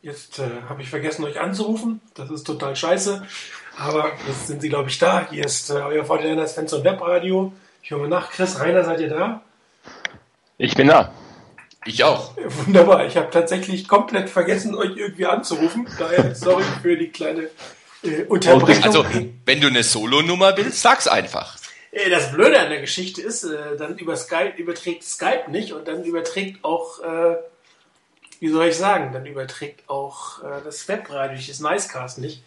Jetzt äh, habe ich vergessen, euch anzurufen. Das ist total scheiße. Aber jetzt sind sie, glaube ich, da. Hier ist äh, euer Fortinanders Fans und Webradio. Ich höre mal nach. Chris, Rainer, seid ihr da? Ich bin da. Ich auch. Wunderbar. Ich habe tatsächlich komplett vergessen, euch irgendwie anzurufen. Daher sorry für die kleine äh, Unterbrechung. Also, wenn du eine Solo-Nummer willst, sag's einfach. Äh, Das Blöde an der Geschichte ist, äh, dann über Skype überträgt Skype nicht und dann überträgt auch, äh, wie soll ich sagen, dann überträgt auch äh, das Webradio, das Nicecast nicht.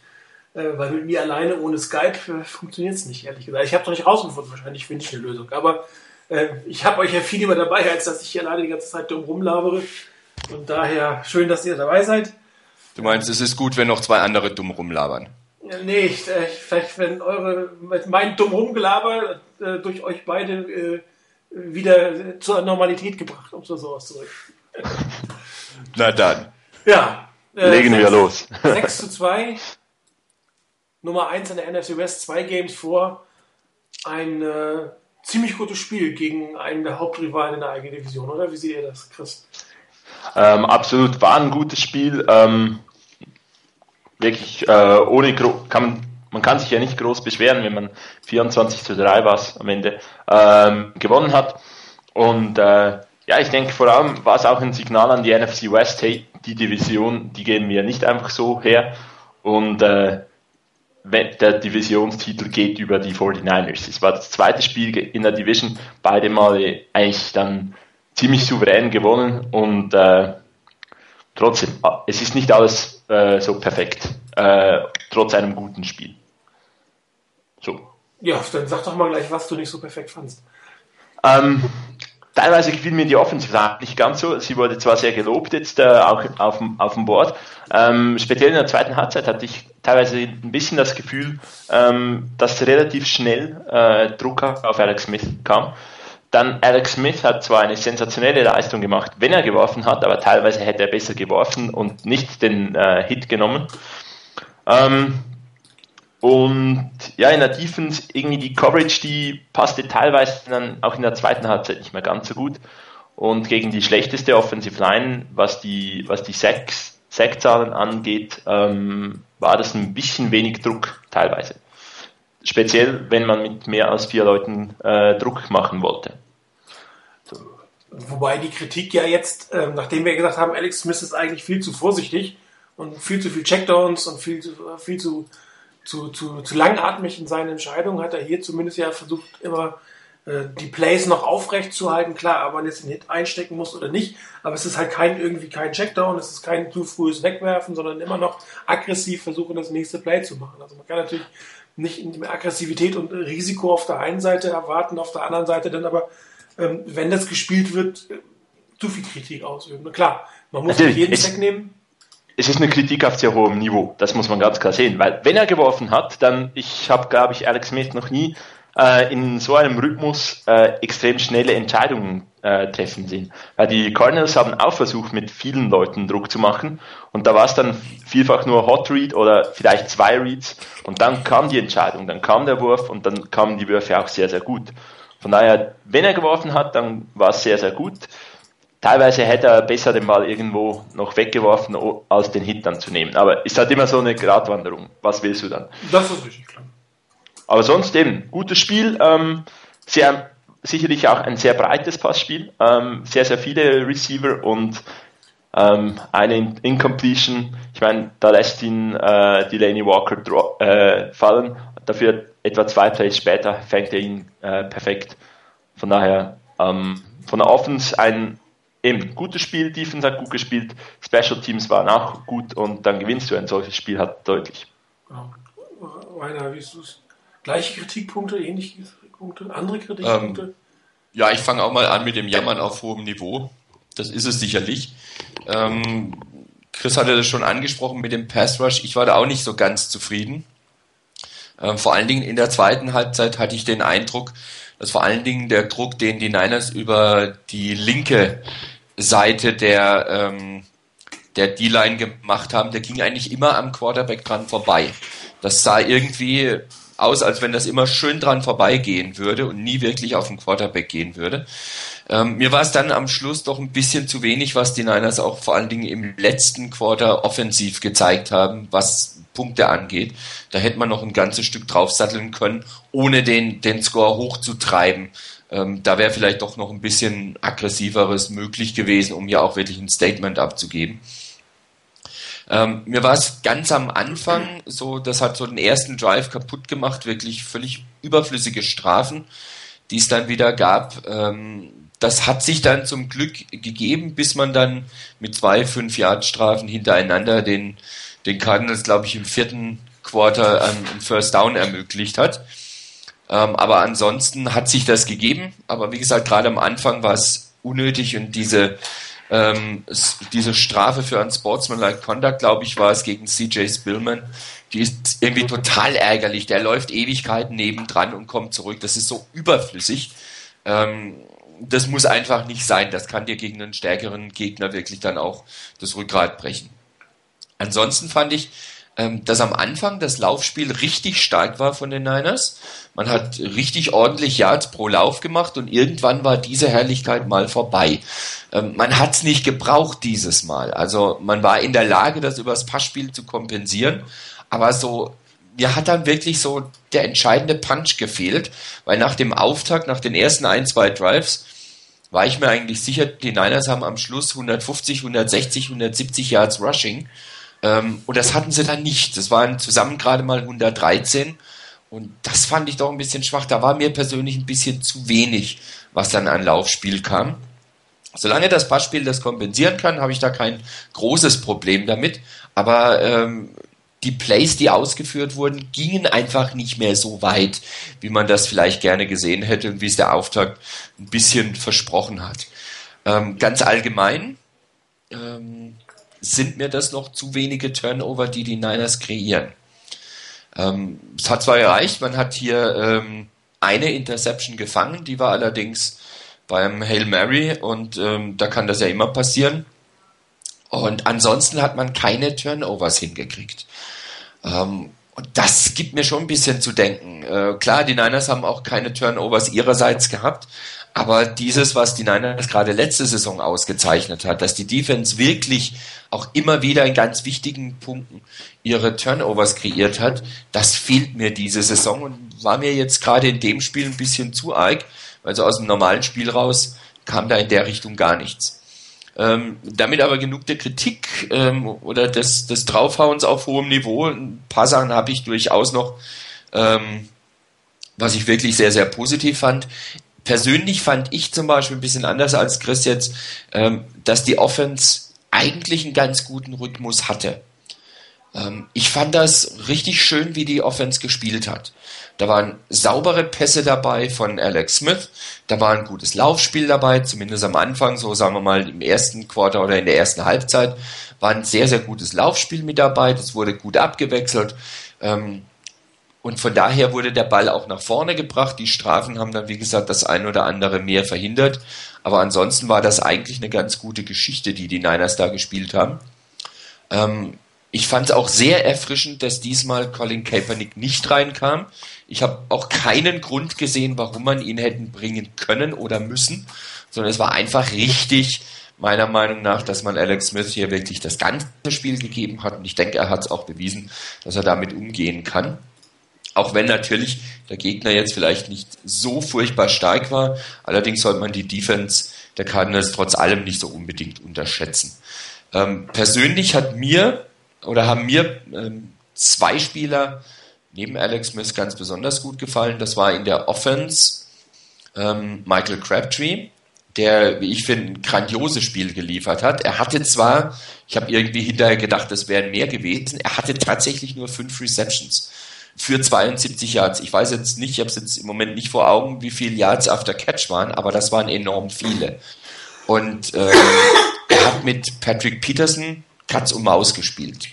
Äh, weil mit mir alleine ohne Skype äh, funktioniert es nicht, ehrlich gesagt. Ich habe noch nicht rausgefunden, wahrscheinlich finde ich eine Lösung. Aber äh, ich habe euch ja viel lieber dabei, als dass ich hier alleine die ganze Zeit dumm rumlabere. Und daher schön, dass ihr dabei seid. Du meinst, es ist gut, wenn noch zwei andere dumm rumlabern. Ja, nee, ich, äh, vielleicht wenn eure, mein dumm Rumgelaber äh, durch euch beide äh, wieder zur Normalität gebracht, um es so auszudrücken. Na dann. Ja. äh, Legen wir los. 6 zu 2. Nummer 1 in der NFC West, zwei Games vor. Ein äh, ziemlich gutes Spiel gegen einen der Hauptrivalen in der eigenen Division, oder? Wie seht ihr das, Chris? Ähm, absolut war ein gutes Spiel. Ähm, wirklich äh, ohne kann man, man kann sich ja nicht groß beschweren, wenn man 24 zu 3 was am Ende ähm, gewonnen hat. Und äh, ja, ich denke vor allem war es auch ein Signal an die NFC West, hey, die Division, die geben wir nicht einfach so her. Und äh, der Divisionstitel geht über die 49ers. Es war das zweite Spiel in der Division, beide Male eigentlich dann ziemlich souverän gewonnen und äh, trotzdem, ah, es ist nicht alles äh, so perfekt, äh, trotz einem guten Spiel. So. Ja, dann sag doch mal gleich, was du nicht so perfekt fandst. Ähm, teilweise gefiel mir die Offensive nicht ganz so. Sie wurde zwar sehr gelobt jetzt äh, auch auf dem, auf dem Board. Ähm, speziell in der zweiten Halbzeit hatte ich teilweise ein bisschen das Gefühl, ähm, dass relativ schnell äh, Druck auf Alex Smith kam. Dann Alex Smith hat zwar eine sensationelle Leistung gemacht, wenn er geworfen hat, aber teilweise hätte er besser geworfen und nicht den äh, Hit genommen. Ähm, und ja, in der Defense irgendwie die Coverage, die passte teilweise dann auch in der zweiten Halbzeit nicht mehr ganz so gut. Und gegen die schlechteste Offensive Line, was die, was die Sacks, Sackzahlen angeht, ähm, war das ein bisschen wenig Druck teilweise. Speziell, wenn man mit mehr als vier Leuten äh, Druck machen wollte. Wobei die Kritik ja jetzt, ähm, nachdem wir gesagt haben, Alex Smith ist eigentlich viel zu vorsichtig und viel zu viel Checkdowns und viel zu, viel zu, zu, zu, zu langatmig in seinen Entscheidungen, hat er hier zumindest ja versucht, immer äh, die Plays noch aufrecht zu halten. Klar, ob man jetzt den Hit einstecken muss oder nicht, aber es ist halt kein irgendwie kein Checkdown, es ist kein zu frühes Wegwerfen, sondern immer noch aggressiv versuchen, das nächste Play zu machen. Also man kann natürlich nicht in Aggressivität und Risiko auf der einen Seite erwarten, auf der anderen Seite dann aber ähm, wenn das gespielt wird, äh, zu viel Kritik ausüben. Na klar, man muss Natürlich, nicht jeden Sack nehmen. Es ist eine Kritik auf sehr hohem Niveau, das muss man ganz klar sehen, weil wenn er geworfen hat, dann, ich habe, glaube ich, Alex Smith noch nie äh, in so einem Rhythmus äh, extrem schnelle Entscheidungen äh, treffen sehen. Weil die Cardinals haben auch versucht, mit vielen Leuten Druck zu machen und da war es dann vielfach nur Hot Read oder vielleicht zwei Reads und dann kam die Entscheidung, dann kam der Wurf und dann kamen die Würfe auch sehr, sehr gut. Von daher, wenn er geworfen hat, dann war es sehr, sehr gut. Teilweise hätte er besser den Ball irgendwo noch weggeworfen, als den Hit dann zu nehmen. Aber ist halt immer so eine Gratwanderung. Was willst du dann? Das ist richtig klar. Aber sonst eben, gutes Spiel, ähm, sehr, sicherlich auch ein sehr breites Passspiel, ähm, sehr, sehr viele Receiver und ähm, eine In- Incompletion. Ich meine, da lässt ihn äh, Delaney Walker äh, fallen. Dafür etwa zwei Plays später fängt er ihn äh, perfekt. Von daher, ähm, von der Offense ein eben gutes Spiel, Defense hat gut gespielt, Special Teams waren auch gut und dann gewinnst du ein solches Spiel halt deutlich. Genau. Rainer, wie ist es? Gleiche Kritikpunkte, ähnliche Kritikpunkte, andere Kritikpunkte? Ja, ich fange auch mal an mit dem Jammern auf hohem Niveau. Das ist es sicherlich. Ähm, Chris hatte das schon angesprochen mit dem Pass Rush. Ich war da auch nicht so ganz zufrieden. Ähm, vor allen Dingen in der zweiten Halbzeit hatte ich den Eindruck, dass vor allen Dingen der Druck, den die Niners über die linke Seite der, ähm, der D-Line gemacht haben, der ging eigentlich immer am Quarterback dran vorbei. Das sah irgendwie aus, als wenn das immer schön dran vorbeigehen würde und nie wirklich auf den Quarterback gehen würde. Ähm, mir war es dann am Schluss doch ein bisschen zu wenig, was die Niners auch vor allen Dingen im letzten Quarter offensiv gezeigt haben, was Punkte angeht. Da hätte man noch ein ganzes Stück draufsatteln können, ohne den, den Score hochzutreiben. Ähm, da wäre vielleicht doch noch ein bisschen aggressiveres möglich gewesen, um ja auch wirklich ein Statement abzugeben. Ähm, mir war es ganz am Anfang so, das hat so den ersten Drive kaputt gemacht, wirklich völlig überflüssige Strafen, die es dann wieder gab. Ähm, das hat sich dann zum Glück gegeben, bis man dann mit zwei fünf Yard Strafen hintereinander den den Cardinals, glaube ich, im vierten Quarter ähm, ein First Down ermöglicht hat. Ähm, aber ansonsten hat sich das gegeben. Aber wie gesagt, gerade am Anfang war es unnötig und diese, ähm, diese Strafe für ein Sportsmanlike Conduct, glaube ich, war es gegen CJ Spillman. Die ist irgendwie total ärgerlich. Der läuft Ewigkeiten nebendran und kommt zurück. Das ist so überflüssig. Ähm, das muss einfach nicht sein. Das kann dir gegen einen stärkeren Gegner wirklich dann auch das Rückgrat brechen. Ansonsten fand ich, ähm, dass am Anfang das Laufspiel richtig stark war von den Niners. Man hat richtig ordentlich Yards pro Lauf gemacht und irgendwann war diese Herrlichkeit mal vorbei. Ähm, man hat es nicht gebraucht dieses Mal. Also man war in der Lage, das übers Passspiel zu kompensieren, aber so mir hat dann wirklich so der entscheidende Punch gefehlt, weil nach dem Auftakt, nach den ersten ein, zwei Drives, war ich mir eigentlich sicher, die Niners haben am Schluss 150, 160, 170 Yards Rushing ähm, und das hatten sie dann nicht. Das waren zusammen gerade mal 113. Und das fand ich doch ein bisschen schwach. Da war mir persönlich ein bisschen zu wenig, was dann an Laufspiel kam. Solange das Passspiel das kompensieren kann, habe ich da kein großes Problem damit. Aber ähm, die Plays, die ausgeführt wurden, gingen einfach nicht mehr so weit, wie man das vielleicht gerne gesehen hätte und wie es der Auftakt ein bisschen versprochen hat. Ähm, ganz allgemein ähm, sind mir das noch zu wenige Turnover, die die Niners kreieren. Ähm, es hat zwar gereicht, man hat hier ähm, eine Interception gefangen, die war allerdings beim Hail Mary und ähm, da kann das ja immer passieren. Und ansonsten hat man keine Turnovers hingekriegt. Ähm, und das gibt mir schon ein bisschen zu denken. Äh, klar, die Niners haben auch keine Turnovers ihrerseits gehabt, aber dieses, was die Niners gerade letzte Saison ausgezeichnet hat, dass die Defense wirklich auch immer wieder in ganz wichtigen Punkten ihre Turnovers kreiert hat, das fehlt mir diese Saison und war mir jetzt gerade in dem Spiel ein bisschen zu arg, weil so aus dem normalen Spiel raus kam da in der Richtung gar nichts. Ähm, damit aber genug der Kritik ähm, oder des, des Draufhauens auf hohem Niveau. Ein paar Sachen habe ich durchaus noch, ähm, was ich wirklich sehr, sehr positiv fand persönlich fand ich zum Beispiel ein bisschen anders als Chris jetzt, ähm, dass die Offense eigentlich einen ganz guten Rhythmus hatte. Ähm, ich fand das richtig schön, wie die Offense gespielt hat. Da waren saubere Pässe dabei von Alex Smith, da war ein gutes Laufspiel dabei, zumindest am Anfang, so sagen wir mal im ersten Quarter oder in der ersten Halbzeit, war ein sehr, sehr gutes Laufspiel mit dabei, das wurde gut abgewechselt. Ähm, und von daher wurde der Ball auch nach vorne gebracht. Die Strafen haben dann, wie gesagt, das ein oder andere mehr verhindert. Aber ansonsten war das eigentlich eine ganz gute Geschichte, die die Niners da gespielt haben. Ähm, ich fand es auch sehr erfrischend, dass diesmal Colin Kaepernick nicht reinkam. Ich habe auch keinen Grund gesehen, warum man ihn hätten bringen können oder müssen, sondern es war einfach richtig, meiner Meinung nach, dass man Alex Smith hier wirklich das ganze Spiel gegeben hat. Und ich denke, er hat es auch bewiesen, dass er damit umgehen kann. Auch wenn natürlich der Gegner jetzt vielleicht nicht so furchtbar stark war. Allerdings sollte man die Defense der Cardinals trotz allem nicht so unbedingt unterschätzen. Ähm, persönlich hat mir oder haben mir ähm, zwei Spieler neben Alex Smith ganz besonders gut gefallen. Das war in der Offense ähm, Michael Crabtree, der, wie ich finde, ein grandioses Spiel geliefert hat. Er hatte zwar, ich habe irgendwie hinterher gedacht, es wären mehr gewesen, er hatte tatsächlich nur fünf Receptions für 72 Yards. Ich weiß jetzt nicht, ich habe es jetzt im Moment nicht vor Augen, wie viele Yards after Catch waren, aber das waren enorm viele. Und ähm, er hat mit Patrick Peterson Katz und Maus gespielt.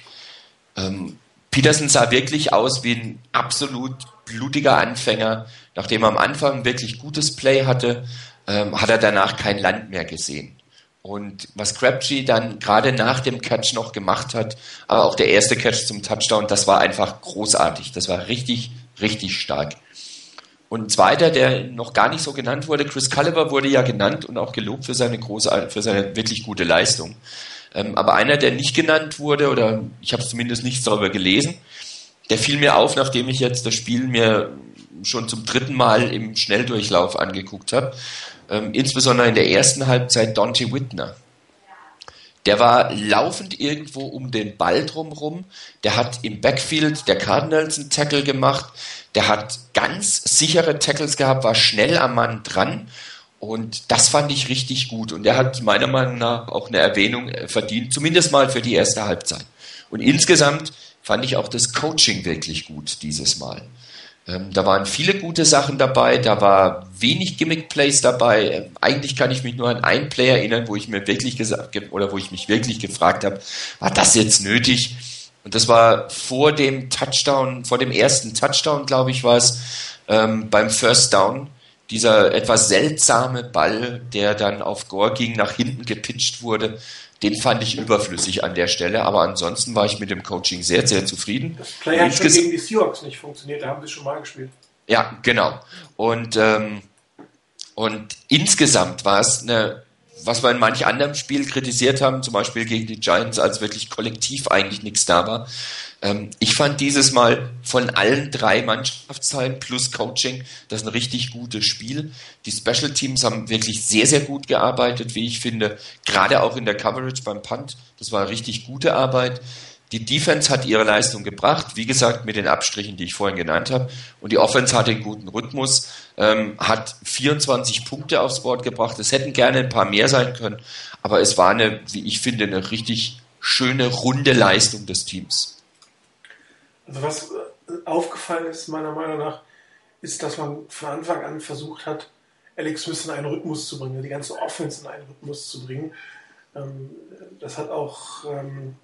Ähm, Peterson sah wirklich aus wie ein absolut blutiger Anfänger. Nachdem er am Anfang wirklich gutes Play hatte, ähm, hat er danach kein Land mehr gesehen. Und was Crabtree dann gerade nach dem Catch noch gemacht hat, aber auch der erste Catch zum Touchdown, das war einfach großartig. Das war richtig, richtig stark. Und ein zweiter, der noch gar nicht so genannt wurde, Chris Culliver wurde ja genannt und auch gelobt für seine große, für seine wirklich gute Leistung. Ähm, aber einer, der nicht genannt wurde, oder ich habe zumindest nichts darüber gelesen, der fiel mir auf, nachdem ich jetzt das Spiel mir schon zum dritten Mal im Schnelldurchlauf angeguckt habe. Ähm, insbesondere in der ersten Halbzeit Dante Whitner. Der war laufend irgendwo um den Ball drumherum. Der hat im Backfield der Cardinals einen Tackle gemacht. Der hat ganz sichere Tackles gehabt, war schnell am Mann dran. Und das fand ich richtig gut. Und er hat meiner Meinung nach auch eine Erwähnung äh, verdient, zumindest mal für die erste Halbzeit. Und insgesamt fand ich auch das Coaching wirklich gut dieses Mal. Ähm, da waren viele gute Sachen dabei, da war wenig Gimmick-Plays dabei. Ähm, eigentlich kann ich mich nur an einen Play erinnern, wo ich mir wirklich gesagt oder wo ich mich wirklich gefragt habe, war das jetzt nötig? Und das war vor dem Touchdown, vor dem ersten Touchdown, glaube ich, war es, ähm, beim First Down. Dieser etwas seltsame Ball, der dann auf Gore ging, nach hinten gepitcht wurde, den fand ich überflüssig an der Stelle, aber ansonsten war ich mit dem Coaching sehr, sehr zufrieden. Das Play hat schon gegen die Seahawks nicht funktioniert, da haben sie schon mal gespielt. Ja, genau. Und, ähm, und insgesamt war es eine, was wir in manch anderem Spiel kritisiert haben, zum Beispiel gegen die Giants, als wirklich kollektiv eigentlich nichts da war, ähm, ich fand dieses Mal von allen drei Mannschaftsteilen plus Coaching das ein richtig gutes Spiel. Die Special Teams haben wirklich sehr, sehr gut gearbeitet, wie ich finde. Gerade auch in der Coverage beim Punt. Das war richtig gute Arbeit. Die Defense hat ihre Leistung gebracht, wie gesagt, mit den Abstrichen, die ich vorhin genannt habe. Und die Offense hatte einen guten Rhythmus, ähm, hat 24 Punkte aufs Board gebracht. Es hätten gerne ein paar mehr sein können, aber es war eine, wie ich finde, eine richtig schöne, runde Leistung des Teams. Also was äh, aufgefallen ist, meiner Meinung nach, ist, dass man von Anfang an versucht hat, Alex Smith in einen Rhythmus zu bringen, die ganze Offense in einen Rhythmus zu bringen. Ähm, das hat auch ähm,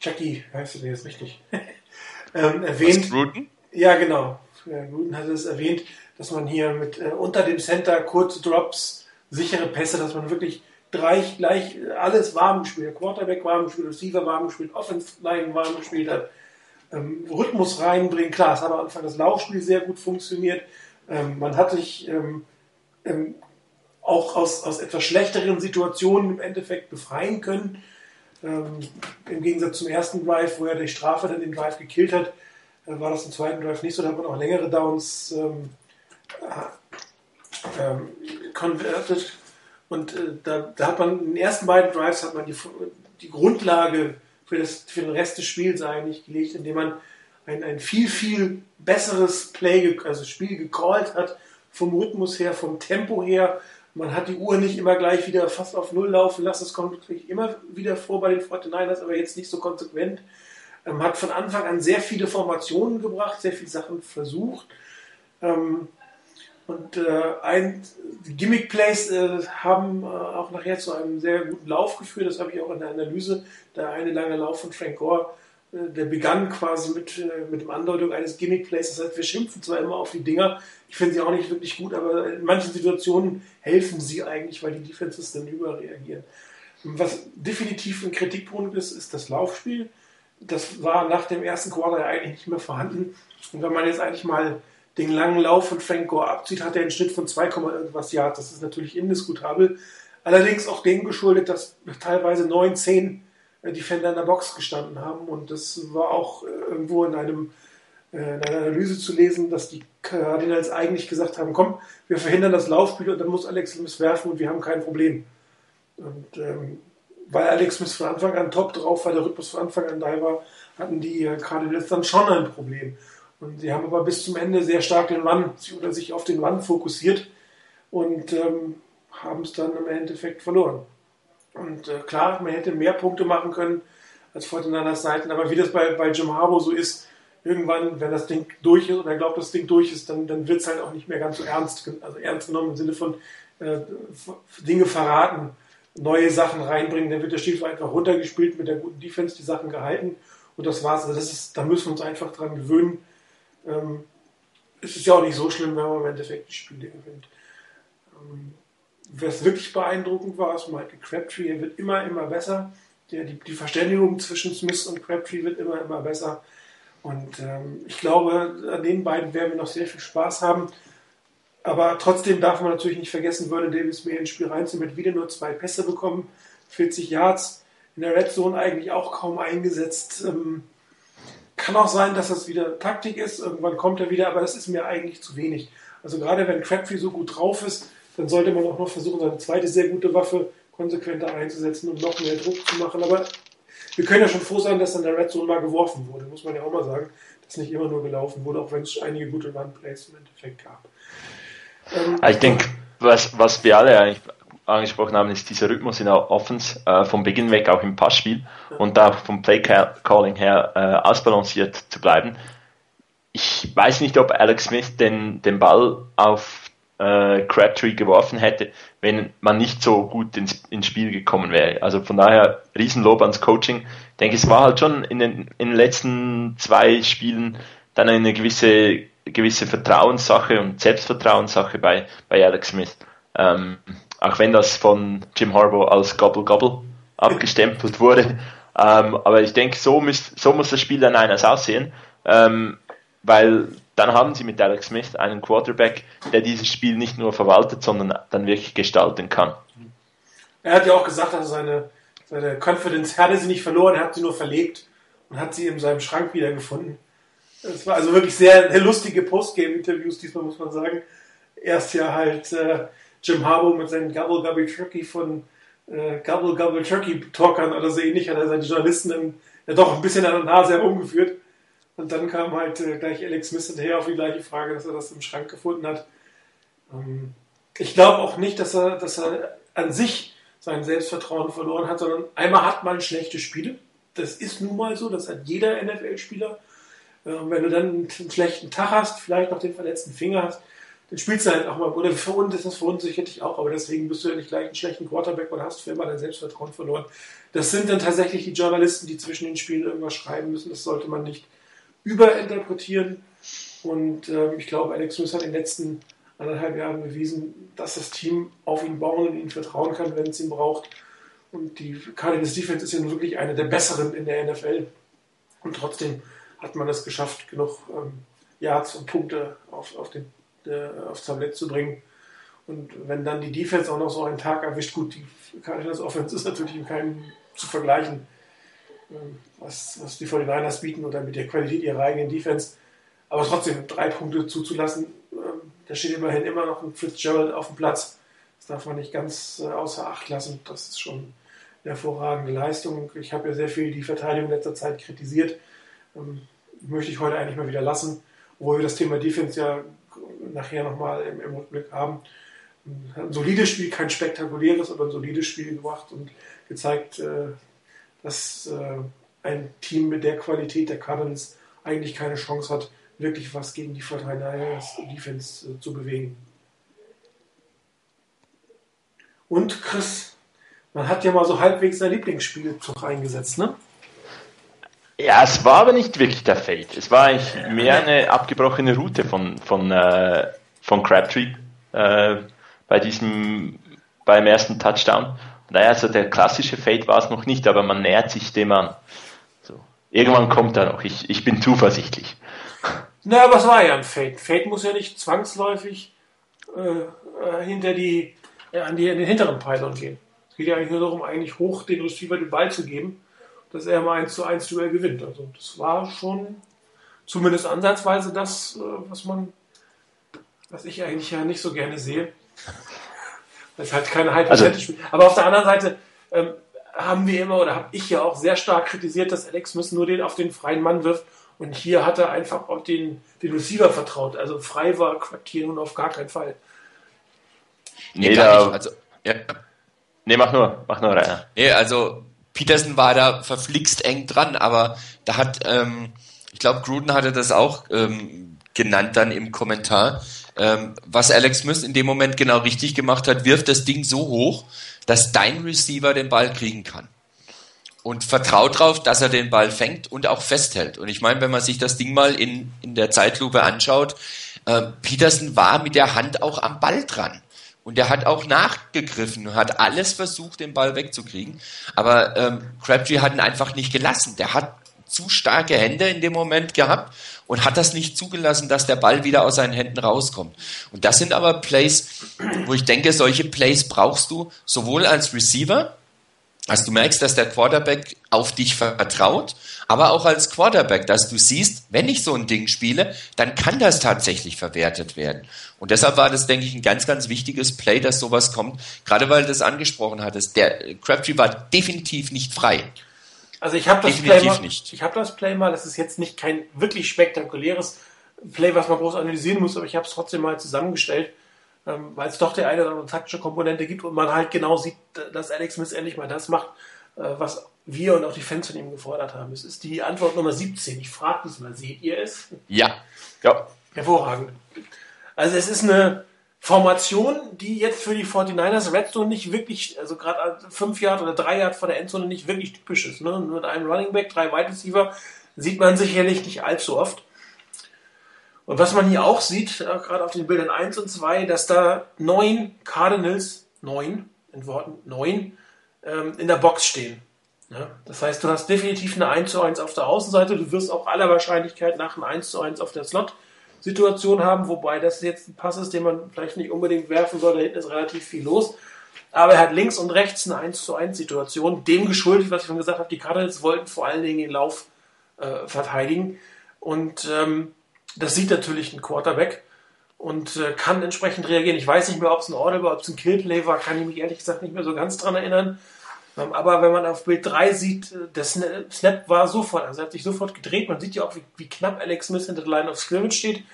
Jackie, heißt du denn jetzt richtig, ähm, erwähnt. Gruden? Ja, genau. Ja, Gruden hat es erwähnt, dass man hier mit äh, unter dem Center kurze Drops, sichere Pässe, dass man wirklich gleich, gleich alles warm gespielt hat. Quarterback warm gespielt, Receiver warm gespielt, Offense Line warm gespielt hat ähm, Rhythmus reinbringen. Klar, es hat am Anfang das Laufspiel sehr gut funktioniert. Ähm, man hat sich ähm, ähm, auch aus, aus etwas schlechteren Situationen im Endeffekt befreien können. Ähm, Im Gegensatz zum ersten Drive, wo er die Strafe dann den Drive gekillt hat, äh, war das im zweiten Drive nicht so. Da hat man auch längere Downs äh, converted. Und äh, da, da, hat man in den ersten beiden Drives hat man die, die Grundlage für, das, für den Rest des Spiels eigentlich gelegt, indem man ein, ein viel, viel besseres Play, also Spiel gecallt hat, vom Rhythmus her, vom Tempo her. Man hat die Uhr nicht immer gleich wieder fast auf Null laufen lassen. Das kommt natürlich immer wieder vor bei den 49ers, aber jetzt nicht so konsequent. Ähm, hat von Anfang an sehr viele Formationen gebracht, sehr viele Sachen versucht. Ähm, und äh, ein Gimmick Plays äh, haben äh, auch nachher zu einem sehr guten Lauf geführt. Das habe ich auch in der Analyse. Der eine lange Lauf von Frank Gore, äh, der begann quasi mit, äh, mit dem Andeutung eines Gimmick Plays. Das heißt, wir schimpfen zwar immer auf die Dinger, ich finde sie auch nicht wirklich gut, aber in manchen Situationen helfen sie eigentlich, weil die Defenses dann überreagieren. Was definitiv ein Kritikpunkt ist, ist das Laufspiel. Das war nach dem ersten Quarter eigentlich nicht mehr vorhanden. Und wenn man jetzt eigentlich mal den langen Lauf von Frank Gore abzieht, hat er einen Schnitt von 2, irgendwas Yards. Das ist natürlich indiskutabel. Allerdings auch dem geschuldet, dass teilweise 9, 10 äh, Defender in der Box gestanden haben. Und das war auch äh, irgendwo in, einem, äh, in einer Analyse zu lesen, dass die Cardinals eigentlich gesagt haben, komm, wir verhindern das Laufspiel und dann muss Alex Smith werfen und wir haben kein Problem. Und ähm, weil Alex Smith von Anfang an top drauf war, der Rhythmus von Anfang an da war, hatten die Cardinals dann schon ein Problem. Und sie haben aber bis zum Ende sehr stark den Mann oder sich auf den Mann fokussiert und ähm, haben es dann im Endeffekt verloren. Und äh, klar, man hätte mehr Punkte machen können als Fortinanders Seiten, aber wie das bei, bei Jim Harbour so ist, irgendwann, wenn das Ding durch ist oder er glaubt, das Ding durch ist, dann, dann wird es halt auch nicht mehr ganz so ernst, also ernst genommen im Sinne von äh, Dinge verraten, neue Sachen reinbringen, dann wird der Stiefel einfach runtergespielt mit der guten Defense, die Sachen gehalten und das war's. Also das ist, da müssen wir uns einfach dran gewöhnen, ähm, es ist ja auch nicht so schlimm, wenn man im Endeffekt die Spiele gewinnt. Ähm, was wirklich beeindruckend war, ist Michael Crabtree. Er wird immer, immer besser. Der, die, die Verständigung zwischen Smith und Crabtree wird immer, immer besser. Und ähm, ich glaube, an den beiden werden wir noch sehr viel Spaß haben. Aber trotzdem darf man natürlich nicht vergessen, Vernon Davis mehr ins Spiel reinzunehmen, mit wieder nur zwei Pässe bekommen, 40 Yards, in der Red Zone eigentlich auch kaum eingesetzt. Ähm, kann auch sein, dass das wieder Taktik ist, irgendwann kommt er wieder, aber das ist mir eigentlich zu wenig. Also gerade wenn Crabtree so gut drauf ist, dann sollte man auch noch versuchen, seine zweite sehr gute Waffe konsequenter einzusetzen und noch mehr Druck zu machen. Aber wir können ja schon froh sein, dass an der Red Zone mal geworfen wurde, muss man ja auch mal sagen, dass nicht immer nur gelaufen wurde, auch wenn es einige gute Run-Plays im Endeffekt gab. Ähm, ich denke, was, was wir alle eigentlich angesprochen haben, ist dieser Rhythmus in der Offense äh, vom Beginn weg auch im Passspiel und da vom Play Calling her äh, ausbalanciert zu bleiben. Ich weiß nicht, ob Alex Smith den, den Ball auf äh, Crabtree geworfen hätte, wenn man nicht so gut ins, ins Spiel gekommen wäre. Also von daher Riesenlob ans Coaching. Ich denke, es war halt schon in den, in den letzten zwei Spielen dann eine gewisse, gewisse Vertrauenssache und Selbstvertrauenssache bei, bei Alex Smith. Ähm, auch wenn das von Jim Harbaugh als Gobble Gobble abgestempelt wurde. Ähm, aber ich denke, so, muss, so muss das Spiel dann eines aussehen, ähm, weil dann haben sie mit Alex Smith einen Quarterback, der dieses Spiel nicht nur verwaltet, sondern dann wirklich gestalten kann. Er hat ja auch gesagt, dass seine, seine Confidence hatte sie nicht verloren, er hat sie nur verlegt und hat sie in seinem Schrank wiedergefunden. Es war also wirklich sehr, sehr lustige Postgame-Interviews diesmal, muss man sagen. Erst ja halt äh, Jim Harbaugh mit seinen Gobble Gobble Turkey von äh, Gobble Gobble Turkey Talkern oder so ähnlich hat er seine Journalisten im, ja doch ein bisschen an der Nase herumgeführt. Und dann kam halt äh, gleich Alex Smith hinterher auf die gleiche Frage, dass er das im Schrank gefunden hat. Ähm, ich glaube auch nicht, dass er, dass er an sich sein Selbstvertrauen verloren hat, sondern einmal hat man schlechte Spiele. Das ist nun mal so, das hat jeder NFL-Spieler. Äh, wenn du dann einen schlechten Tag hast, vielleicht noch den verletzten Finger hast, dann spielst du halt auch mal, oder für uns ist das verunsichert dich auch, aber deswegen bist du ja nicht gleich einen schlechten Quarterback und hast für immer dein Selbstvertrauen verloren. Das sind dann tatsächlich die Journalisten, die zwischen den Spielen irgendwas schreiben müssen. Das sollte man nicht überinterpretieren. Und äh, ich glaube, Alex Smith hat in den letzten anderthalb Jahren bewiesen, dass das Team auf ihn bauen und ihm vertrauen kann, wenn es ihn braucht. Und die Cardinals Defense ist ja nun wirklich eine der besseren in der NFL. Und trotzdem hat man es geschafft, genug ähm, Yards und Punkte auf, auf den, äh, aufs Tablett zu bringen. Und wenn dann die Defense auch noch so einen Tag erwischt, gut, die Cardinals Offense ist natürlich in keinem zu vergleichen. Ähm, was, was die 49ers bieten oder mit der Qualität ihrer eigenen Defense. Aber trotzdem drei Punkte zuzulassen, ähm, da steht immerhin immer noch ein Fitzgerald auf dem Platz. Das darf man nicht ganz äh, außer Acht lassen. Das ist schon eine hervorragende Leistung. Ich habe ja sehr viel die Verteidigung in letzter Zeit kritisiert. Ähm, möchte ich heute eigentlich mal wieder lassen, obwohl wir das Thema Defense ja nachher nochmal im, im Rückblick haben. Ein solides Spiel, kein spektakuläres, aber ein solides Spiel gemacht und gezeigt, äh, dass äh, ein Team mit der Qualität der Cardinals eigentlich keine Chance hat, wirklich was gegen die 49ers Defense äh, zu bewegen. Und Chris, man hat ja mal so halbwegs sein Lieblingsspielzug eingesetzt, ne? Ja, es war aber nicht wirklich der Fade. Es war eigentlich mehr eine abgebrochene Route von, von, äh, von Crabtree äh, bei diesem, beim ersten Touchdown. Naja, also der klassische Fade war es noch nicht, aber man nähert sich dem an. So. Irgendwann kommt er noch. Ich, ich bin zuversichtlich. Na, aber es war ja ein Fade. Fade muss ja nicht zwangsläufig äh, hinter die, äh, an, die, an den hinteren Pylon gehen. Es geht ja eigentlich nur darum, eigentlich hoch den Receiver den Ball zu geben, dass er mal 1 zu 1 Duell gewinnt. Also das war schon zumindest ansatzweise das, äh, was man, was ich eigentlich ja nicht so gerne sehe. Das ist halt keine High also, Aber auf der anderen Seite ähm, haben wir immer oder habe ich ja auch sehr stark kritisiert, dass Alex Smith nur den auf den freien Mann wirft. Und hier hat er einfach auf den, den Receiver vertraut. Also frei war Quartier nun auf gar keinen Fall. Nee, nee nicht. Also, ja. Nee, mach nur, mach nur, Rainer. Nee, also Peterson war da verflixt eng dran, aber da hat, ähm, ich glaube, Gruden hatte das auch ähm, genannt dann im Kommentar. Ähm, was Alex Smith in dem Moment genau richtig gemacht hat, wirft das Ding so hoch, dass dein Receiver den Ball kriegen kann. Und vertraut darauf, dass er den Ball fängt und auch festhält. Und ich meine, wenn man sich das Ding mal in, in der Zeitlupe anschaut, äh, Peterson war mit der Hand auch am Ball dran. Und er hat auch nachgegriffen und hat alles versucht, den Ball wegzukriegen. Aber ähm, Crabtree hat ihn einfach nicht gelassen. Der hat zu starke Hände in dem Moment gehabt und hat das nicht zugelassen, dass der Ball wieder aus seinen Händen rauskommt. Und das sind aber Plays, wo ich denke, solche Plays brauchst du sowohl als Receiver, als du merkst, dass der Quarterback auf dich vertraut, aber auch als Quarterback, dass du siehst, wenn ich so ein Ding spiele, dann kann das tatsächlich verwertet werden. Und deshalb war das, denke ich, ein ganz, ganz wichtiges Play, dass sowas kommt, gerade weil du das angesprochen hattest. Der Crabtree war definitiv nicht frei. Also ich habe das Play mal, nicht. ich habe das Play mal, das ist jetzt nicht kein wirklich spektakuläres Play, was man groß analysieren muss, aber ich habe es trotzdem mal zusammengestellt, ähm, weil es doch der eine oder andere taktische Komponente gibt und man halt genau sieht, dass Alex Smith endlich mal das macht, äh, was wir und auch die Fans von ihm gefordert haben. Es ist die Antwort Nummer 17. Ich frage diesmal, seht ihr es? Ja. Ja. Hervorragend. Also es ist eine Formation, die jetzt für die 49ers Redstone nicht wirklich, also gerade fünf Jahre oder drei Jahre vor der Endzone nicht wirklich typisch ist. Ne? Mit einem Running Back, drei Wide Receiver sieht man sicherlich nicht allzu oft. Und was man hier auch sieht, gerade auf den Bildern 1 und 2, dass da neun Cardinals, neun, in Worten neun, ähm, in der Box stehen. Ja, das heißt, du hast definitiv eine 1 zu 1 auf der Außenseite, du wirst auch aller Wahrscheinlichkeit nach einem 1 zu 1 auf der Slot-Situation haben, wobei das jetzt ein Pass ist, den man vielleicht nicht unbedingt werfen soll, da hinten ist relativ viel los. Aber er hat links und rechts eine 1 zu 1 Situation, dem geschuldet, was ich schon gesagt habe, die Cardinals wollten vor allen Dingen den Lauf äh, verteidigen. Und ähm, das sieht natürlich ein Quarterback und äh, kann entsprechend reagieren. Ich weiß nicht mehr, ob es ein Audible, ob es ein Killplay war, kann ich mich ehrlich gesagt nicht mehr so ganz dran erinnern. Ähm, aber wenn man auf Bild 3 sieht, äh, der Snap war sofort, also er hat sich sofort gedreht. Man sieht ja auch, wie, wie knapp Alex Smith hinter der Line of Scrimmage steht.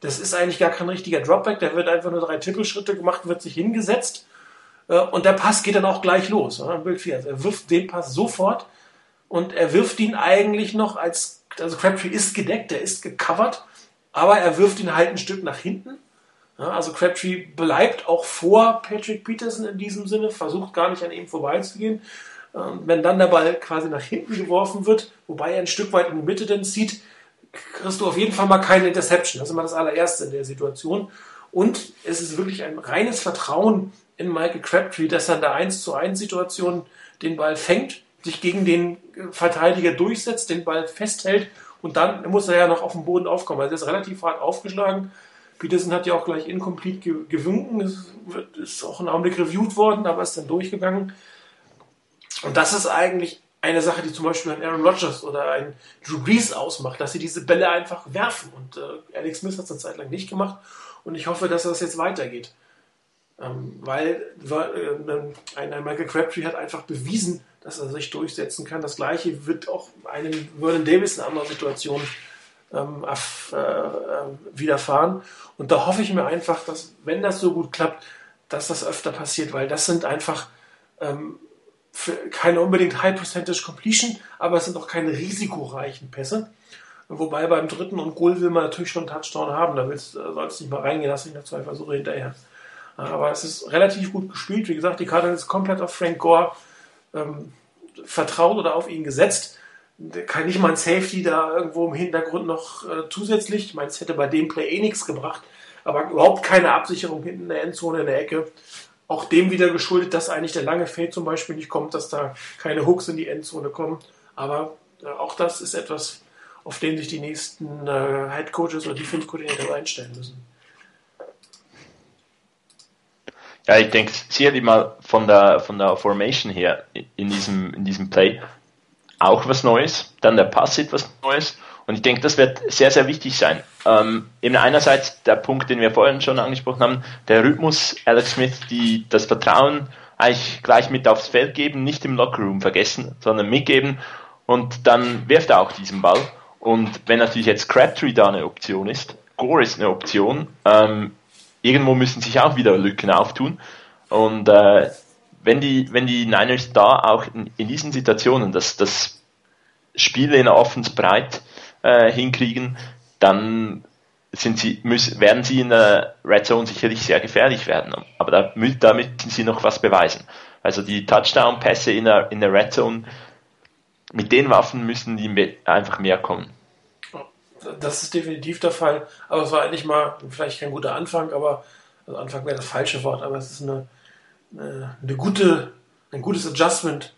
Das ist eigentlich gar kein richtiger Dropback, der wird einfach nur drei Tippelschritte gemacht, wird sich hingesetzt äh, und der Pass geht dann auch gleich los. Oder? Bild 4. Also er wirft den Pass sofort und er wirft ihn eigentlich noch als, also Crabtree ist gedeckt, der ist gecovert aber er wirft ihn halt ein Stück nach hinten. Ja, also Crabtree bleibt auch vor Patrick Peterson in diesem Sinne, versucht gar nicht an ihm vorbeizugehen. Und wenn dann der Ball quasi nach hinten geworfen wird, wobei er ein Stück weit in die Mitte dann zieht, kriegst du auf jeden Fall mal keine Interception. Das ist immer das allererste in der Situation. Und es ist wirklich ein reines Vertrauen in Michael Crabtree, dass er in der 1 zu 1 Situation den Ball fängt, sich gegen den Verteidiger durchsetzt, den Ball festhält und dann muss er ja noch auf dem Boden aufkommen. Also er ist relativ hart aufgeschlagen. Peterson hat ja auch gleich incomplete gewunken. Es ist auch ein Augenblick reviewed worden, aber ist dann durchgegangen. Und das ist eigentlich eine Sache, die zum Beispiel ein Aaron Rodgers oder ein Drew Brees ausmacht, dass sie diese Bälle einfach werfen. Und äh, Alex Smith hat es eine Zeit lang nicht gemacht. Und ich hoffe, dass das jetzt weitergeht. Ähm, weil äh, ein, ein Michael Crabtree hat einfach bewiesen, dass er sich durchsetzen kann. Das gleiche wird auch einem Vernon Davis in anderer Situation ähm, äh, äh, widerfahren. Und da hoffe ich mir einfach, dass, wenn das so gut klappt, dass das öfter passiert, weil das sind einfach ähm, keine unbedingt High Percentage Completion, aber es sind auch keine risikoreichen Pässe. Wobei beim dritten und Goal will man natürlich schon einen Touchdown haben, da soll es nicht mal reingehen, dass ich noch zwei Versuche hinterher. Aber es ist relativ gut gespielt. Wie gesagt, die Karte ist komplett auf Frank Gore ähm, vertraut oder auf ihn gesetzt. Kann nicht mal ein Safety da irgendwo im Hintergrund noch äh, zusätzlich. Ich meine, es hätte bei dem Play eh nichts gebracht, aber überhaupt keine Absicherung hinten in der Endzone in der Ecke. Auch dem wieder geschuldet, dass eigentlich der lange Fade zum Beispiel nicht kommt, dass da keine Hooks in die Endzone kommen. Aber äh, auch das ist etwas, auf den sich die nächsten äh, Head Coaches oder Defense Coordinator einstellen müssen. Ja, ich denke sicherlich mal von der, von der Formation her in diesem, in diesem Play auch was Neues. Dann der Pass etwas Neues. Und ich denke, das wird sehr, sehr wichtig sein. Ähm, eben einerseits der Punkt, den wir vorhin schon angesprochen haben, der Rhythmus, Alex Smith, die das Vertrauen eigentlich gleich mit aufs Feld geben, nicht im Lockerroom vergessen, sondern mitgeben und dann wirft er auch diesen Ball. Und wenn natürlich jetzt Crabtree da eine Option ist, Gore ist eine Option, ähm, irgendwo müssen sich auch wieder Lücken auftun. Und äh, wenn, die, wenn die Niners da auch in, in diesen Situationen das, das Spiel in der Offense breit äh, hinkriegen, dann sind sie, müssen, werden sie in der Red Zone sicherlich sehr gefährlich werden. Aber da, da müssen sie noch was beweisen. Also die Touchdown-Pässe in der, in der Red Zone, mit den Waffen müssen die einfach mehr kommen das ist definitiv der Fall. Aber es war eigentlich mal vielleicht kein guter Anfang, aber also Anfang wäre das falsche Wort, aber es ist eine, eine, eine gute, ein gutes Adjustment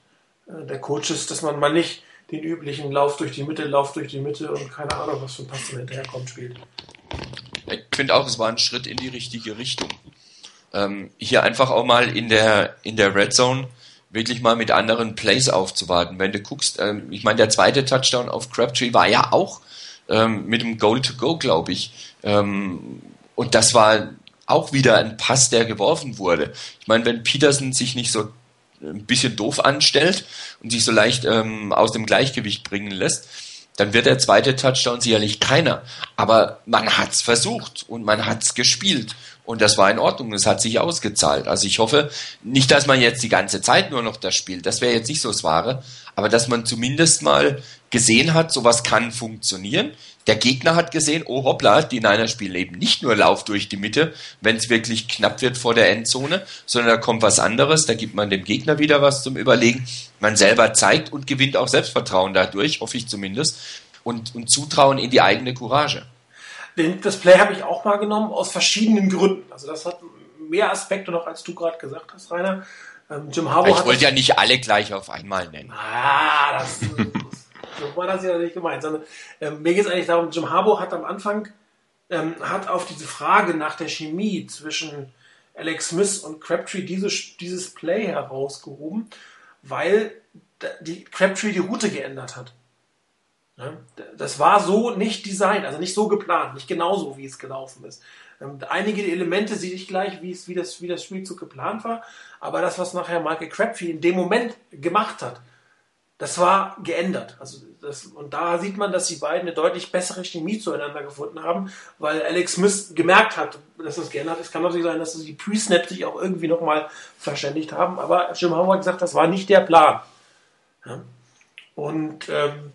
äh, der Coaches, dass man mal nicht den üblichen Lauf durch die Mitte, Lauf durch die Mitte und keine Ahnung, was für ein Pass hinterherkommt, spielt. Ich finde auch, es war ein Schritt in die richtige Richtung. Ähm, hier einfach auch mal in der, in der Red Zone wirklich mal mit anderen Plays aufzuwarten. Wenn du guckst, ähm, ich meine, der zweite Touchdown auf Crabtree war ja auch ähm, mit dem Goal to Go, glaube ich. Ähm, und das war auch wieder ein Pass, der geworfen wurde. Ich meine, wenn Peterson sich nicht so ein bisschen doof anstellt und sich so leicht ähm, aus dem Gleichgewicht bringen lässt, dann wird der zweite Touchdown sicherlich keiner. Aber man hat's versucht und man hat's gespielt. Und das war in Ordnung, es hat sich ausgezahlt. Also ich hoffe nicht, dass man jetzt die ganze Zeit nur noch das spielt, das wäre jetzt nicht so das Wahre, aber dass man zumindest mal gesehen hat, sowas kann funktionieren. Der Gegner hat gesehen, oh hoppla, die Niners spielen eben nicht nur Lauf durch die Mitte, wenn es wirklich knapp wird vor der Endzone, sondern da kommt was anderes, da gibt man dem Gegner wieder was zum Überlegen. Man selber zeigt und gewinnt auch Selbstvertrauen dadurch, hoffe ich zumindest, und, und Zutrauen in die eigene Courage. Den, das Play habe ich auch mal genommen, aus verschiedenen Gründen. Also das hat mehr Aspekte noch, als du gerade gesagt hast, Rainer. Ähm, Jim Harbour Ich wollte ja nicht alle gleich auf einmal nennen. Ah, das, so war das ja nicht gemeint. Sondern, ähm, mir geht es eigentlich darum, Jim Harbour hat am Anfang ähm, hat auf diese Frage nach der Chemie zwischen Alex Smith und Crabtree diese, dieses Play herausgehoben, weil die Crabtree die Route geändert hat. Ne? Das war so nicht designt, also nicht so geplant, nicht genauso, wie es gelaufen ist. Ähm, einige Elemente sehe ich gleich, wie, es, wie, das, wie das Spielzug geplant war, aber das, was nachher Michael Crabtree in dem Moment gemacht hat, das war geändert. Also das, und da sieht man, dass die beiden eine deutlich bessere Chemie zueinander gefunden haben, weil Alex Smith gemerkt hat, dass das geändert ist. Es kann natürlich sein, dass die Pre-Snap sich auch irgendwie nochmal verständigt haben, aber Jim Howard hat gesagt, das war nicht der Plan. Ja? Und ähm,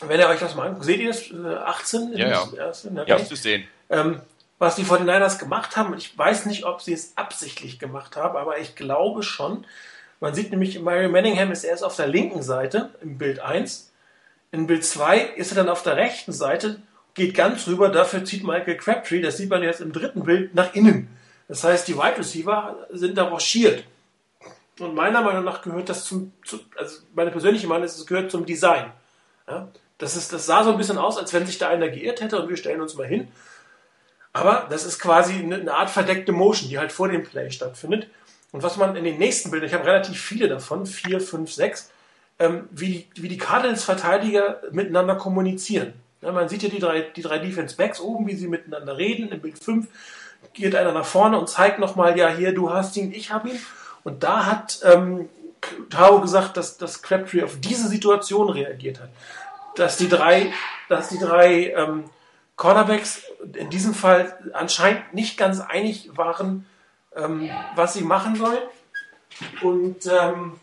wenn ihr euch das mal anguckt, seht ihr das? 18? Äh, ja, ja. Ersten, okay. ja, zu sehen. Ähm, was die 49ers gemacht haben, ich weiß nicht, ob sie es absichtlich gemacht haben, aber ich glaube schon. Man sieht nämlich, Mario Manningham ist erst auf der linken Seite im Bild 1. In Bild 2 ist er dann auf der rechten Seite, geht ganz rüber, dafür zieht Michael Crabtree, das sieht man jetzt im dritten Bild, nach innen. Das heißt, die Wide Receiver sind da rochiert. Und meiner Meinung nach gehört das zum, zu, also meine persönliche Meinung ist, es gehört zum Design. Ja? Das, ist, das sah so ein bisschen aus, als wenn sich da einer geirrt hätte und wir stellen uns mal hin. Aber das ist quasi eine Art verdeckte Motion, die halt vor dem Play stattfindet. Und was man in den nächsten Bildern, ich habe relativ viele davon, vier, fünf, sechs, ähm, wie, wie die Cardinals-Verteidiger miteinander kommunizieren. Ja, man sieht ja die drei, die drei Defense-Backs oben, wie sie miteinander reden. Im Bild 5 geht einer nach vorne und zeigt nochmal, ja, hier, du hast ihn, ich habe ihn. Und da hat ähm, Tao gesagt, dass, dass Crabtree auf diese Situation reagiert hat dass die drei, dass die drei ähm, Cornerbacks in diesem Fall anscheinend nicht ganz einig waren, ähm, was sie machen sollen und ähm,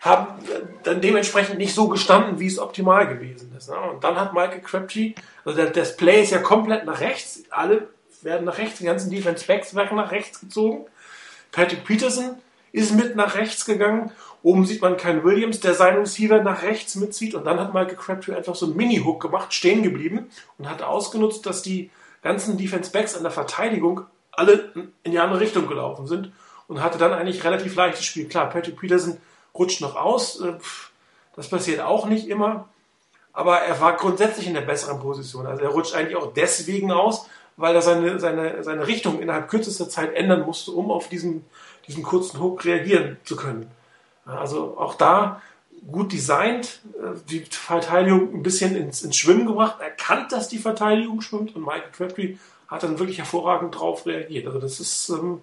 haben dann dementsprechend nicht so gestanden, wie es optimal gewesen ist. Ne? Und dann hat Michael Crabtree, also das Play ist ja komplett nach rechts, alle werden nach rechts, die ganzen Defense Backs werden nach rechts gezogen. Patrick Peterson ist mit nach rechts gegangen Oben sieht man keinen Williams, der seinen Receiver nach rechts mitzieht und dann hat Michael Crabtree einfach so einen Mini-Hook gemacht, stehen geblieben und hat ausgenutzt, dass die ganzen Defense Backs an der Verteidigung alle in die andere Richtung gelaufen sind und hatte dann eigentlich relativ leichtes Spiel. Klar, Patrick Peterson rutscht noch aus, äh, das passiert auch nicht immer, aber er war grundsätzlich in der besseren Position. Also er rutscht eigentlich auch deswegen aus, weil er seine, seine, seine Richtung innerhalb kürzester Zeit ändern musste, um auf diesen, diesen kurzen Hook reagieren zu können. Also auch da gut designt, äh, die Verteidigung ein bisschen ins, ins Schwimmen gebracht, erkannt, dass die Verteidigung schwimmt und Michael Crabtree hat dann wirklich hervorragend drauf reagiert. Also das ist ähm,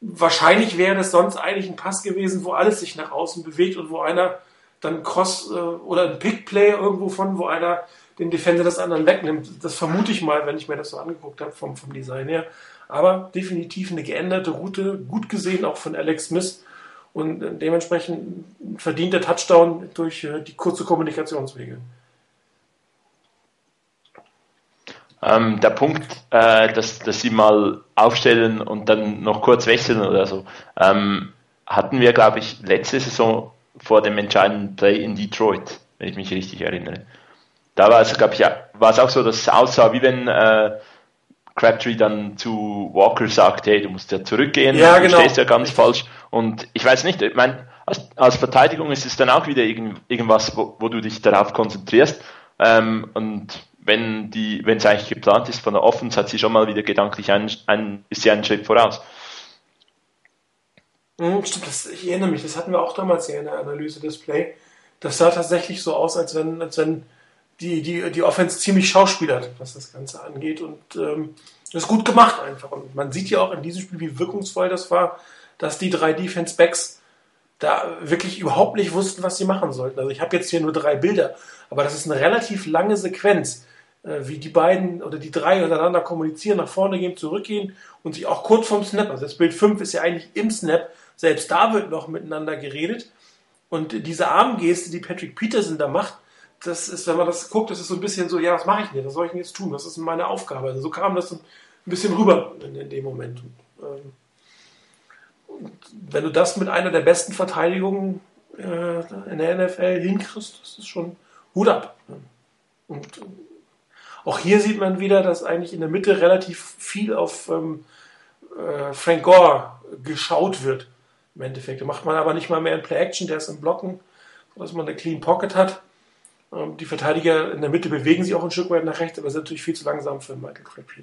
wahrscheinlich wäre das sonst eigentlich ein Pass gewesen, wo alles sich nach außen bewegt und wo einer dann Cross äh, oder ein Pick-Play irgendwo von, wo einer den Defender des anderen wegnimmt. Das vermute ich mal, wenn ich mir das so angeguckt habe vom, vom Design her. Aber definitiv eine geänderte Route, gut gesehen auch von Alex Smith und dementsprechend verdient der Touchdown durch äh, die kurze Kommunikationswege. Ähm, der Punkt, äh, dass, dass sie mal aufstellen und dann noch kurz wechseln oder so, ähm, hatten wir, glaube ich, letzte Saison vor dem entscheidenden Play in Detroit, wenn ich mich richtig erinnere. Da war es, glaube ich, war es auch so, dass es aussah, wie wenn äh, Crabtree dann zu Walker sagt, hey, du musst ja zurückgehen, ja, du genau. stehst ja ganz falsch. Und ich weiß nicht, ich meine, als, als Verteidigung ist es dann auch wieder irgend, irgendwas, wo, wo du dich darauf konzentrierst. Ähm, und wenn die, wenn es eigentlich geplant ist von der Offense, hat sie schon mal wieder gedanklich ein, ein, ist sie einen Schritt voraus. Mhm, stimmt, das, ich erinnere mich, das hatten wir auch damals hier in der Analyse-Display. Das sah tatsächlich so aus, als wenn, als wenn die, die, die Offense ziemlich schauspielert, was das Ganze angeht. Und ähm, das ist gut gemacht einfach. Und man sieht ja auch in diesem Spiel, wie wirkungsvoll das war, dass die drei Defense-Backs da wirklich überhaupt nicht wussten, was sie machen sollten. Also ich habe jetzt hier nur drei Bilder, aber das ist eine relativ lange Sequenz, wie die beiden oder die drei untereinander kommunizieren, nach vorne gehen, zurückgehen und sich auch kurz vorm Snap, also das Bild 5 ist ja eigentlich im Snap, selbst da wird noch miteinander geredet. Und diese Armgeste, die Patrick Peterson da macht, das ist, wenn man das guckt, das ist so ein bisschen so, ja, was mache ich denn? Was soll ich denn jetzt tun? Was ist meine Aufgabe? Also so kam das ein bisschen rüber in, in dem Moment. Und, ähm, wenn du das mit einer der besten Verteidigungen äh, in der NFL hinkriegst, das ist schon Hut ab. Und auch hier sieht man wieder, dass eigentlich in der Mitte relativ viel auf ähm, äh, Frank Gore geschaut wird. Im Endeffekt. Da macht man aber nicht mal mehr in Play-Action, der ist im Blocken, sodass man eine Clean Pocket hat. Ähm, die Verteidiger in der Mitte bewegen sich auch ein Stück weit nach rechts, aber sind natürlich viel zu langsam für Michael Crabtree.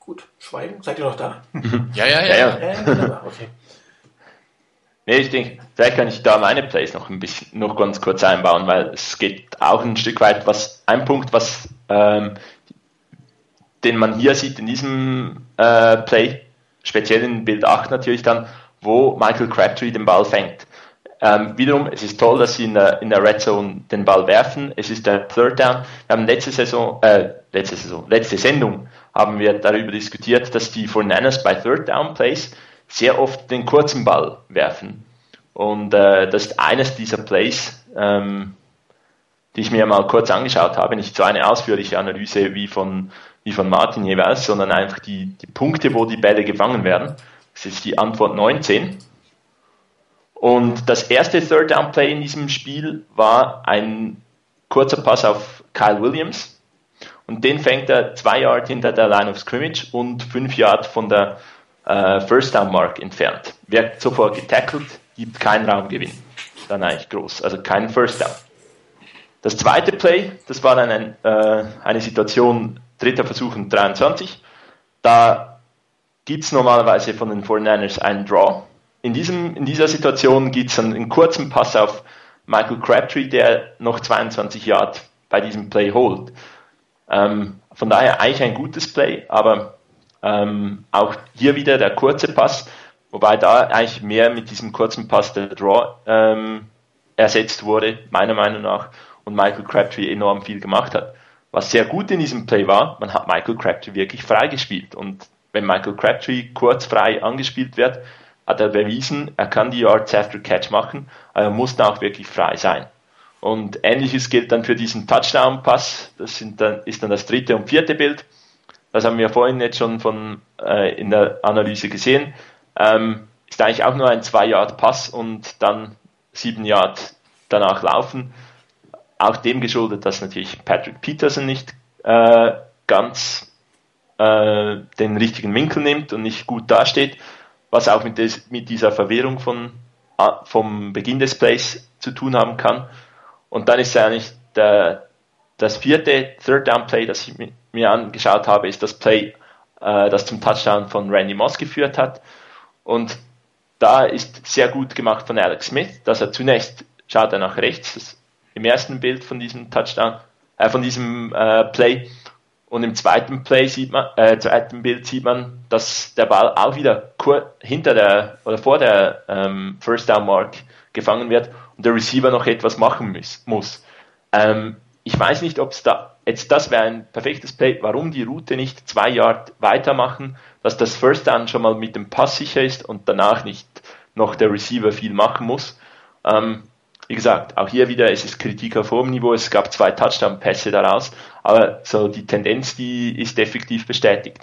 Gut, Schweigen, seid ihr noch da? Ja, ja, ja. ja, ja. okay. Nee, ich denke, vielleicht kann ich da meine Plays noch ein bisschen, noch ganz kurz einbauen, weil es geht auch ein Stück weit, was, ein Punkt, was, ähm, den man hier sieht in diesem äh, Play, speziell in Bild 8 natürlich dann, wo Michael Crabtree den Ball fängt. Ähm, wiederum, es ist toll, dass sie in der, in der Red Zone den Ball werfen. Es ist der Third Down. Wir haben letzte Saison, äh, letzte Saison, letzte Sendung haben wir darüber diskutiert, dass die 49ers bei Third Down Plays sehr oft den kurzen Ball werfen. Und äh, das ist eines dieser Plays, ähm, die ich mir mal kurz angeschaut habe. Nicht so eine ausführliche Analyse wie von, wie von Martin jeweils, sondern einfach die, die Punkte, wo die Bälle gefangen werden. Das ist die Antwort 19. Und das erste Third Down Play in diesem Spiel war ein kurzer Pass auf Kyle Williams. Und den fängt er zwei Yard hinter der Line of Scrimmage und fünf Yard von der äh, First Down Mark entfernt. Wird sofort getackelt, gibt keinen Raumgewinn. Dann eigentlich groß, also kein First Down. Das zweite Play, das war dann ein, äh, eine Situation, dritter Versuch und 23. Da gibt es normalerweise von den 49ers einen Draw in, diesem, in dieser Situation gibt es einen, einen kurzen Pass auf Michael Crabtree, der noch 22 Yard bei diesem Play holt. Ähm, von daher eigentlich ein gutes Play, aber ähm, auch hier wieder der kurze Pass, wobei da eigentlich mehr mit diesem kurzen Pass der Draw ähm, ersetzt wurde, meiner Meinung nach, und Michael Crabtree enorm viel gemacht hat. Was sehr gut in diesem Play war, man hat Michael Crabtree wirklich freigespielt und wenn Michael Crabtree kurz frei angespielt wird, hat er bewiesen, er kann die Yards after Catch machen, aber er muss dann auch wirklich frei sein. Und ähnliches gilt dann für diesen Touchdown-Pass, das sind dann, ist dann das dritte und vierte Bild. Das haben wir vorhin jetzt schon von, äh, in der Analyse gesehen. Ähm, ist eigentlich auch nur ein 2-Yard-Pass und dann 7 Yard danach laufen. Auch dem geschuldet, dass natürlich Patrick Peterson nicht äh, ganz äh, den richtigen Winkel nimmt und nicht gut dasteht was auch mit, des, mit dieser Verwirrung von, vom Beginn des Plays zu tun haben kann. Und dann ist eigentlich der, das vierte Third Down Play, das ich mir angeschaut habe, ist das Play, äh, das zum Touchdown von Randy Moss geführt hat. Und da ist sehr gut gemacht von Alex Smith, dass er zunächst schaut er nach rechts, im ersten Bild von diesem Touchdown, äh, von diesem äh, Play und im zweiten Play sieht man, äh, zweiten Bild sieht man, dass der Ball auch wieder hinter der oder vor der ähm, First Down Mark gefangen wird und der Receiver noch etwas machen muss. Ähm, ich weiß nicht, ob es da jetzt das wäre ein perfektes Play, warum die Route nicht zwei Yard weitermachen, dass das First Down schon mal mit dem Pass sicher ist und danach nicht noch der Receiver viel machen muss. Ähm, wie gesagt, auch hier wieder, es ist Kritik auf hohem Niveau, es gab zwei Touchdown-Pässe daraus, aber so die Tendenz, die ist effektiv bestätigt.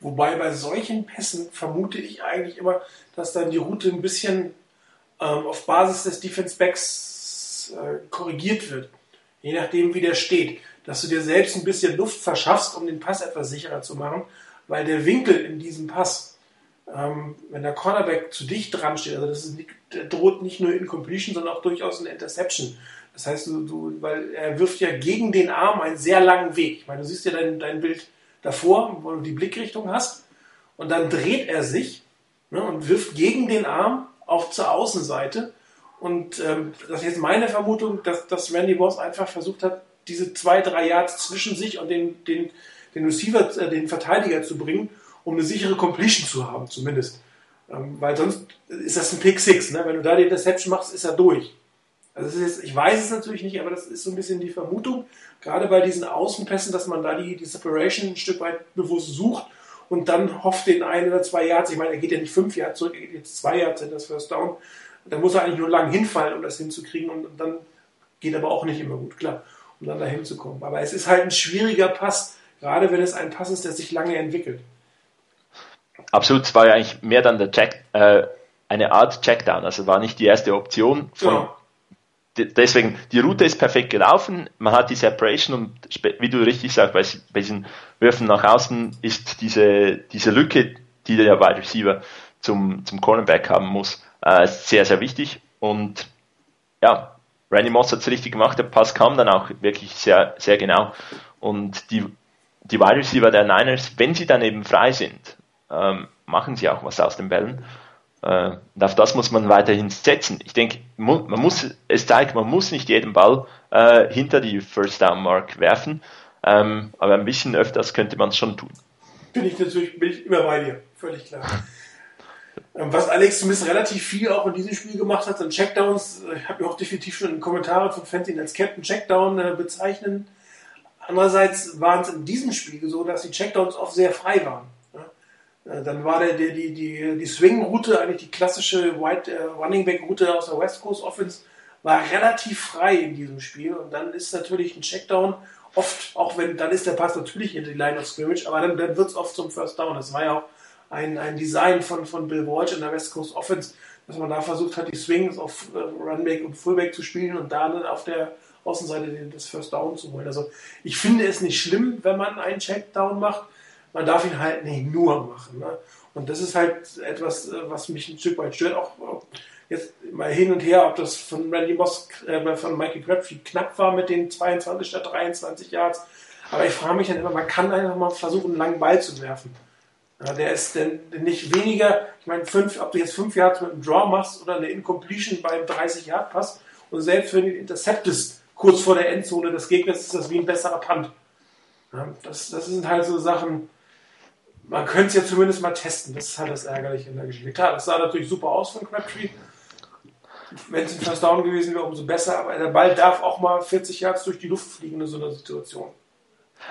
Wobei bei solchen Pässen vermute ich eigentlich immer, dass dann die Route ein bisschen ähm, auf Basis des Defense Backs äh, korrigiert wird. Je nachdem, wie der steht. dass du dir selbst ein bisschen Luft verschaffst, um den Pass etwas sicherer zu machen, weil der Winkel in diesem Pass, ähm, wenn der Cornerback zu dicht dran steht, also das ist nicht, droht nicht nur Incompletion, sondern auch durchaus eine Interception. Das heißt, du, du, weil er wirft ja gegen den Arm einen sehr langen Weg. Ich meine, du siehst ja dein, dein Bild davor, wo du die Blickrichtung hast, und dann dreht er sich ne, und wirft gegen den Arm auch zur Außenseite. Und ähm, das ist jetzt meine Vermutung, dass, dass Randy Moss einfach versucht hat, diese zwei, drei Yards zwischen sich und den, den, den Receiver, äh, den Verteidiger zu bringen, um eine sichere Completion zu haben, zumindest. Ähm, weil sonst ist das ein Pick Six. Ne? Wenn du da die Interception machst, ist er durch. Also jetzt, ich weiß es natürlich nicht, aber das ist so ein bisschen die Vermutung, gerade bei diesen Außenpässen, dass man da die, die Separation ein Stück weit bewusst sucht und dann hofft den ein oder zwei Yards. Ich meine, er geht ja nicht fünf Yards zurück, er geht jetzt zwei Yards in das First Down. Da muss er eigentlich nur lang hinfallen, um das hinzukriegen und, und dann geht aber auch nicht immer gut, klar, um dann da hinzukommen. Aber es ist halt ein schwieriger Pass, gerade wenn es ein Pass ist, der sich lange entwickelt. Absolut, es war ja eigentlich mehr dann der Check, äh, eine Art Checkdown, also war nicht die erste Option von, genau deswegen, die Route ist perfekt gelaufen, man hat die Separation und wie du richtig sagst, bei, bei diesen Würfen nach außen ist diese, diese Lücke, die der Wide Receiver zum, zum Cornerback haben muss, äh, sehr, sehr wichtig. Und ja, Randy Moss hat es richtig gemacht, der Pass kam dann auch wirklich sehr, sehr genau. Und die, die Wide Receiver der Niners, wenn sie dann eben frei sind, ähm, machen sie auch was aus den Bällen. Äh, und auf das muss man weiterhin setzen. Ich denke, man muss, es zeigt, man muss nicht jeden Ball äh, hinter die First Down Mark werfen, ähm, aber ein bisschen öfters könnte man es schon tun. Bin ich natürlich bin ich immer bei dir, völlig klar. Ähm, was Alex zumindest relativ viel auch in diesem Spiel gemacht hat, sind Checkdowns. Ich habe ja auch definitiv schon in Kommentaren von Fans ihn als Captain Checkdown äh, bezeichnen. Andererseits waren es in diesem Spiel so, dass die Checkdowns oft sehr frei waren. Äh, dann war der, der, die, die, die Swing-Route, eigentlich die klassische White äh, Running Back-Route aus der West Coast Offense, war relativ frei in diesem Spiel. Und dann ist natürlich ein Checkdown oft, auch wenn, dann ist der Pass natürlich in die Line of Scrimmage, aber dann, dann wird es oft zum First Down. Das war ja auch ein, ein Design von, von Bill Walsh in der West Coast Offense, dass man da versucht hat, die Swings auf äh, Runback und Fullback zu spielen und da dann auf der Außenseite das First Down zu holen. Also ich finde es nicht schlimm, wenn man einen Checkdown macht man darf ihn halt nicht nur machen. Ne? Und das ist halt etwas, äh, was mich ein Stück weit stört. Auch jetzt mal hin und her, ob das von Randy Moss, äh, von Michael Crabtree knapp war mit den 22 statt 23 Yards. Aber ich frage mich dann immer, man kann einfach mal versuchen, einen langen Ball zu werfen. Ja, der ist denn nicht weniger, ich meine, fünf, ob du jetzt fünf Yards mit einem Draw machst oder eine Incompletion beim 30-Yard-Pass und selbst wenn du interceptest kurz vor der Endzone des Gegners, ist das wie ein besserer Punt. Ja, das, das sind halt so Sachen, man könnte es ja zumindest mal testen. Das ist halt das Ärgerliche in der Geschichte. Klar, das sah natürlich super aus von Crabtree. Wenn es ein First Down gewesen wäre, umso besser. Aber der Ball darf auch mal 40 Yards durch die Luft fliegen in so einer Situation.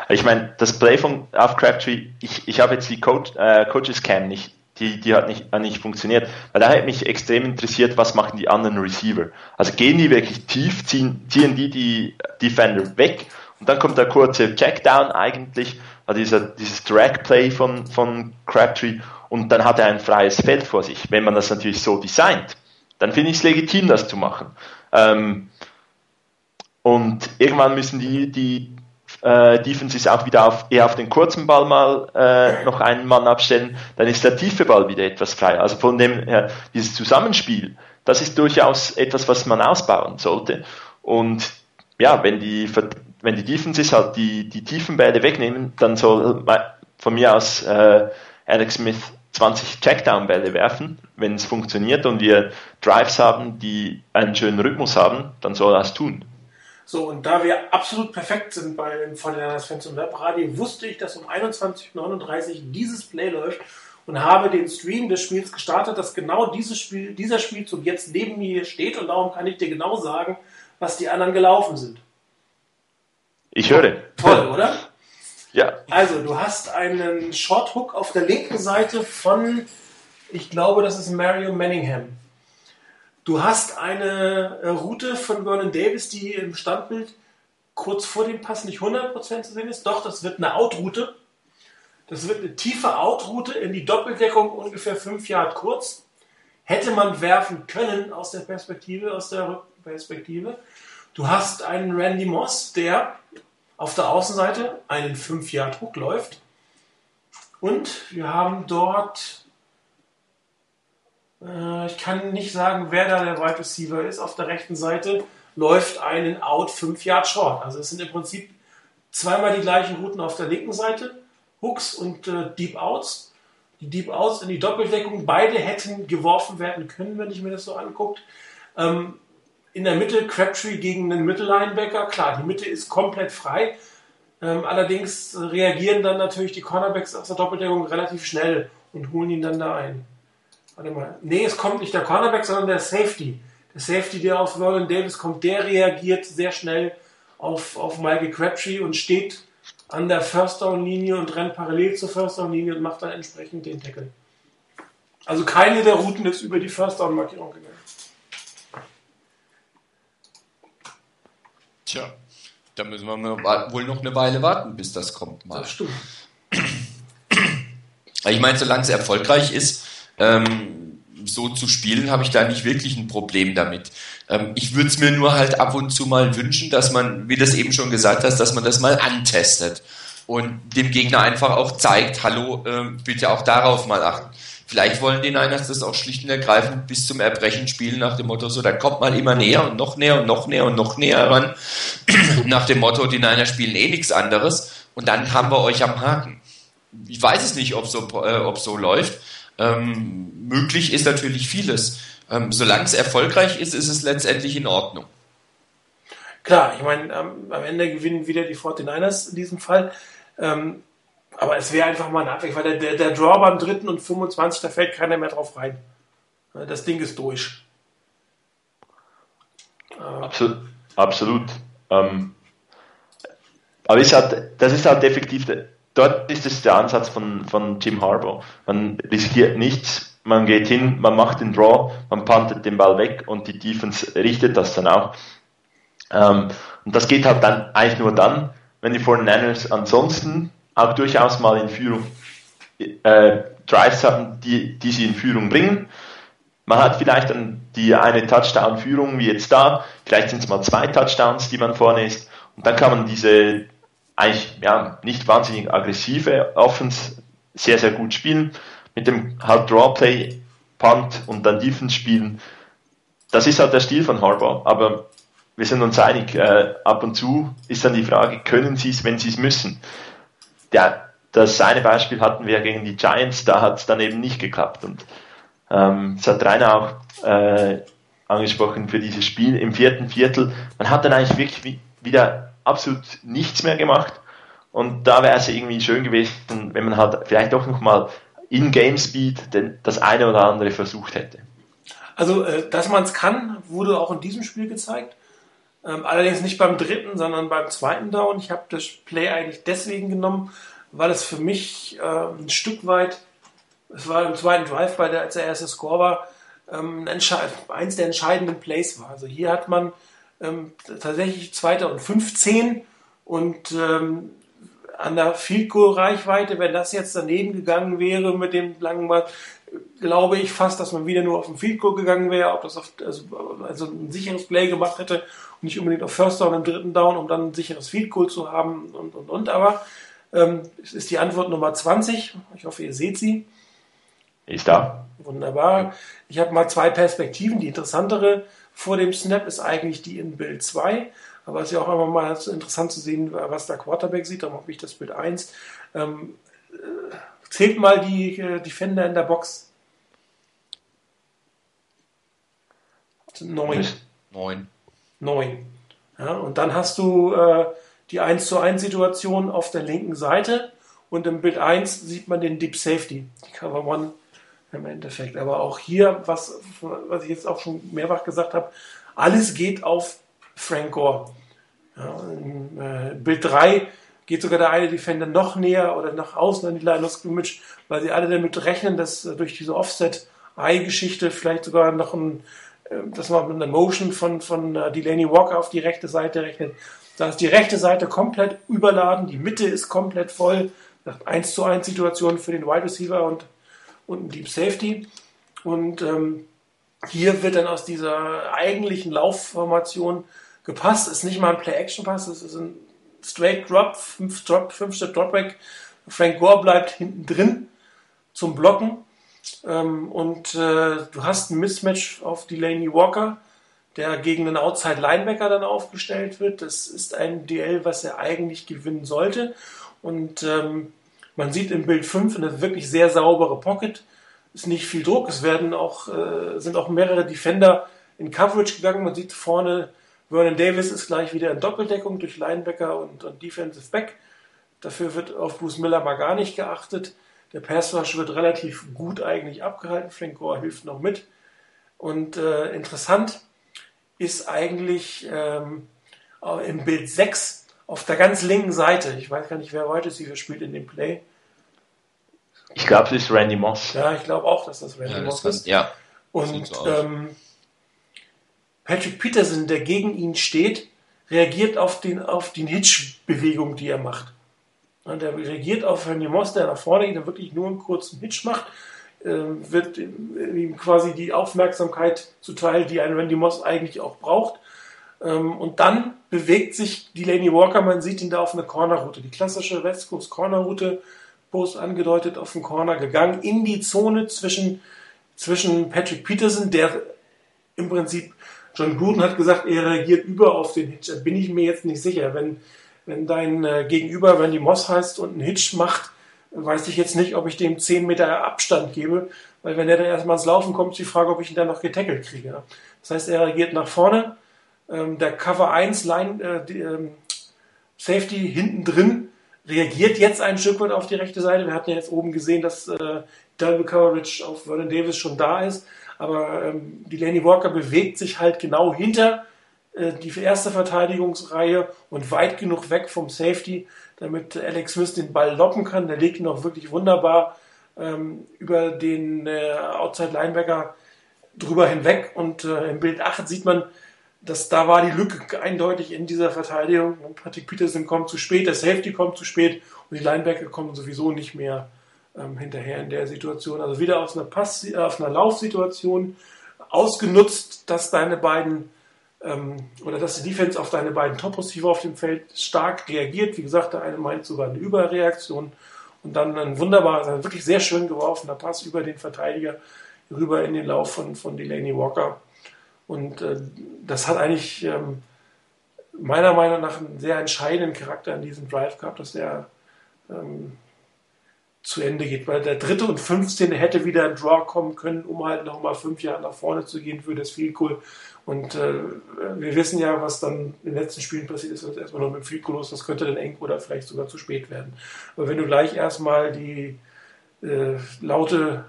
Ich meine, das Play von auf Crabtree, ich, ich habe jetzt die Coach, äh, Coaches Cam nicht, die, die hat nicht, nicht funktioniert, weil da hat mich extrem interessiert, was machen die anderen Receiver. Also gehen die wirklich tief, ziehen, ziehen die die Defender weg und dann kommt der kurze Checkdown eigentlich also dieser, dieses Drag-Play von, von Crabtree und dann hat er ein freies Feld vor sich. Wenn man das natürlich so designt, dann finde ich es legitim, das zu machen. Ähm, und irgendwann müssen die, die äh, Defenses auch wieder auf, eher auf den kurzen Ball mal äh, noch einen Mann abstellen, dann ist der tiefe Ball wieder etwas freier. Also von dem her, dieses Zusammenspiel, das ist durchaus etwas, was man ausbauen sollte. Und ja, wenn die wenn die Defenses halt die, die tiefen Bälle wegnehmen, dann soll von mir aus äh, Alex Smith 20 Checkdown-Bälle werfen, wenn es funktioniert und wir Drives haben, die einen schönen Rhythmus haben, dann soll er das tun. So, und da wir absolut perfekt sind bei den Fortinanders Fans und Webradio, wusste ich, dass um 21.39 Uhr dieses Play läuft und habe den Stream des Spiels gestartet, dass genau dieses Spiel, dieser Spielzug jetzt neben mir steht und darum kann ich dir genau sagen, was die anderen gelaufen sind. Ich höre. Toll, oder? Ja. Also, du hast einen Short Hook auf der linken Seite von, ich glaube, das ist Mario Manningham. Du hast eine äh, Route von Vernon Davis, die im Standbild kurz vor dem Pass nicht 100% zu sehen ist. Doch, das wird eine Outroute. Das wird eine tiefe Outroute in die Doppeldeckung ungefähr 5 Yard kurz. Hätte man werfen können aus der Perspektive, aus der Rückperspektive. Du hast einen Randy Moss, der auf der Außenseite einen 5-Yard-Hook läuft. Und wir haben dort, äh, ich kann nicht sagen, wer da der Wide Receiver ist, auf der rechten Seite läuft einen Out 5 Yard Short. Also es sind im Prinzip zweimal die gleichen Routen auf der linken Seite, Hooks und äh, Deep Outs. Die Deep Outs in die Doppeldeckung, beide hätten geworfen werden können, wenn ich mir das so anguckt. Ähm, in der Mitte Crabtree gegen einen Mittellinebacker. Klar, die Mitte ist komplett frei. Ähm, allerdings reagieren dann natürlich die Cornerbacks aus der Doppeldeckung relativ schnell und holen ihn dann da ein. Warte mal. Nee, es kommt nicht der Cornerback, sondern der Safety. Der Safety, der auf Vernon Davis kommt, der reagiert sehr schnell auf, auf Michael Crabtree und steht an der First Down Linie und rennt parallel zur First Down Linie und macht dann entsprechend den Tackle. Also keine der Routen ist über die First Down Markierung gegangen. Tja, da müssen wir wohl noch eine Weile warten, bis das kommt mal. Das stimmt. Ich meine, solange es erfolgreich ist, ähm, so zu spielen, habe ich da nicht wirklich ein Problem damit. Ähm, ich würde es mir nur halt ab und zu mal wünschen, dass man, wie das eben schon gesagt hast, dass man das mal antestet und dem Gegner einfach auch zeigt, hallo, äh, bitte auch darauf mal achten. Vielleicht wollen die Niners das auch schlicht und ergreifend bis zum Erbrechen spielen, nach dem Motto, so, da kommt man immer näher und noch näher und noch näher und noch näher ran. nach dem Motto, die Niners spielen eh nichts anderes und dann haben wir euch am Haken. Ich weiß es nicht, ob so, äh, ob so läuft. Ähm, möglich ist natürlich vieles. Ähm, solange es erfolgreich ist, ist es letztendlich in Ordnung. Klar, ich meine, ähm, am Ende gewinnen wieder die 49ers in diesem Fall. Ähm, aber es wäre einfach mal ein Abweg, weil der, der, der Draw beim dritten und 25, da fällt keiner mehr drauf rein. Das Ding ist durch. Absolut. absolut. Ähm, aber ist halt, das ist halt effektiv, dort ist es der Ansatz von, von Jim Harbour. Man riskiert nichts, man geht hin, man macht den Draw, man pantet den Ball weg und die Defense richtet das dann auch. Ähm, und das geht halt dann eigentlich nur dann, wenn die 49ers ansonsten auch durchaus mal in Führung äh, Drives hatten, die, die sie in Führung bringen. Man hat vielleicht dann die eine Touchdown-Führung wie jetzt da, vielleicht sind es mal zwei Touchdowns, die man vorne ist. Und dann kann man diese eigentlich ja, nicht wahnsinnig aggressive Offense sehr, sehr gut spielen. Mit dem halt Drawplay, Punt und dann Defense spielen. Das ist halt der Stil von Harbour. Aber wir sind uns einig, äh, ab und zu ist dann die Frage, können sie es, wenn sie es müssen? ja, das eine Beispiel hatten wir gegen die Giants, da hat es dann eben nicht geklappt. Und ähm, das hat Rainer auch äh, angesprochen für dieses Spiel im vierten Viertel. Man hat dann eigentlich wirklich wieder absolut nichts mehr gemacht. Und da wäre es irgendwie schön gewesen, wenn man halt vielleicht doch nochmal in Game Speed das eine oder andere versucht hätte. Also, äh, dass man es kann, wurde auch in diesem Spiel gezeigt. Ähm, allerdings nicht beim dritten, sondern beim zweiten Down. Ich habe das Play eigentlich deswegen genommen, weil es für mich äh, ein Stück weit, es war im zweiten Drive, bei der, als der erste Score war, ähm, eins der entscheidenden Plays war. Also hier hat man ähm, tatsächlich zweiter und 15 und ähm, an der Field Goal Reichweite, wenn das jetzt daneben gegangen wäre mit dem langen Ball, glaube ich fast, dass man wieder nur auf den Field Goal gegangen wäre, ob das auf, also, also ein sicheres Play gemacht hätte und nicht unbedingt auf First Down im dritten Down, um dann ein sicheres Field Goal zu haben und und und. Aber ähm, es ist die Antwort Nummer 20. Ich hoffe, ihr seht sie. Ist da. Wunderbar. Ich habe mal zwei Perspektiven. Die interessantere vor dem Snap ist eigentlich die in Bild 2. Aber es ist ja auch immer mal interessant zu sehen, was der Quarterback sieht. Darum habe ich das Bild 1. Ähm, äh, zählt mal die äh, Defender in der Box. Neun. Neun. Neun. Ja, und dann hast du äh, die 1 zu 1 Situation auf der linken Seite und im Bild 1 sieht man den Deep Safety, die Cover One im Endeffekt. Aber auch hier, was, was ich jetzt auch schon mehrfach gesagt habe, alles geht auf Frank Gore. Ja, in, äh, Bild 3 geht sogar der eine Defender noch näher oder nach außen an die Line of Scrimmage, weil sie alle damit rechnen, dass äh, durch diese Offset-Eye-Geschichte vielleicht sogar noch ein, äh, dass man mit einer Motion von, von äh, Delaney Walker auf die rechte Seite rechnet. Da ist die rechte Seite komplett überladen, die Mitte ist komplett voll. 1 zu 1 Situation für den Wide Receiver und, und ein Deep Safety. Und ähm, hier wird dann aus dieser eigentlichen Laufformation gepasst. Ist nicht mal ein Play-Action-Pass, es ist ein Straight Drop, 5 Drop, 5 Step Dropback. Frank Gore bleibt hinten drin zum Blocken. Ähm, und äh, du hast ein Mismatch auf Delaney Walker, der gegen einen Outside Linebacker dann aufgestellt wird. Das ist ein DL, was er eigentlich gewinnen sollte. Und ähm, man sieht im Bild 5 eine wirklich sehr saubere Pocket. Ist nicht viel Druck. Es werden auch, äh, sind auch mehrere Defender in Coverage gegangen. Man sieht vorne, Vernon Davis ist gleich wieder in Doppeldeckung durch Linebacker und, und Defensive Back. Dafür wird auf Bruce Miller mal gar nicht geachtet. Der Pass Rush wird relativ gut eigentlich abgehalten. Frank Gore hilft noch mit. Und äh, interessant ist eigentlich ähm, im Bild 6 auf der ganz linken Seite. Ich weiß gar nicht, wer heute sie spielt in dem Play. Ich glaube, es ist Randy Moss. Ja, ich glaube auch, dass das Randy ja, Moss das ist. Ja. Und so ähm, Patrick Peterson, der gegen ihn steht, reagiert auf, den, auf die Hitch-Bewegung, die er macht. Und er reagiert auf Randy Moss, der nach vorne geht, der wirklich nur einen kurzen Hitch macht, äh, wird ihm quasi die Aufmerksamkeit zuteil, die ein Randy Moss eigentlich auch braucht. Ähm, und dann bewegt sich Delaney Walker, man sieht ihn da auf eine Cornerroute, die klassische West Coast Cornerroute, Post angedeutet auf den Corner gegangen, in die Zone zwischen, zwischen Patrick Peterson, der im Prinzip, John Gruden hat gesagt, er reagiert über auf den Hitch. Da bin ich mir jetzt nicht sicher. Wenn, wenn dein äh, Gegenüber Randy Moss heißt und einen Hitch macht, weiß ich jetzt nicht, ob ich dem 10 Meter Abstand gebe, weil wenn er dann erstmal ins Laufen kommt, ist die Frage, ob ich ihn dann noch getackelt kriege. Das heißt, er reagiert nach vorne. Ähm, der Cover 1 Line, äh, die, ähm, Safety hinten drin reagiert jetzt ein Stück weit auf die rechte Seite. Wir hatten ja jetzt oben gesehen, dass äh, Double Coverage auf Vernon Davis schon da ist. Aber ähm, die Lenny Walker bewegt sich halt genau hinter äh, die erste Verteidigungsreihe und weit genug weg vom Safety, damit Alex Smith den Ball locken kann. Der legt ihn auch wirklich wunderbar ähm, über den äh, Outside Linebacker drüber hinweg. Und äh, im Bild 8 sieht man, dass da war die Lücke eindeutig in dieser Verteidigung. Patrick Peterson kommt zu spät, der Safety kommt zu spät und die Linebacker kommen sowieso nicht mehr ähm, hinterher in der Situation. Also wieder aus einer, Pass äh, aus einer Laufsituation ausgenutzt, dass deine beiden ähm, oder dass die Defense auf deine beiden Top-Receiver auf dem Feld stark reagiert. Wie gesagt, der eine meint sogar eine Überreaktion und dann ein wunderbarer, wirklich sehr schön geworfener Pass über den Verteidiger rüber in den Lauf von, von Delaney Walker. Und äh, das hat eigentlich ähm, meiner Meinung nach einen sehr entscheidenden Charakter in diesem Drive gehabt, dass der ähm, zu Ende geht, weil der dritte und 15. hätte wieder ein Draw kommen können, um halt nochmal fünf Jahre nach vorne zu gehen für das Field Goal. Und äh, wir wissen ja, was dann in den letzten Spielen passiert ist, was erstmal noch mit dem Field Goal los, das könnte dann eng oder vielleicht sogar zu spät werden. Aber wenn du gleich erstmal die äh, laute,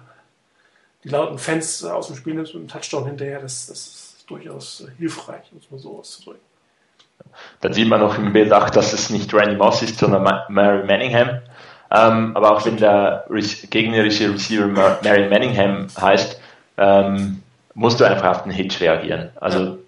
die lauten Fans aus dem Spiel nimmst mit einem Touchdown hinterher, das, das durchaus hilfreich, um es mal so auszudrücken. Dann sieht man noch im Bild auch, dass es nicht Randy Moss ist, sondern Mary Manningham. Ähm, aber auch wenn der gegnerische Receiver Mary Manningham heißt, ähm, musst du einfach auf den Hitch reagieren. Also,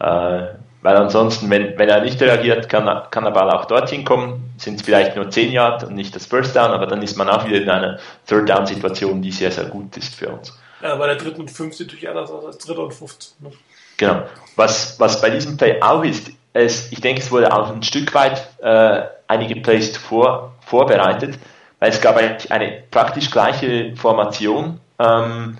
äh, weil ansonsten, wenn, wenn er nicht reagiert, kann, kann der Ball auch dorthin kommen, sind es vielleicht nur 10 Yard und nicht das First Down, aber dann ist man auch wieder in einer Third Down Situation, die sehr, sehr gut ist für uns. Ja, bei der dritten und fünf sieht natürlich anders aus als dritter und 15. Ne? Genau. Was, was bei diesem Play auch ist, ist, ich denke, es wurde auch ein Stück weit äh, einige Plays zuvor vorbereitet, weil es gab eigentlich eine praktisch gleiche Formation, ähm,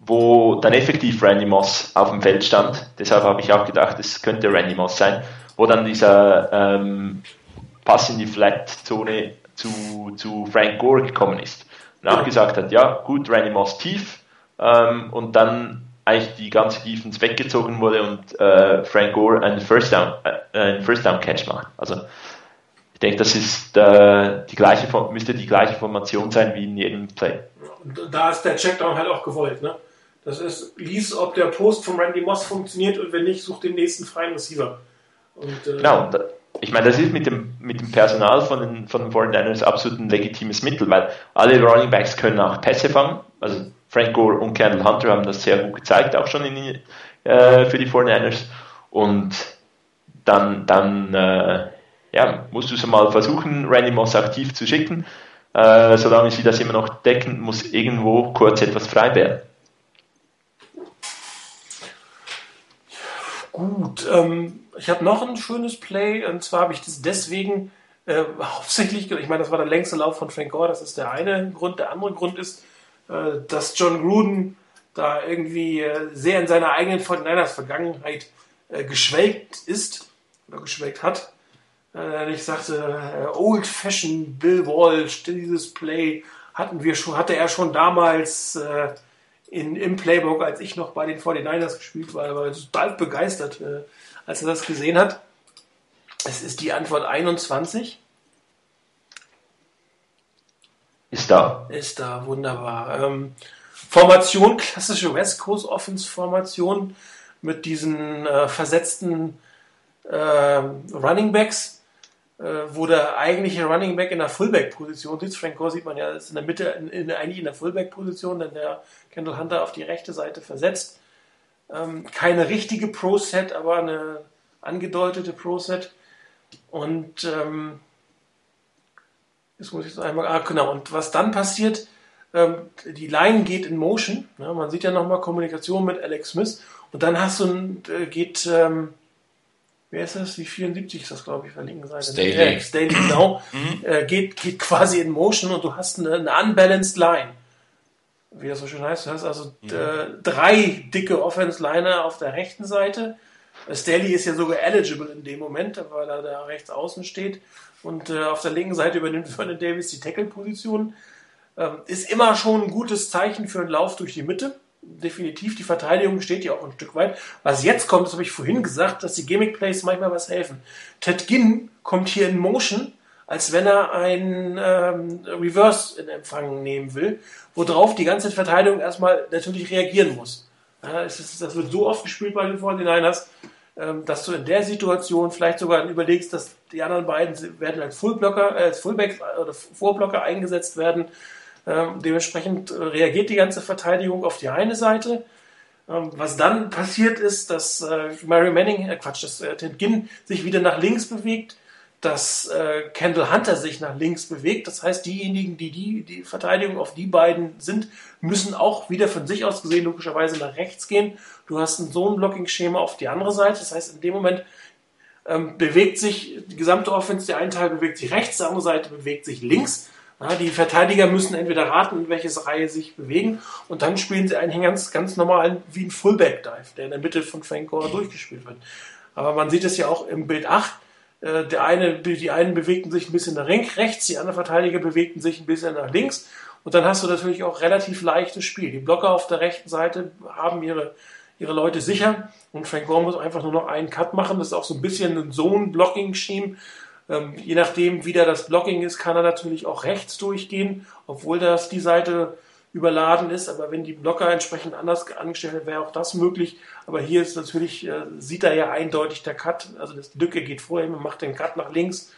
wo dann effektiv Randy Moss auf dem Feld stand. Deshalb habe ich auch gedacht, es könnte Randy Moss sein, wo dann dieser ähm, Pass in die Flat-Zone zu, zu Frank Gore gekommen ist. Und auch gesagt hat, ja, gut, Randy Moss tief ähm, und dann eigentlich die ganze Defense weggezogen wurde und äh, Frank Gore einen First Down, äh, einen First Down Catch macht. Also ich denke, das ist äh, die gleiche, müsste die gleiche Formation sein wie in jedem Play. Und da ist der Checkdown halt auch gewollt, ne? Das ist, lies, ob der Post von Randy Moss funktioniert und wenn nicht, such den nächsten freien Receiver. Und, äh, genau, ich meine, das ist mit dem, mit dem Personal von den, von den 49ers absolut ein legitimes Mittel, weil alle Running Backs können auch Pässe fangen. Also Frank Gore und Kendall Hunter haben das sehr gut gezeigt, auch schon in, äh, für die 49ers. Und dann, dann äh, ja, musst du es mal versuchen, Randy Moss aktiv zu schicken. Äh, solange sie das immer noch decken, muss irgendwo kurz etwas frei werden. Gut, ähm, ich habe noch ein schönes Play und zwar habe ich das deswegen äh, hauptsächlich, ich meine, das war der längste Lauf von Frank Gore, das ist der eine Grund. Der andere Grund ist, dass John Gruden da irgendwie äh, sehr in seiner eigenen 49ers Vergangenheit äh, geschwelgt ist oder geschwelgt hat. Äh, ich sagte, äh, Old Fashioned Bill Walsh, dieses Play hatten wir schon, hatte er schon damals äh, in, im Playbook, als ich noch bei den 49ers gespielt war. War total begeistert, äh, als er das gesehen hat. Es ist die Antwort 21. Ist da. Ist da, wunderbar. Ähm, Formation, klassische West Coast Offense Formation mit diesen äh, versetzten äh, Running Backs, äh, wo der eigentliche Running Back in der Fullback-Position sitzt. Frank Gore sieht man ja, ist in der Mitte, in, in, eigentlich in der Fullback-Position, denn der Kendall Hunter auf die rechte Seite versetzt. Ähm, keine richtige Pro-Set, aber eine angedeutete Pro-Set. Und ähm, jetzt muss ich es einmal, ah genau, und was dann passiert, ähm, die Line geht in Motion, ne? man sieht ja nochmal Kommunikation mit Alex Smith und dann hast du, ein, äh, geht, ähm, wer ist das, die 74 ist das glaube ich, auf der linken Seite. Staley. Ja, Staley, genau, äh, geht, geht quasi in Motion und du hast eine, eine unbalanced Line. Wie das so schön heißt, du hast also äh, drei dicke Offense-Liner auf der rechten Seite, Staley ist ja sogar eligible in dem Moment, weil er da rechts außen steht. Und äh, auf der linken Seite übernimmt Vernon Davis die Tackle-Position. Ähm, ist immer schon ein gutes Zeichen für einen Lauf durch die Mitte. Definitiv, die Verteidigung steht ja auch ein Stück weit. Was jetzt kommt, das habe ich vorhin gesagt, dass die Gimmick-Plays manchmal was helfen. Ted Ginn kommt hier in Motion, als wenn er ein ähm, Reverse in Empfang nehmen will, worauf die ganze Verteidigung erstmal natürlich reagieren muss. Ist, das wird so oft gespielt bei den 49ers, ähm, dass du in der Situation vielleicht sogar überlegst, dass die anderen beiden werden als Fullblocker, äh, als Fullback oder Vorblocker eingesetzt werden. Ähm, dementsprechend äh, reagiert die ganze Verteidigung auf die eine Seite. Ähm, was dann passiert ist, dass äh, Mary Manning, äh, Quatsch, dass Ted Ginn sich wieder nach links bewegt dass äh, Kendall Hunter sich nach links bewegt. Das heißt, diejenigen, die die, die Verteidigung auf die beiden sind, müssen auch wieder von sich aus gesehen logischerweise nach rechts gehen. Du hast ein Zone-Blocking-Schema auf die andere Seite. Das heißt, in dem Moment ähm, bewegt sich die gesamte Offense, der eine Teil bewegt sich rechts, der andere Seite bewegt sich links. Ja, die Verteidiger müssen entweder raten, in welches Reihe sich bewegen und dann spielen sie einen ganz, ganz normal wie ein Fullback-Dive, der in der Mitte von Frank Gore durchgespielt wird. Aber man sieht es ja auch im Bild 8, äh, der eine, die einen bewegten sich ein bisschen nach rechts, die anderen Verteidiger bewegten sich ein bisschen nach links. Und dann hast du natürlich auch relativ leichtes Spiel. Die Blocker auf der rechten Seite haben ihre, ihre Leute sicher und Frank Gore muss einfach nur noch einen Cut machen. Das ist auch so ein bisschen ein Zone-Blocking-Scheme. Ähm, je nachdem, wie da das Blocking ist, kann er natürlich auch rechts durchgehen, obwohl das die Seite überladen ist. Aber wenn die Blocker entsprechend anders angestellt wäre auch das möglich. Aber hier ist natürlich, äh, sieht er ja eindeutig der Cut. Also das Lücke geht vorher, man macht den Cut nach links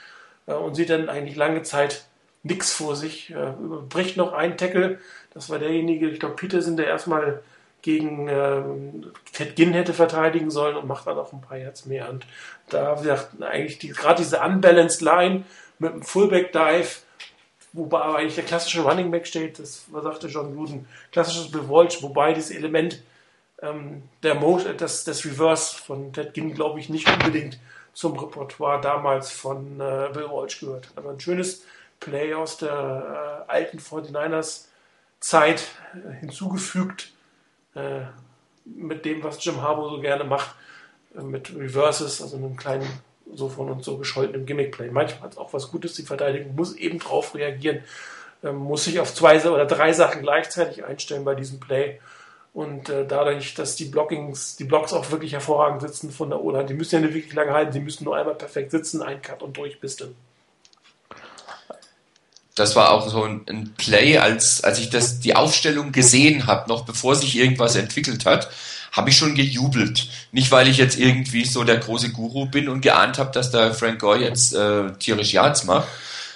äh, und sieht dann eigentlich lange Zeit nichts vor sich. Äh, bricht noch ein Tackle. Das war derjenige, ich glaube, Peterson, der erstmal gegen äh, Ted Ginn hätte verteidigen sollen und macht dann auch ein paar Yards mehr. Und da, wie gesagt, eigentlich die, gerade diese unbalanced Line mit einem Fullback Dive wobei aber eigentlich der klassische Running Back steht, das sagte John Gruden, klassisches Bill Walsh, wobei dieses Element ähm, der Motion, das, das Reverse von Ted Ginn, glaube ich, nicht unbedingt zum Repertoire damals von äh, Bill Walsh gehört. Aber ein schönes Play aus der äh, alten 49ers Zeit äh, hinzugefügt äh, mit dem, was Jim Harbour so gerne macht, äh, mit Reverses, also einem kleinen so von uns so gescholtenem Gimmickplay. Manchmal es auch was Gutes, die Verteidigung muss eben drauf reagieren, ähm, muss sich auf zwei oder drei Sachen gleichzeitig einstellen bei diesem Play. Und äh, dadurch, dass die Blockings, die Blocks auch wirklich hervorragend sitzen von der O-Line, die müssen ja nicht wirklich lange halten, die müssen nur einmal perfekt sitzen, ein Cut und durch bist du. Das war auch so ein, ein Play, als, als ich das, die Aufstellung gesehen habe, noch bevor sich irgendwas entwickelt hat habe ich schon gejubelt. Nicht, weil ich jetzt irgendwie so der große Guru bin und geahnt habe, dass der Frank Gore jetzt äh, tierisch Yards macht,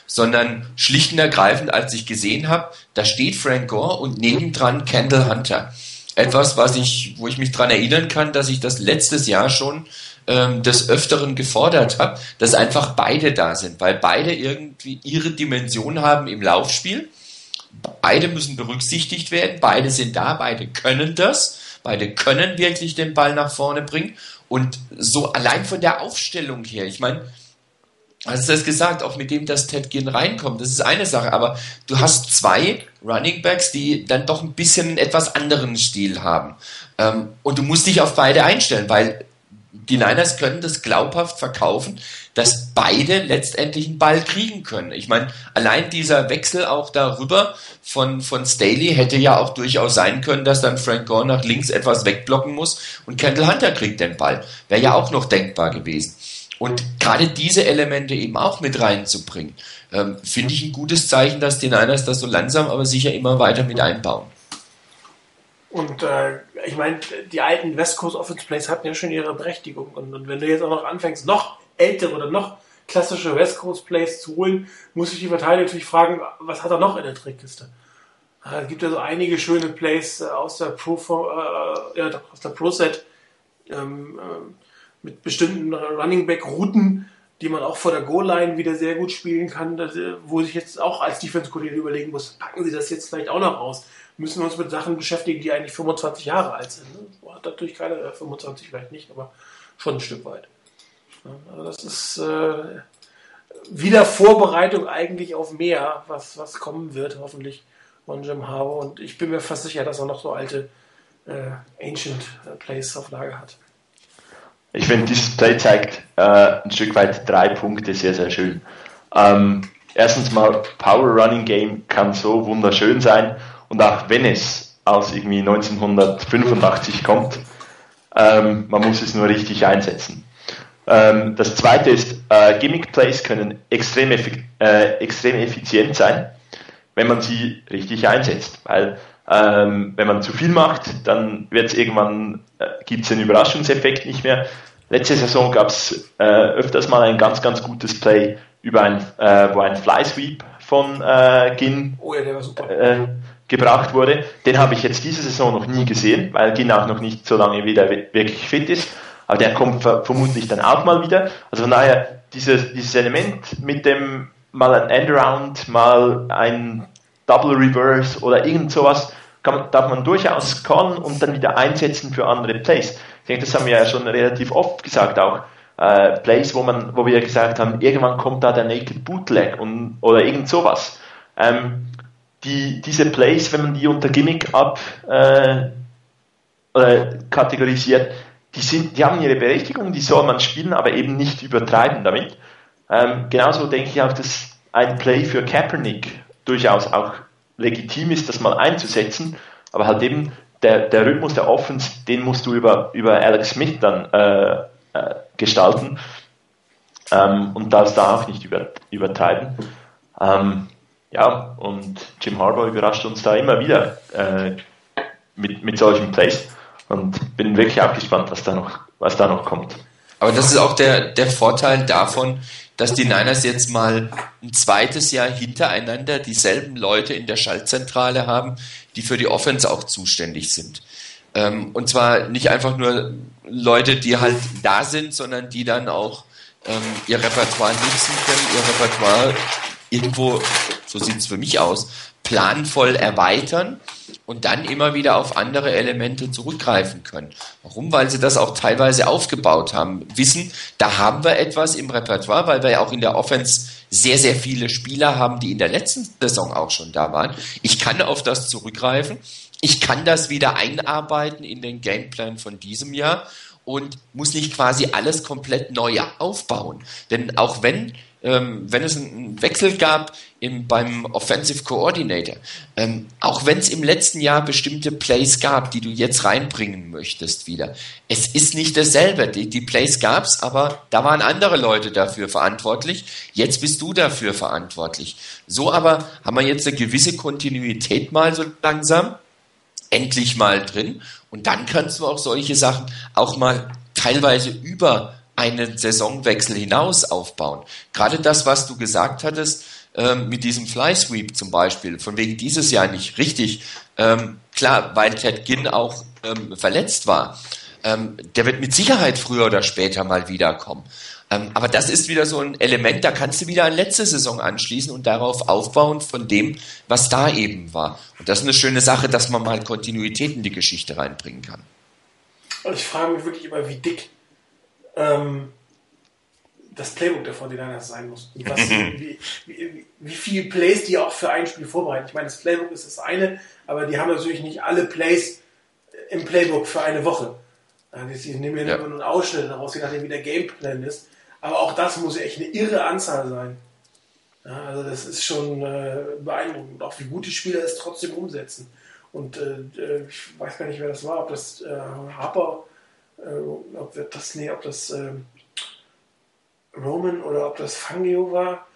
sondern schlicht und ergreifend, als ich gesehen habe, da steht Frank Gore und nebendran Kendall Hunter. Etwas, was ich, wo ich mich dran erinnern kann, dass ich das letztes Jahr schon ähm, des Öfteren gefordert habe, dass einfach beide da sind, weil beide irgendwie ihre Dimension haben im Laufspiel. Beide müssen berücksichtigt werden, beide sind da, beide können das. Beide können wirklich den Ball nach vorne bringen. Und so allein von der Aufstellung her, ich meine, hast du das gesagt, auch mit dem, dass Ted Ginn reinkommt, das ist eine Sache, aber du hast zwei Running Backs, die dann doch ein bisschen einen etwas anderen Stil haben. Ähm, und du musst dich auf beide einstellen, weil die Niners können das glaubhaft verkaufen, dass beide letztendlich einen Ball kriegen können. Ich meine, allein dieser Wechsel auch darüber von, von Staley hätte ja auch durchaus sein können, dass dann Frank Gore nach links etwas wegblocken muss und Kendall Hunter kriegt den Ball. Wäre ja auch noch denkbar gewesen. Und gerade diese Elemente eben auch mit reinzubringen, ähm, finde ich ein gutes Zeichen, dass die Niners das so langsam, aber sicher immer weiter mit einbauen. Und äh, ich meine, die alten West Coast Offense Plays hatten ja schon ihre Berechtigung. Und, und, wenn du jetzt auch noch anfängst, noch ältere oder noch klassische West Coast Plays zu holen, muss ich die Verteidiger natürlich fragen, was hat er noch in der Trickkiste? Äh, es gibt ja so einige schöne Plays äh, aus der Pro, äh, ja, aus der Pro Set ähm, äh, mit bestimmten Running Back Routen, die man auch vor der Goal Line wieder sehr gut spielen kann, äh, wo sich jetzt auch als Defense Kollege überlegen muss, packen sie das jetzt vielleicht auch noch aus? Müssen wir uns mit Sachen beschäftigen, die eigentlich 25 Jahre alt sind. Ne? Hat natürlich keine 25 vielleicht nicht, aber schon ein Stück weit. Also das ist äh, wieder Vorbereitung eigentlich auf mehr, was, was kommen wird, hoffentlich von Jim Harbour. Und ich bin mir fast sicher, dass er noch so alte äh, Ancient Plays auf Lager hat. Ich finde, dieses Play zeigt äh, ein Stück weit drei Punkte sehr, sehr schön. Ähm, erstens mal, Power Running Game kann so wunderschön sein und auch wenn es aus irgendwie 1985 kommt, ähm, man muss es nur richtig einsetzen. Ähm, das zweite ist, äh, Gimmick Plays können extrem, äh, extrem effizient sein, wenn man sie richtig einsetzt. Weil ähm, wenn man zu viel macht, dann wird es irgendwann, äh, gibt es den Überraschungseffekt nicht mehr. Letzte Saison gab es äh, öfters mal ein ganz, ganz gutes Play über ein, äh, wo ein Fly Sweep von äh, Gin oh ja, gebracht wurde. Den habe ich jetzt diese Saison noch nie gesehen, weil Gin auch noch nicht so lange wieder wirklich fit ist. Aber der kommt vermutlich dann auch mal wieder. Also von daher, dieses, dieses Element mit dem mal ein Endaround, mal ein Double Reverse oder irgend sowas, kann, darf man durchaus callen und dann wieder einsetzen für andere Plays. Ich denke, das haben wir ja schon relativ oft gesagt auch. Äh, Plays, wo man, wo wir gesagt haben, irgendwann kommt da der Naked Bootleg und, oder irgend sowas. Ähm, die, diese Plays, wenn man die unter Gimmick ab äh, kategorisiert, die, sind, die haben ihre Berechtigung, die soll man spielen, aber eben nicht übertreiben damit. Ähm, genauso denke ich auch, dass ein Play für Kaepernick durchaus auch legitim ist, das mal einzusetzen, aber halt eben der, der Rhythmus der Offense, den musst du über, über Alex Smith dann äh, äh, gestalten ähm, und das da auch nicht über, übertreiben. Ähm, ja, und Jim Harbour überrascht uns da immer wieder äh, mit, mit solchen Plays und bin wirklich auch gespannt, was da noch, was da noch kommt. Aber das ist auch der, der Vorteil davon, dass die Niners jetzt mal ein zweites Jahr hintereinander dieselben Leute in der Schaltzentrale haben, die für die Offense auch zuständig sind. Ähm, und zwar nicht einfach nur Leute, die halt da sind, sondern die dann auch ähm, ihr Repertoire nutzen können, ihr Repertoire irgendwo, so sieht es für mich aus, planvoll erweitern und dann immer wieder auf andere Elemente zurückgreifen können. Warum? Weil sie das auch teilweise aufgebaut haben. Wissen, da haben wir etwas im Repertoire, weil wir ja auch in der Offense sehr, sehr viele Spieler haben, die in der letzten Saison auch schon da waren. Ich kann auf das zurückgreifen. Ich kann das wieder einarbeiten in den Gameplan von diesem Jahr und muss nicht quasi alles komplett neu aufbauen. Denn auch wenn ähm, wenn es einen Wechsel gab im, beim Offensive Coordinator, ähm, auch wenn es im letzten Jahr bestimmte Plays gab, die du jetzt reinbringen möchtest wieder, es ist nicht dasselbe. Die, die Plays gab es, aber da waren andere Leute dafür verantwortlich. Jetzt bist du dafür verantwortlich. So aber haben wir jetzt eine gewisse Kontinuität mal so langsam endlich mal drin. Und dann kannst du auch solche Sachen auch mal teilweise über einen Saisonwechsel hinaus aufbauen. Gerade das, was du gesagt hattest, ähm, mit diesem Fly Sweep zum Beispiel, von wegen dieses Jahr nicht richtig. Ähm, klar, weil Ted Ginn auch ähm, verletzt war. Ähm, der wird mit Sicherheit früher oder später mal wiederkommen. Ähm, aber das ist wieder so ein Element, da kannst du wieder an letzte Saison anschließen und darauf aufbauen von dem, was da eben war. Und das ist eine schöne Sache, dass man mal Kontinuität in die Geschichte reinbringen kann. Und ich frage mich wirklich immer, wie dick ähm, das Playbook der 49ers sein muss. Was, wie, wie, wie viele Plays die auch für ein Spiel vorbereiten. Ich meine, das Playbook ist das eine, aber die haben natürlich nicht alle Plays im Playbook für eine Woche. Die nehmen ja nur einen Ausschnitt daraus, je nachdem wie der Gameplan ist. Aber auch das muss ja echt eine irre Anzahl sein. Ja, also das ist schon äh, beeindruckend. Auch wie gut die Spieler es trotzdem umsetzen. Und äh, äh ich weiß gar nicht, wer das war, ob das äh, Harper, äh, ob das, nee, ob das ähm, Roman oder ob das Fangio war,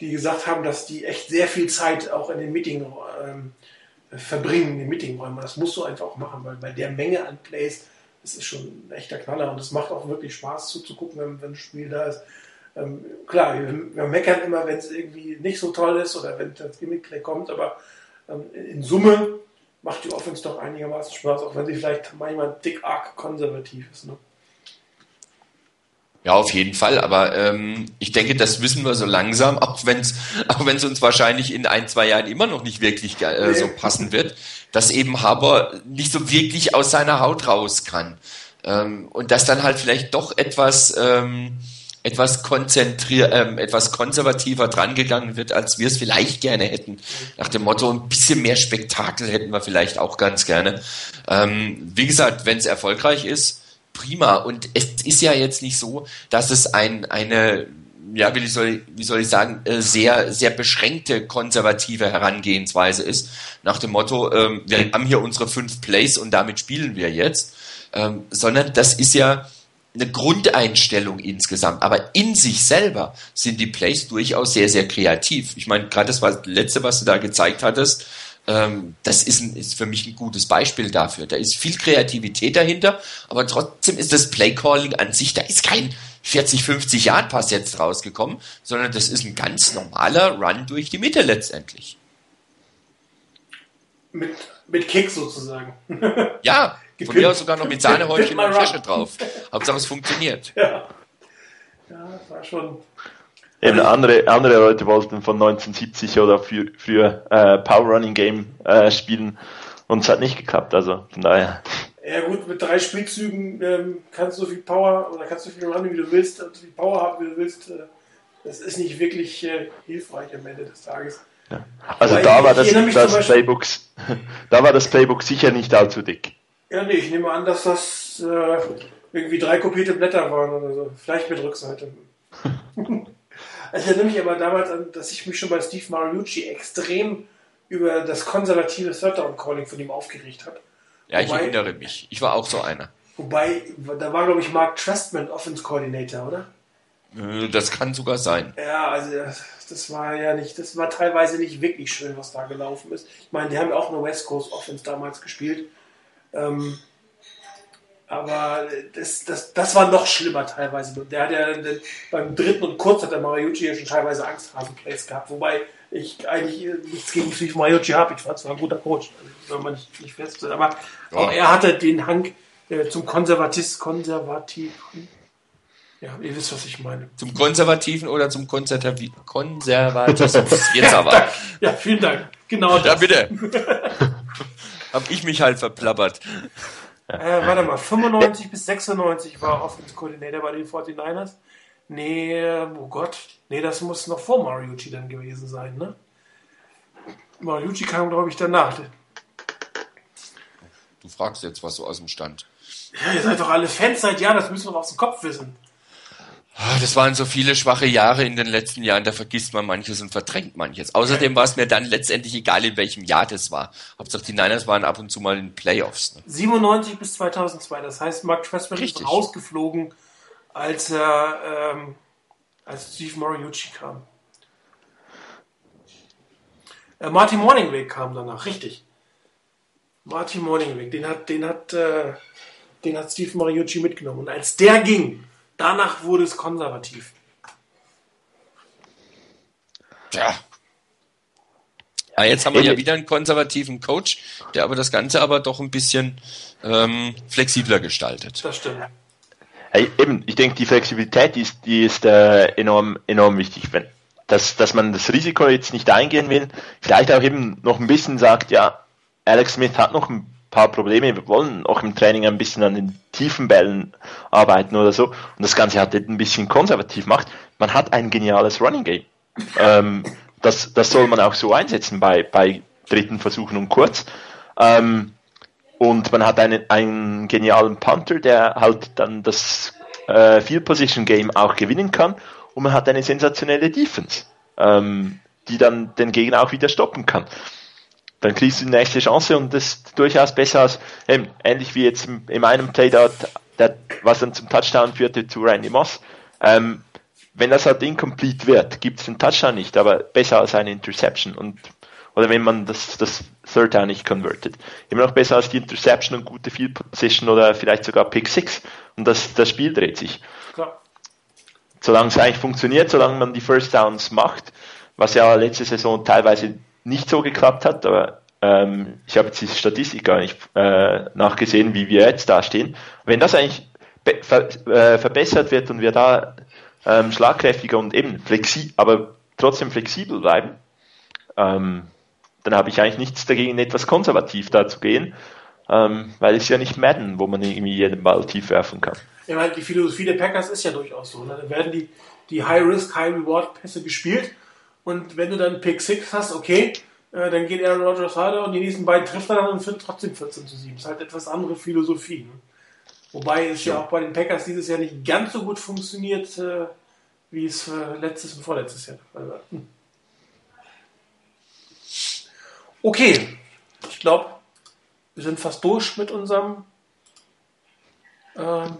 die gesagt haben, dass die echt sehr viel Zeit auch in den Meeting ähm, verbringen, in den Meetingräumen. Das musst du einfach auch machen, weil bei der Menge an Plays, das ist schon ein echter Knaller und es macht auch wirklich Spaß zuzugucken, wenn, wenn ein Spiel da ist. Ähm, klar, wir, wir, meckern immer, wenn es irgendwie nicht so toll ist oder wenn das Gimmick-Play kommt, aber ähm, in Summe macht die Offense doch einigermaßen Spaß, auch wenn sie vielleicht manchmal dick arg konservativ ist. Ne? Ja, auf jeden Fall. Aber ähm, ich denke, das wissen wir so langsam, auch wenn es auch wenn's uns wahrscheinlich in ein, zwei Jahren immer noch nicht wirklich äh, so passen wird, dass eben Haber nicht so wirklich aus seiner Haut raus kann. Ähm, und dass dann halt vielleicht doch etwas, ähm, etwas konzentrier, ähm, etwas konservativer drangegangen wird, als wir es vielleicht gerne hätten. Nach dem Motto, ein bisschen mehr Spektakel hätten wir vielleicht auch ganz gerne. Ähm, wie gesagt, wenn es erfolgreich ist, prima. Und es ist ja jetzt nicht so, dass es ein, eine, ja, wie soll, wie soll ich sagen, äh, sehr, sehr beschränkte konservative Herangehensweise ist. Nach dem Motto, ähm, wir haben hier unsere fünf Plays und damit spielen wir jetzt. Ähm, sondern das ist ja eine Grundeinstellung insgesamt. Aber in sich selber sind die Plays durchaus sehr, sehr kreativ. Ich meine, gerade das war das letzte, was du da gezeigt hattest, das ist, ein, ist für mich ein gutes Beispiel dafür. Da ist viel Kreativität dahinter, aber trotzdem ist das Playcalling an sich, da ist kein 40, 50 Yard Pass jetzt rausgekommen, sondern das ist ein ganz normaler Run durch die Mitte letztendlich. Mit, mit Kick sozusagen. ja, von mir aus sogar noch mit Sahnehäubchen und Kirsche drauf. Hauptsache es funktioniert. Ja. Ja, das war schon Eben andere, andere Leute wollten von 1970 oder für, für äh, Power Running Game äh, spielen und es hat nicht geklappt, also von daher. Ja gut, mit drei Spielzügen ähm, kannst du so viel Power oder kannst du so viel Running wie du willst und so viel Power haben wie du willst. Äh, das ist nicht wirklich äh, hilfreich am Ende des Tages. Ja. Also da war das, das Playbook, da war das Playbook sicher nicht allzu dick. Ja, nee, ich nehme an, dass das äh, irgendwie drei kopierte Blätter waren oder so. Vielleicht mit Rückseite. Also erinnere mich aber damals an, dass ich mich schon bei Steve Mariucci extrem über das konservative Third Down Calling von ihm aufgeregt habe. Ja, ich erinnere mich. Ich war auch so einer. Wobei, da war, glaube ich, Mark Trustman Offense Coordinator, oder? Äh, das kann sogar sein. Ja, also das war ja nicht, das war teilweise nicht wirklich schön, was da gelaufen ist. Ich meine, die haben ja auch eine West Coast Offense damals gespielt. Ähm, aber das, das, das war noch schlimmer teilweise. Der hat ja beim dritten und kurz hat der Mariucci ja schon teilweise Angsthasen-Plays gehabt. Wobei ich eigentlich nichts gegen Steve Mariucci habe. Ich war zwar ein guter Coach, also soll man nicht, nicht feststellen. Aber ja. auch er hatte den Hang äh, zum Konservatis, Konservativ. Ja, ihr wisst, was ich meine. Zum Konservativen oder zum Konservativ Konservatismus. Jetzt aber. Ja, vielen Dank. Genau das. Ja, bitte. Hab ich mich halt verplappert. Äh, warte mal, 95 bis 96 war Offense Coordinator bei den 49ers. Nee, oh Gott. Nee, das muss noch vor Mariucci dann gewesen sein, ne? Mariucci kam, glaube ich, danach. Du fragst jetzt was so aus dem Stand. Ja, ihr seid doch alle Fans seit Jahren, das müssen wir aus dem Kopf wissen. Ah, das waren so viele schwache Jahre in den letzten Jahren, da vergisst man manches und verdrängt manches. Außerdem war es mir dann letztendlich egal, in welchem Jahr das war. Hauptsache die Niners waren ab und zu mal in Playoffs. Ne? 97 bis 2002, das heißt, Mark Trestman ist rausgeflogen, als er, ähm, als Steve Moriucci kam. Äh, Martin Morningweg kam danach, richtig. Martin Morningweg, den hat, den hat, äh, den hat Steve Moriucci mitgenommen. Und als der ging, Danach wurde es konservativ. Ja. Ja, jetzt haben wir ja wieder einen konservativen Coach, der aber das Ganze aber doch ein bisschen ähm, flexibler gestaltet. Das stimmt. Ja, eben, ich denke, die Flexibilität ist, die ist äh, enorm, enorm wichtig. Wenn, dass, dass man das Risiko jetzt nicht eingehen will, vielleicht auch eben noch ein bisschen sagt, ja, Alex Smith hat noch ein paar Probleme, wir wollen auch im Training ein bisschen an den tiefen Bällen arbeiten oder so. Und das Ganze hat ein bisschen konservativ gemacht. Man hat ein geniales Running Game. ähm, das, das soll man auch so einsetzen bei, bei dritten Versuchen und kurz. Ähm, und man hat einen, einen genialen Punter, der halt dann das äh, Field Position Game auch gewinnen kann. Und man hat eine sensationelle Defense, ähm, die dann den Gegner auch wieder stoppen kann dann kriegst du die nächste Chance und das ist durchaus besser als, ähm, ähnlich wie jetzt in meinem Play dort, der, was dann zum Touchdown führte zu Randy Moss. Ähm, wenn das halt incomplete wird, gibt es den Touchdown nicht, aber besser als eine Interception und oder wenn man das, das Third Down nicht convertet. Immer noch besser als die Interception und gute Field Position oder vielleicht sogar Pick 6 und das, das Spiel dreht sich. Klar. Solange es eigentlich funktioniert, solange man die First Downs macht, was ja letzte Saison teilweise nicht so geklappt hat, aber ähm, ich habe jetzt die Statistik gar nicht äh, nachgesehen, wie wir jetzt da stehen. Wenn das eigentlich ver äh, verbessert wird und wir da ähm, schlagkräftiger und eben flexibel, aber trotzdem flexibel bleiben, ähm, dann habe ich eigentlich nichts dagegen, etwas konservativ da zu gehen, ähm, weil es ja nicht Madden, wo man irgendwie jeden Ball tief werfen kann. Ja, weil die Philosophie der Packers ist ja durchaus so. Ne? Da werden die, die High-Risk, High-Reward-Pässe gespielt und wenn du dann Pick 6 hast, okay, äh, dann geht Aaron Rodgers weiter und die nächsten beiden trifft er dann und findet trotzdem 14 zu 7. Das ist halt etwas andere Philosophie. Ne? Wobei es ja. ja. auch bei den Packers dieses Jahr nicht ganz so gut funktioniert, äh, wie es äh, letztes und vorletztes Jahr der Fall war. Hm. Okay, ich glaube, wir sind fast durch mit unserem ähm,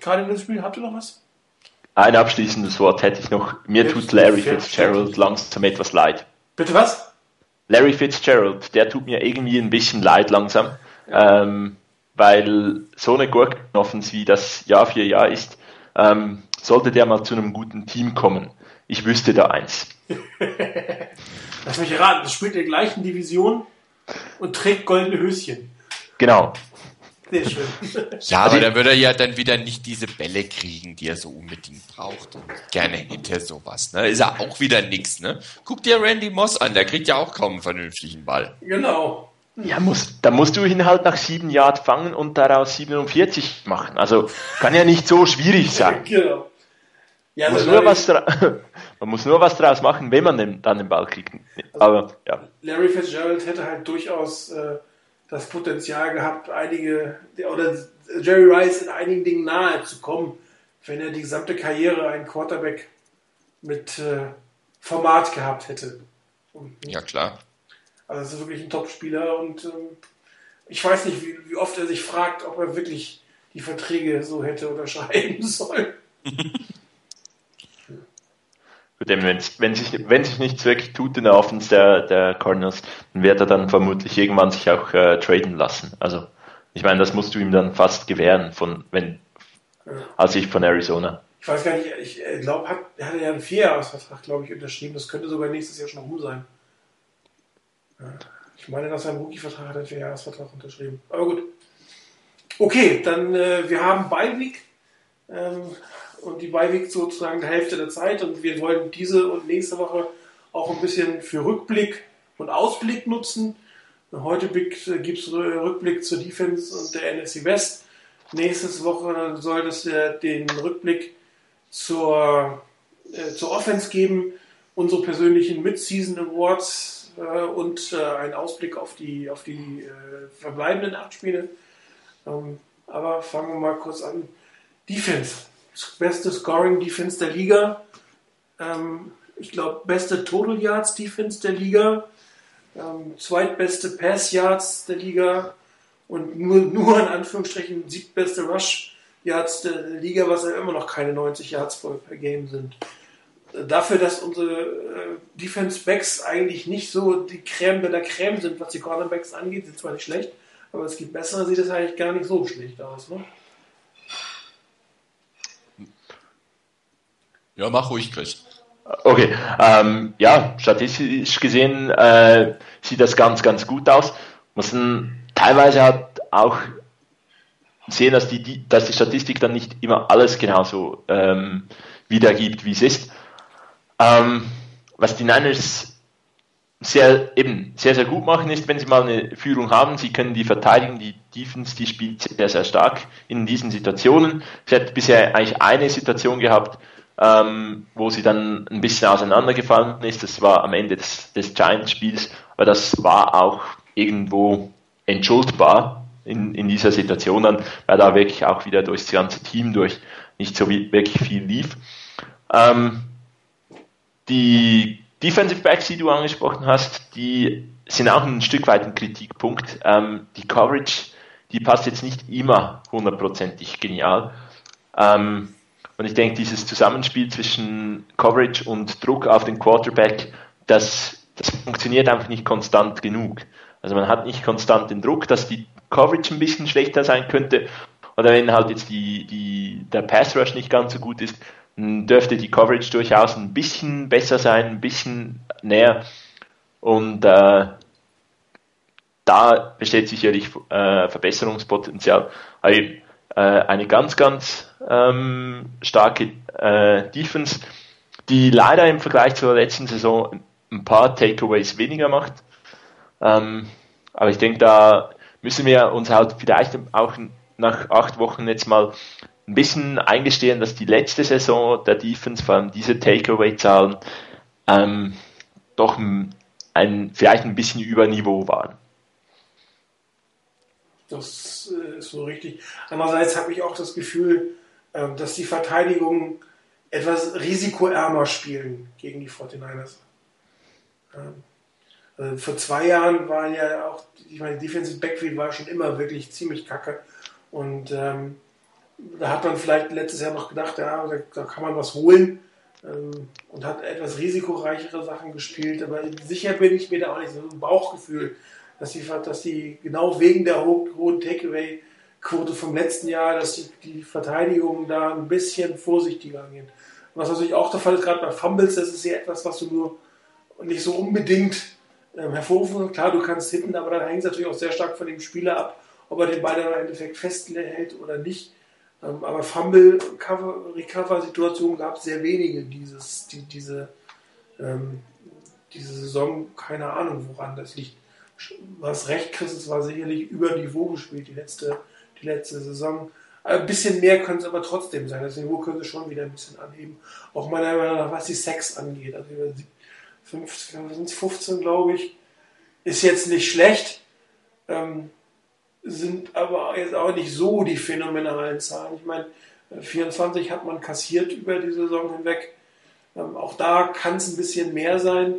Cardinals-Spiel. Habt ihr noch was? Ein abschließendes Wort hätte ich noch. Mir Jetzt tut Larry Fitzgerald langsam etwas leid. Bitte was? Larry Fitzgerald, der tut mir irgendwie ein bisschen leid langsam, ja. ähm, weil so eine Gurkenoffensive, wie das Jahr für Jahr ist, ähm, sollte der mal zu einem guten Team kommen. Ich wüsste da eins. Lass mich raten, das spielt in der gleichen Division und trägt goldene Höschen. Genau. Sehr schön. Ja, aber da würde er ja dann wieder nicht diese Bälle kriegen, die er so unbedingt braucht und gerne hinter sowas. Ne? Ist ja auch wieder nix. Ne? Guck dir Randy Moss an, der kriegt ja auch kaum einen vernünftigen Ball. Genau. Ja, muss, da musst du ihn halt nach sieben Yard fangen und daraus 47 machen. Also kann ja nicht so schwierig sein. genau. Ja, muss nur was man muss nur was draus machen, wenn man den, dann den Ball kriegt. Also Aber ja. Larry Fitzgerald hätte halt durchaus äh, das Potenzial gehabt, einige oder Jerry Rice in einigen Dingen nahe zu kommen, wenn er die gesamte Karriere einen Quarterback mit äh, Format gehabt hätte. Und, ja, klar. Also es ist wirklich ein Top-Spieler und ähm, ich weiß nicht, wie, wie, oft er sich fragt, ob er wirklich die Verträge so hätte unterschreiben sollen. wenn, wenn, sich, wenn sich nichts wirklich tut in der Offense der, der Cardinals, dann wird er dann vermutlich irgendwann sich auch äh, traden lassen. Also ich meine, das musst du ihm dann fast gewähren, von wenn als ich von Arizona. Ich weiß gar nicht, ich äh, glaube, hat, er ja einen Vierjahresvertrag, glaube ich, unterschrieben. Das könnte sogar nächstes Jahr schon rum sein. Ich meine, er einen Rookie-Vertrag hat, einen Vierjahresvertrag unterschrieben. Aber gut. Okay, dann äh, wir haben Beiweek. Ähm, und die Beiweek sozusagen die Hälfte der Zeit und wir wollen diese und nächste Woche auch ein bisschen für Rückblick und Ausblick nutzen. Heute gibt es Rückblick zur Defense und der NFC West. Nächste Woche soll es den Rückblick zur, äh, zur Offense geben, unsere persönlichen Mid-Season Awards äh, und äh, einen Ausblick auf die, auf die äh, verbleibenden acht Spiele. Ähm, aber fangen wir mal kurz an. Defense beste Scoring Defense der Liga. Ähm, ich glaube, beste Total Yards Defense der Liga. Ähm, zweitbeste Pass Yards der Liga. Und nur, nur in Anführungsstrichen siebtbeste Rush Yards der Liga, was ja immer noch keine 90 Yards per Game sind. Dafür, dass unsere äh, Defense Backs eigentlich nicht so die Creme de la Creme sind, was die Cornerbacks angeht, sind zwar nicht schlecht, aber es gibt bessere, sieht es eigentlich gar nicht so schlecht aus. Ne? Ja, mach ruhig, Chris. Okay, ähm, ja, statistisch gesehen äh, sieht das ganz, ganz gut aus. Muss teilweise halt auch sehen, dass die, die, dass die Statistik dann nicht immer alles genauso ähm, wiedergibt, wie es ist. Ähm, was die Niners sehr, eben, sehr, sehr gut machen, ist, wenn sie mal eine Führung haben. Sie können die verteidigen, die Defense, die spielt sehr, sehr stark in diesen Situationen. Sie hat bisher eigentlich eine Situation gehabt, ähm, wo sie dann ein bisschen auseinandergefallen ist. Das war am Ende des, des Giants-Spiels, aber das war auch irgendwo entschuldbar in, in dieser Situation dann, weil da wirklich auch wieder durchs ganze Team durch nicht so wirklich viel lief. Ähm, die Defensive Backs, die du angesprochen hast, die sind auch ein Stück weit ein Kritikpunkt. Ähm, die Coverage, die passt jetzt nicht immer hundertprozentig genial. Ähm, und ich denke, dieses Zusammenspiel zwischen Coverage und Druck auf den Quarterback, das, das funktioniert einfach nicht konstant genug. Also man hat nicht konstant den Druck, dass die Coverage ein bisschen schlechter sein könnte. Oder wenn halt jetzt die, die, der Pass Rush nicht ganz so gut ist, dürfte die Coverage durchaus ein bisschen besser sein, ein bisschen näher. Und äh, da besteht sicherlich äh, Verbesserungspotenzial. Also, äh, eine ganz, ganz ähm, starke äh, Defense, die leider im Vergleich zur letzten Saison ein paar Takeaways weniger macht. Ähm, aber ich denke, da müssen wir uns halt vielleicht auch nach acht Wochen jetzt mal ein bisschen eingestehen, dass die letzte Saison der Defense, vor allem diese Takeaway-Zahlen, ähm, doch ein, vielleicht ein bisschen über Niveau waren. Das äh, ist so richtig. Andererseits habe ich auch das Gefühl, ähm, dass die Verteidigungen etwas risikoärmer spielen gegen die 49ers. Ähm, also vor zwei Jahren war ja auch, ich meine, Defensive Backfield war schon immer wirklich ziemlich kacke. Und ähm, da hat man vielleicht letztes Jahr noch gedacht, ja, da, da kann man was holen ähm, und hat etwas risikoreichere Sachen gespielt. Aber sicher bin ich mir da auch nicht so ein Bauchgefühl, dass die, dass die genau wegen der hohen Takeaway-Quote vom letzten Jahr, dass die, die Verteidigung da ein bisschen vorsichtiger angehen. Was natürlich auch der Fall ist, gerade bei Fumbles, das ist ja etwas, was du nur nicht so unbedingt ähm, hervorrufen. Klar, du kannst hitten, aber dann hängt es natürlich auch sehr stark von dem Spieler ab, ob er den Ball dann im Endeffekt festhält oder nicht. Ähm, aber Fumble-Recover-Situationen gab es sehr wenige dieses, die, diese, ähm, diese Saison. Keine Ahnung, woran das liegt. Hast recht, Chris, es war sicherlich über Niveau gespielt, die letzte, die letzte Saison. Ein bisschen mehr können es aber trotzdem sein. Das Niveau können sie schon wieder ein bisschen anheben. Auch meiner Meinung nach, was die Sex angeht. Also 15, 15 glaube ich, ist jetzt nicht schlecht. Ähm, sind aber jetzt auch nicht so die phänomenalen Zahlen. Ich meine, 24 hat man kassiert über die Saison hinweg. Ähm, auch da kann es ein bisschen mehr sein.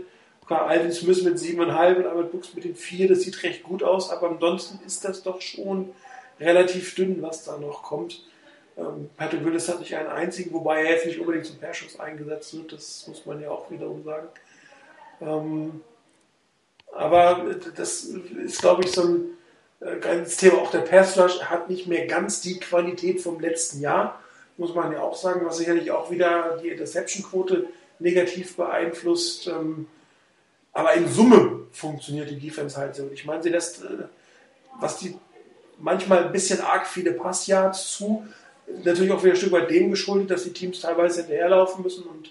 Klar, Alvin Smith mit 7,5 und Albert Brooks mit den 4, das sieht recht gut aus, aber ansonsten ist das doch schon relativ dünn, was da noch kommt. Ähm, Patrick Willis hat nicht einen einzigen, wobei er jetzt nicht unbedingt zum Perschuss eingesetzt wird, das muss man ja auch wiederum sagen. Ähm, aber das ist, glaube ich, so ein äh, ganz Thema. Auch der Pass Rush hat nicht mehr ganz die Qualität vom letzten Jahr, muss man ja auch sagen, was sicherlich auch wieder die Interception-Quote negativ beeinflusst. Ähm, aber in Summe funktioniert die Defense halt so. Ich meine, sie lässt, äh, was die manchmal ein bisschen arg viele Passyards zu, natürlich auch wieder ein Stück weit dem geschuldet, dass die Teams teilweise hinterherlaufen müssen und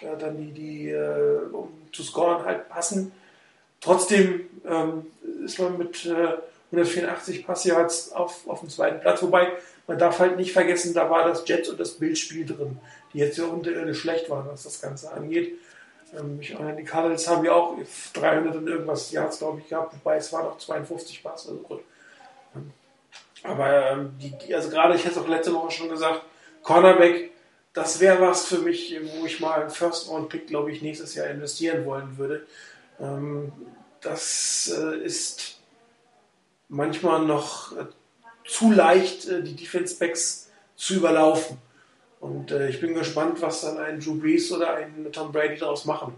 äh, dann die, die äh, um zu scoren halt passen. Trotzdem ähm, ist man mit äh, 184 Passyards auf, auf dem zweiten Platz. Wobei, man darf halt nicht vergessen, da war das Jets und das Bildspiel drin, die jetzt ja unterirdisch schlecht waren, was das Ganze angeht. Ähm, ich, die Cardinals haben ja auch 300 und irgendwas Yards, glaube ich, gehabt, wobei es war noch 52 Pass. Also gut. Ähm, aber ähm, die, also gerade, ich hätte es auch letzte Woche schon gesagt, Cornerback, das wäre was für mich, wo ich mal einen First-Round-Pick, glaube ich, nächstes Jahr investieren wollen würde. Ähm, das äh, ist manchmal noch äh, zu leicht, äh, die Defense-Backs zu überlaufen. Und äh, ich bin gespannt, was dann ein Drew Brees oder ein Tom Brady daraus machen.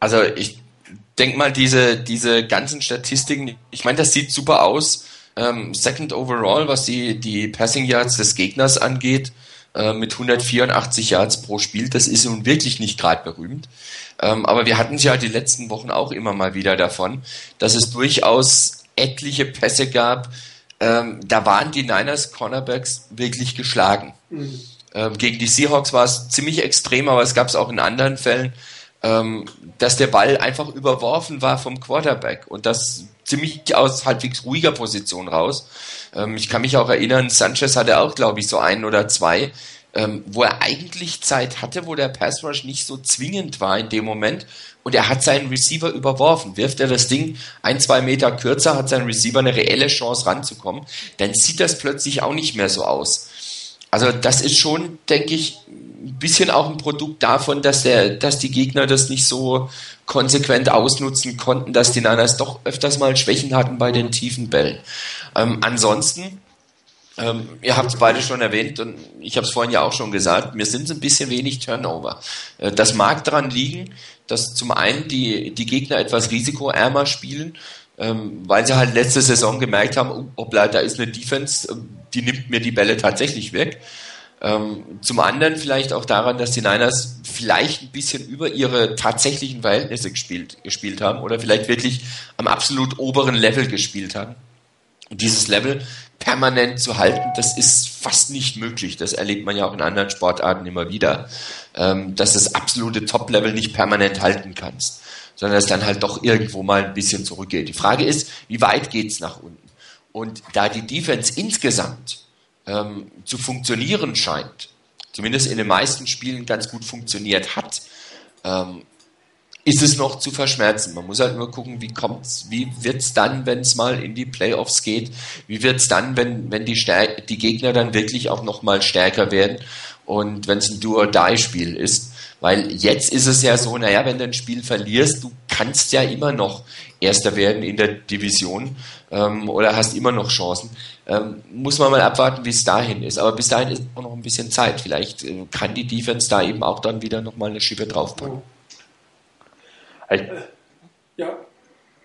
Also ich denke mal, diese, diese ganzen Statistiken, ich meine, das sieht super aus. Ähm, second overall, was die, die Passing Yards des Gegners angeht, äh, mit 184 Yards pro Spiel, das ist nun wirklich nicht gerade berühmt. Ähm, aber wir hatten es ja die letzten Wochen auch immer mal wieder davon, dass es durchaus etliche Pässe gab, ähm, da waren die Niners Cornerbacks wirklich geschlagen. Mhm. Ähm, gegen die Seahawks war es ziemlich extrem, aber es gab es auch in anderen Fällen. ähm, dass der Ball einfach überworfen war vom Quarterback und das ziemlich aus halbwegs ruhiger Position raus. Ähm, ich kann mich auch erinnern, Sanchez hatte auch, glaube ich, so ein oder zwei, ähm, wo er eigentlich Zeit hatte, wo der Pass Rush nicht so zwingend war in dem Moment und er hat seinen Receiver überworfen. Wirft er das Ding ein, zwei Meter kürzer, hat sein Receiver eine reelle Chance ranzukommen, dann sieht das plötzlich auch nicht mehr so aus. Also das ist schon, denke ich, ein bisschen auch ein Produkt davon, dass der, dass die Gegner das nicht so konsequent ausnutzen konnten, dass die Niners doch öfters mal Schwächen hatten bei den tiefen Bällen. Ähm, ansonsten, ähm, ihr habt es beide schon erwähnt und ich habe es vorhin ja auch schon gesagt, mir sind es ein bisschen wenig Turnover. Äh, das mag daran liegen, dass zum einen die, die Gegner etwas risikoärmer spielen, ähm, weil sie halt letzte Saison gemerkt haben, hoppla, oh, da ist eine Defense, ähm, die nimmt mir die Bälle tatsächlich weg. Ähm, zum anderen vielleicht auch daran, dass die Niners vielleicht ein bisschen über ihre tatsächlichen Verhältnisse gespielt, gespielt haben oder vielleicht wirklich am absolut oberen Level gespielt haben. Und dieses Level permanent zu halten, das ist fast nicht möglich. Das erlebt man ja auch in anderen Sportarten immer wieder, ähm, dass das absolute Top-Level nicht permanent halten kannst, sondern es dann halt doch irgendwo mal ein bisschen zurückgeht. Die Frage ist, wie weit geht's nach unten? Und da die Defense insgesamt ähm, zu funktionieren scheint, zumindest in den meisten Spielen ganz gut funktioniert hat, ähm, ist es noch zu verschmerzen. Man muss halt nur gucken, wie kommt's, wie wird's dann, wenn es mal in die Playoffs geht? Wie wird's dann, wenn, wenn die, Stär die Gegner dann wirklich auch noch mal stärker werden und wenn es ein Do-or-Die-Spiel ist? Weil jetzt ist es ja so, naja, wenn du ein Spiel verlierst, du kannst ja immer noch Erster werden in der Division ähm, oder hast immer noch Chancen. Ähm, muss man mal abwarten, wie es dahin ist. Aber bis dahin ist auch noch ein bisschen Zeit. Vielleicht äh, kann die Defense da eben auch dann wieder nochmal eine Schiebe draufpacken. Äh, ja.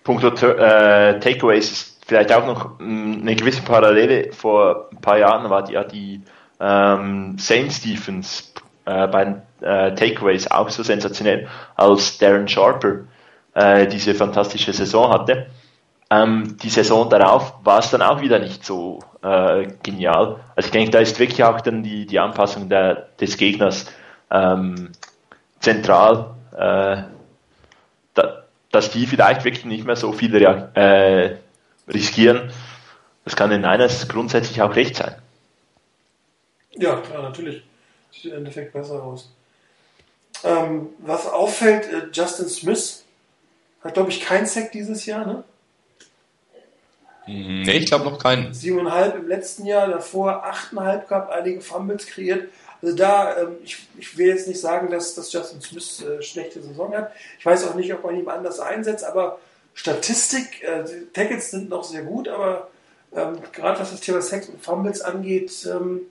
Punkto äh, Takeaways ist vielleicht auch noch mm, eine gewisse Parallele. Vor ein paar Jahren war die, ja die ähm, Saints Defense äh, bei äh, Takeaways auch so sensationell, als Darren Sharper äh, diese fantastische Saison hatte. Ähm, die Saison darauf war es dann auch wieder nicht so äh, genial. Also ich denke, da ist wirklich auch dann die, die Anpassung der, des Gegners ähm, zentral, äh, dass die vielleicht wirklich nicht mehr so viel äh, riskieren. Das kann in eines grundsätzlich auch recht sein. Ja, klar, natürlich. Sieht im Endeffekt besser aus. Ähm, was auffällt, äh, Justin Smith hat, glaube ich, kein Sack dieses Jahr, ne? Nee, ich glaube noch keinen. Siebeneinhalb im letzten Jahr, davor achteinhalb gehabt, einige Fumbles kreiert. Also da, ähm, ich, ich will jetzt nicht sagen, dass, dass Justin Smith äh, schlechte Saison hat. Ich weiß auch nicht, ob man ihn anders einsetzt, aber Statistik, äh, Tackles sind noch sehr gut, aber ähm, gerade was das Thema Sex und Fumbles angeht, ähm,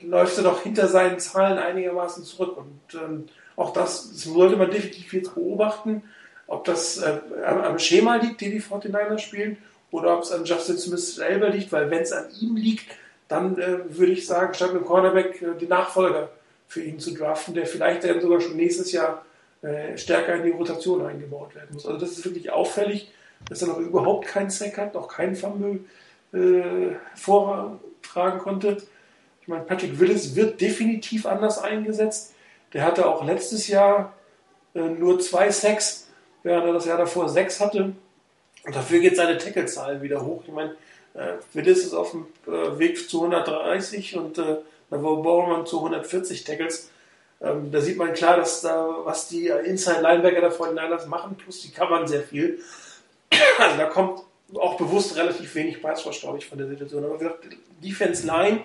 läuft er doch hinter seinen Zahlen einigermaßen zurück. Und ähm, auch das, das sollte man definitiv jetzt beobachten, ob das äh, am, am Schema liegt, den die 49ers spielen, oder ob es an Justin Smith selber liegt, weil wenn es an ihm liegt, dann äh, würde ich sagen, statt mit dem Cornerback äh, den Nachfolger für ihn zu draften, der vielleicht dann sogar schon nächstes Jahr äh, stärker in die Rotation eingebaut werden muss. Also das ist wirklich auffällig, dass er noch überhaupt keinen Sack hat, noch keinen Fumble äh, vortragen konnte. Ich meine, Patrick Willis wird definitiv anders eingesetzt. Der hatte auch letztes Jahr äh, nur zwei Sacks, während er das Jahr davor sechs hatte. Und dafür geht seine Tackle-Zahl wieder hoch. Ich meine, Willis ist auf dem äh, Weg zu 130 und äh, Bowman zu 140 Tackles. Ähm, da sieht man klar, dass da, was die Inside Linebacker von Niners machen, plus die covern sehr viel. Also da kommt auch bewusst relativ wenig Preisrush, glaube ich, von der Situation. Aber Defense Line,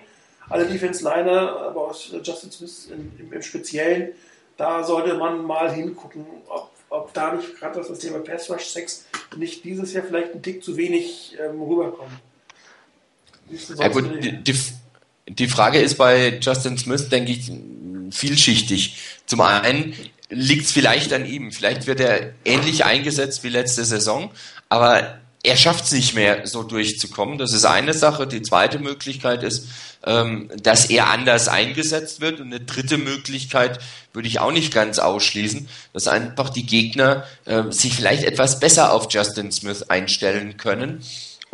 alle Defense Liner, aber auch Justin Smith im, im Speziellen, da sollte man mal hingucken, ob, ob da nicht gerade das Thema Pass Rush 6 nicht dieses Jahr vielleicht ein Tick zu wenig ähm, rüberkommt. Ja, gut, die, die Frage ist bei Justin Smith, denke ich, vielschichtig. Zum einen liegt es vielleicht an ihm. Vielleicht wird er ähnlich eingesetzt wie letzte Saison, aber er schafft es nicht mehr, so durchzukommen. Das ist eine Sache. Die zweite Möglichkeit ist, ähm, dass er anders eingesetzt wird. Und eine dritte Möglichkeit würde ich auch nicht ganz ausschließen, dass einfach die Gegner äh, sich vielleicht etwas besser auf Justin Smith einstellen können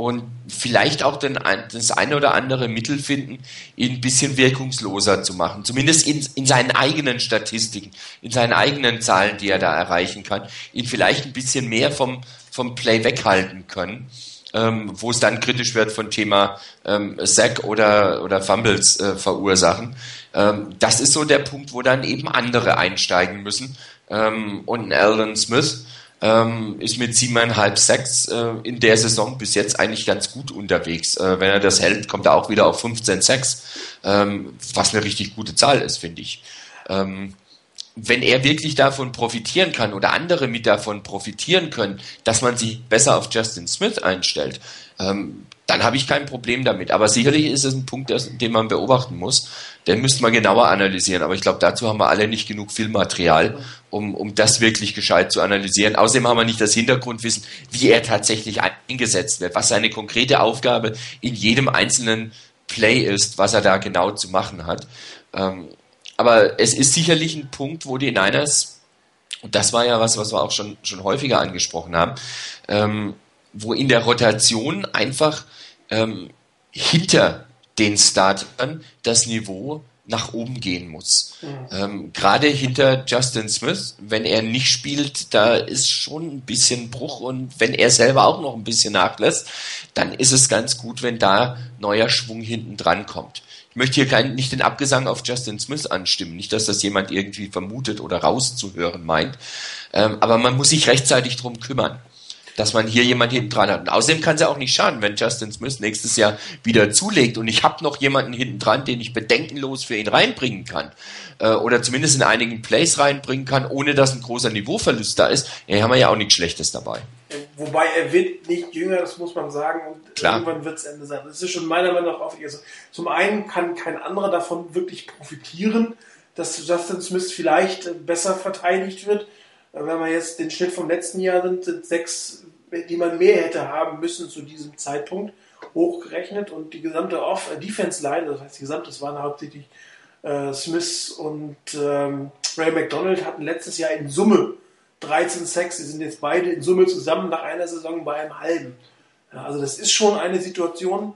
und vielleicht auch den, das eine oder andere Mittel finden, ihn ein bisschen wirkungsloser zu machen. Zumindest in, in seinen eigenen Statistiken, in seinen eigenen Zahlen, die er da erreichen kann, ihn vielleicht ein bisschen mehr vom, vom Play weghalten können. Ähm, wo es dann kritisch wird von Thema ähm, Sack oder, oder Fumbles äh, verursachen. Ähm, das ist so der Punkt, wo dann eben andere einsteigen müssen. Ähm, und Alden Smith ähm, ist mit siebeneinhalb Sacks äh, in der Saison bis jetzt eigentlich ganz gut unterwegs. Äh, wenn er das hält, kommt er auch wieder auf 15 Sacks, ähm, was eine richtig gute Zahl ist, finde ich. Ähm, wenn er wirklich davon profitieren kann oder andere mit davon profitieren können, dass man sich besser auf Justin Smith einstellt, ähm, dann habe ich kein Problem damit. Aber sicherlich ist es ein Punkt, den man beobachten muss. Den müsste man genauer analysieren. Aber ich glaube, dazu haben wir alle nicht genug Filmmaterial, um, um das wirklich gescheit zu analysieren. Außerdem haben wir nicht das Hintergrundwissen, wie er tatsächlich eingesetzt wird, was seine konkrete Aufgabe in jedem einzelnen Play ist, was er da genau zu machen hat. Ähm, aber es ist sicherlich ein Punkt, wo die Niners, und das war ja was, was wir auch schon, schon häufiger angesprochen haben, ähm, wo in der Rotation einfach ähm, hinter den Startern das Niveau nach oben gehen muss. Mhm. Ähm, Gerade hinter Justin Smith, wenn er nicht spielt, da ist schon ein bisschen Bruch und wenn er selber auch noch ein bisschen nachlässt, dann ist es ganz gut, wenn da neuer Schwung hinten dran kommt. Ich möchte hier kein, nicht den Abgesang auf Justin Smith anstimmen, nicht, dass das jemand irgendwie vermutet oder rauszuhören meint, ähm, aber man muss sich rechtzeitig drum kümmern dass man hier jemanden hinten dran hat. Und außerdem kann es ja auch nicht schaden, wenn Justin Smith nächstes Jahr wieder zulegt und ich habe noch jemanden hinten dran, den ich bedenkenlos für ihn reinbringen kann. Äh, oder zumindest in einigen Plays reinbringen kann, ohne dass ein großer Niveauverlust da ist. Ja, haben wir ja auch nichts Schlechtes dabei. Wobei er wird nicht jünger, das muss man sagen. Und Klar. irgendwann wird es Ende sein. Das ist schon meiner Meinung nach aufgegangen. Also zum einen kann kein anderer davon wirklich profitieren, dass Justin Smith vielleicht besser verteidigt wird. Wenn man jetzt den Schnitt vom letzten Jahr sind, sind sechs die man mehr hätte haben müssen zu diesem Zeitpunkt, hochgerechnet und die gesamte Off äh, Defense Line, das heißt die gesamte, das waren hauptsächlich äh, Smith und ähm, Ray McDonald hatten letztes Jahr in Summe 13 Sacks, sie sind jetzt beide in Summe zusammen nach einer Saison bei einem halben. Ja, also das ist schon eine Situation,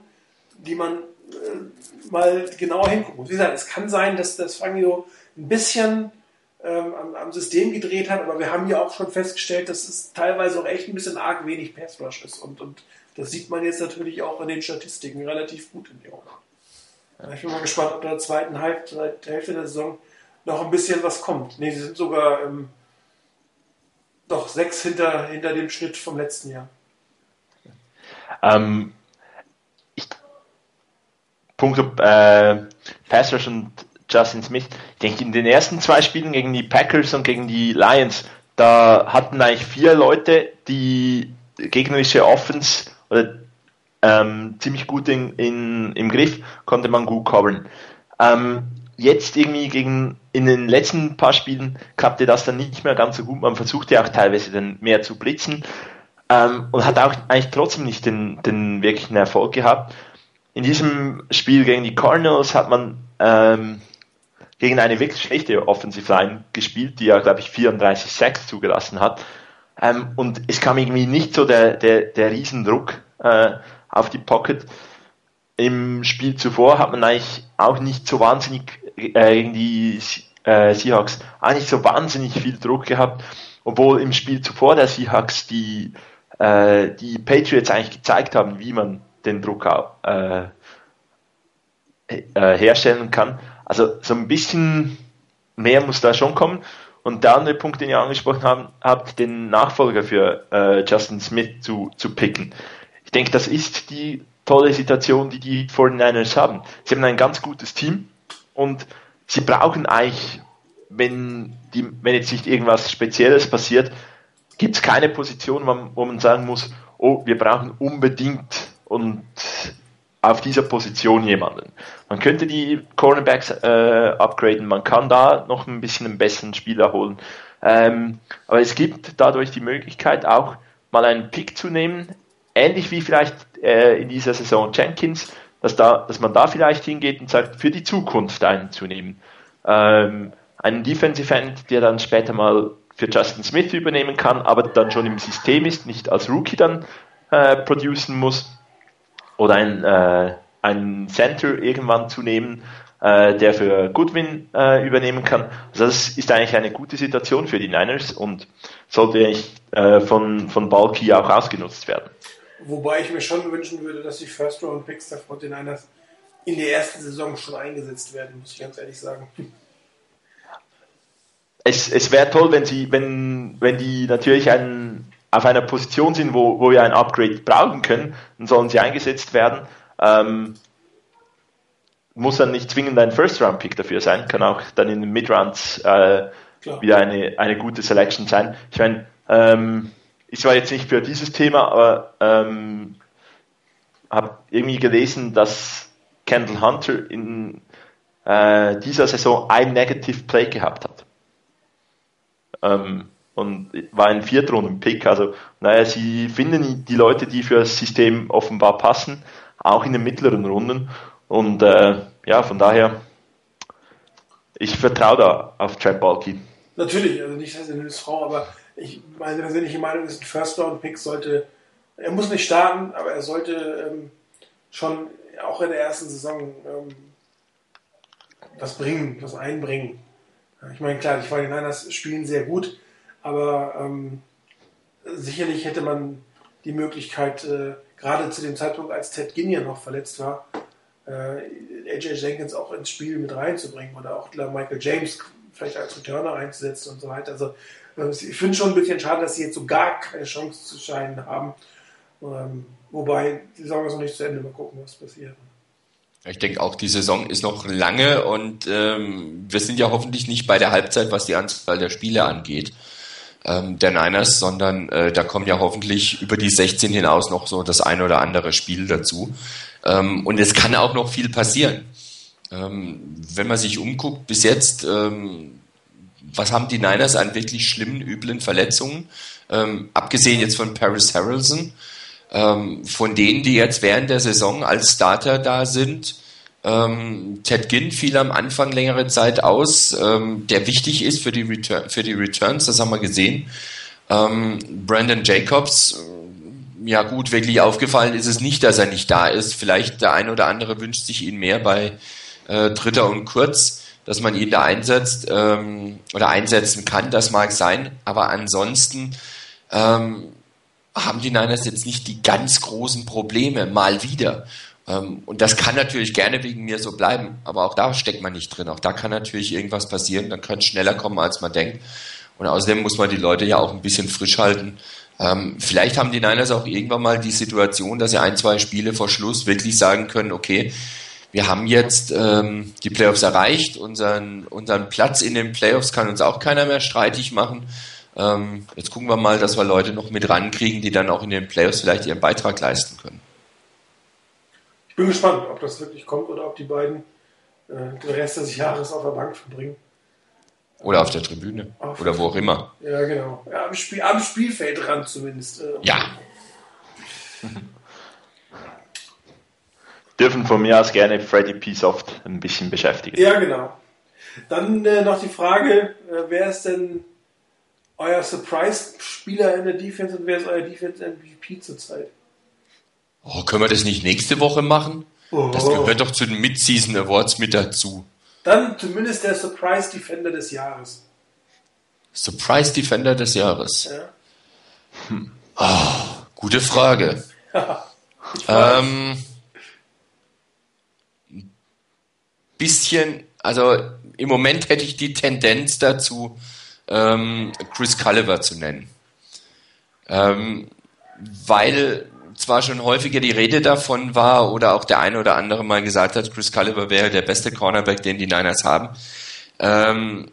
die man äh, mal genauer hingucken muss. Wie gesagt, es kann sein, dass das Fangio ein bisschen ähm, am, am, System gedreht hat, aber wir haben ja auch schon festgestellt, dass es teilweise auch echt ein bisschen arg wenig Pass Rush ist und, und das sieht man jetzt natürlich auch in den Statistiken relativ gut in Jahr. Ja, ich bin mal gespannt, ob in der zweiten Hälfte der Saison noch ein bisschen was kommt. Ne, sie sind sogar ähm, doch sechs hinter, hinter dem Schnitt vom letzten Jahr. Ähm, ich, Punkt äh, Pass Rush und Justin Smith. Ich denke, in den ersten zwei Spielen gegen die Packers und gegen die Lions, da hatten eigentlich vier Leute, die gegnerische Offense oder ähm, ziemlich gut in, in, im Griff, konnte man gut covern. Ähm, jetzt irgendwie gegen in den letzten paar Spielen klappte das dann nicht mehr ganz so gut. Man versuchte auch teilweise dann mehr zu blitzen ähm, und hat auch eigentlich trotzdem nicht den, den wirklichen Erfolg gehabt. In diesem Spiel gegen die Cardinals hat man ähm, gegen eine wirklich schlechte Offensive Line gespielt, die ja, glaube ich, 34 Sacks zugelassen hat. Ähm, und es kam irgendwie nicht so der, der, der Riesendruck äh, auf die Pocket. Im Spiel zuvor hat man eigentlich auch nicht so wahnsinnig äh, gegen die äh, Seahawks eigentlich so wahnsinnig viel Druck gehabt, obwohl im Spiel zuvor der Seahawks die, äh, die Patriots eigentlich gezeigt haben, wie man den Druck äh, äh, herstellen kann. Also so ein bisschen mehr muss da schon kommen. Und der andere Punkt, den ihr angesprochen haben, habt, den Nachfolger für äh, Justin Smith zu, zu picken. Ich denke, das ist die tolle Situation, die die 49ers haben. Sie haben ein ganz gutes Team und sie brauchen eigentlich, wenn, die, wenn jetzt nicht irgendwas Spezielles passiert, gibt es keine Position, wo man sagen muss, oh, wir brauchen unbedingt und auf dieser Position jemanden. Man könnte die Cornerbacks äh, upgraden, man kann da noch ein bisschen einen besseren Spieler holen. Ähm, aber es gibt dadurch die Möglichkeit auch mal einen Pick zu nehmen, ähnlich wie vielleicht äh, in dieser Saison Jenkins, dass, da, dass man da vielleicht hingeht und sagt, für die Zukunft einen zu nehmen. Ähm, einen Defensive End, der dann später mal für Justin Smith übernehmen kann, aber dann schon im System ist, nicht als Rookie dann äh, producen muss oder ein, äh, ein Center irgendwann zu nehmen, äh, der für Goodwin äh, übernehmen kann. Also das ist eigentlich eine gute Situation für die Niners und sollte eigentlich äh, von, von Balky auch ausgenutzt werden. Wobei ich mir schon wünschen würde, dass die First Round Picks der von den Niners in der ersten Saison schon eingesetzt werden, muss ich ganz ehrlich sagen. Es, es wäre toll, wenn sie, wenn, wenn die natürlich einen, auf einer Position sind, wo, wo wir ein Upgrade brauchen können, dann sollen sie eingesetzt werden. Ähm, muss dann nicht zwingend ein First-Round-Pick dafür sein, kann auch dann in den Mid-Rounds äh, wieder eine, eine gute Selection sein. Ich meine, ähm, ich war jetzt nicht für dieses Thema, aber ähm, habe irgendwie gelesen, dass Kendall Hunter in äh, dieser Saison ein Negative Play gehabt hat. Ähm, und war ein Viertrunden-Pick. Also, naja, sie finden die Leute, die für das System offenbar passen, auch in den mittleren Runden. Und äh, ja, von daher, ich vertraue da auf Trap Balky. Natürlich, also nicht, dass er eine Frau, aber ich, meine persönliche Meinung ist, ein First-Round-Pick sollte, er muss nicht starten, aber er sollte ähm, schon auch in der ersten Saison ähm, was bringen, was einbringen. Ich meine, klar, die 49ers spielen sehr gut, aber ähm, sicherlich hätte man die Möglichkeit, äh, gerade zu dem Zeitpunkt, als Ted Ginian noch verletzt war, äh, AJ Jenkins auch ins Spiel mit reinzubringen oder auch Michael James vielleicht als Returner einzusetzen und so weiter. Also äh, ich finde schon ein bisschen schade, dass sie jetzt so gar keine Chance zu scheinen haben. Ähm, wobei, die Saison ist noch nicht zu Ende. Mal gucken, was passiert. Ich denke auch, die Saison ist noch lange und ähm, wir sind ja hoffentlich nicht bei der Halbzeit, was die Anzahl der Spiele angeht, ähm, der Niners, sondern äh, da kommen ja hoffentlich über die 16 hinaus noch so das ein oder andere Spiel dazu. Ähm, und es kann auch noch viel passieren. Ähm, wenn man sich umguckt, bis jetzt, ähm, was haben die Niners an wirklich schlimmen, üblen Verletzungen? Ähm, abgesehen jetzt von Paris Harrelson, ähm, von denen, die jetzt während der Saison als Starter da sind. Ähm, Ted Ginn fiel am Anfang längere Zeit aus, ähm, der wichtig ist für die, Return, für die Returns, das haben wir gesehen. Ähm, Brandon Jacobs, äh, ja gut, wirklich aufgefallen ist es nicht, dass er nicht da ist. Vielleicht der ein oder andere wünscht sich ihn mehr bei äh, Dritter und Kurz, dass man ihn da einsetzt ähm, oder einsetzen kann, das mag sein. Aber ansonsten ähm, haben die Niners jetzt nicht die ganz großen Probleme, mal wieder. Ähm, und das kann natürlich gerne wegen mir so bleiben, aber auch da steckt man nicht drin. Auch da kann natürlich irgendwas passieren, dann kann es schneller kommen, als man denkt. Und außerdem muss man die Leute ja auch ein bisschen frisch halten. Ähm, vielleicht haben die Niners auch irgendwann mal die Situation, dass sie ein, zwei Spiele vor Schluss wirklich sagen können, okay, wir haben jetzt ähm, die Playoffs erreicht, unseren, unseren Platz in den Playoffs kann uns auch keiner mehr streitig machen. Ähm, jetzt gucken wir mal, dass wir Leute noch mit rankriegen, die dann auch in den Playoffs vielleicht ihren Beitrag leisten können. Ich bin gespannt, ob das wirklich kommt oder ob die beiden äh, den Rest des Jahres auf der Bank verbringen. Oder auf der Tribüne. Auf oder wo auch immer. Ja, genau. Ja, am, Spiel, am Spielfeldrand zumindest. Äh, ja. Dürfen von mir aus gerne Freddy P. Soft ein bisschen beschäftigen. Ja, genau. Dann äh, noch die Frage, äh, wer ist denn euer Surprise-Spieler in der Defense und wer ist euer Defense-MVP zurzeit? Oh, können wir das nicht nächste Woche machen? Oh. Das gehört doch zu den Mid-Season Awards mit dazu. Dann zumindest der Surprise Defender des Jahres. Surprise Defender des Jahres. Ja. Hm. Oh, gute Frage. ähm, bisschen, also im Moment hätte ich die Tendenz dazu, ähm, Chris Culliver zu nennen. Ähm, weil zwar schon häufiger die Rede davon war oder auch der eine oder andere mal gesagt hat, Chris Culliver wäre der beste Cornerback, den die Niners haben, ähm,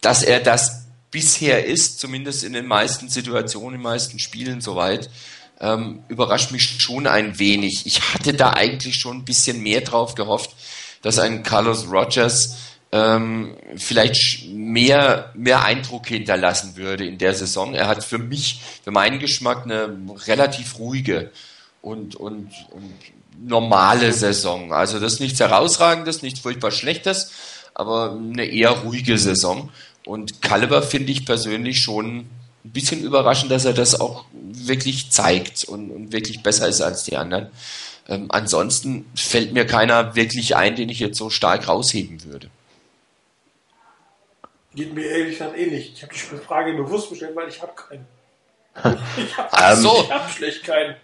dass er das bisher ist, zumindest in den meisten Situationen, in den meisten Spielen soweit, ähm, überrascht mich schon ein wenig. Ich hatte da eigentlich schon ein bisschen mehr drauf gehofft, dass ein Carlos Rogers ähm, vielleicht mehr, mehr Eindruck hinterlassen würde in der Saison. Er hat für mich, für meinen Geschmack, eine relativ ruhige und, und, und normale Saison. Also das ist nichts Herausragendes, nichts furchtbar Schlechtes, aber eine eher ruhige Saison. Und Caliber finde ich persönlich schon ein bisschen überraschend, dass er das auch wirklich zeigt und, und wirklich besser ist als die anderen. Ähm, ansonsten fällt mir keiner wirklich ein, den ich jetzt so stark rausheben würde. Geht mir ehrlich gesagt ähnlich. Ich habe die Frage bewusst gestellt, weil ich habe keinen. Ich habe so. ich hab schlecht keinen.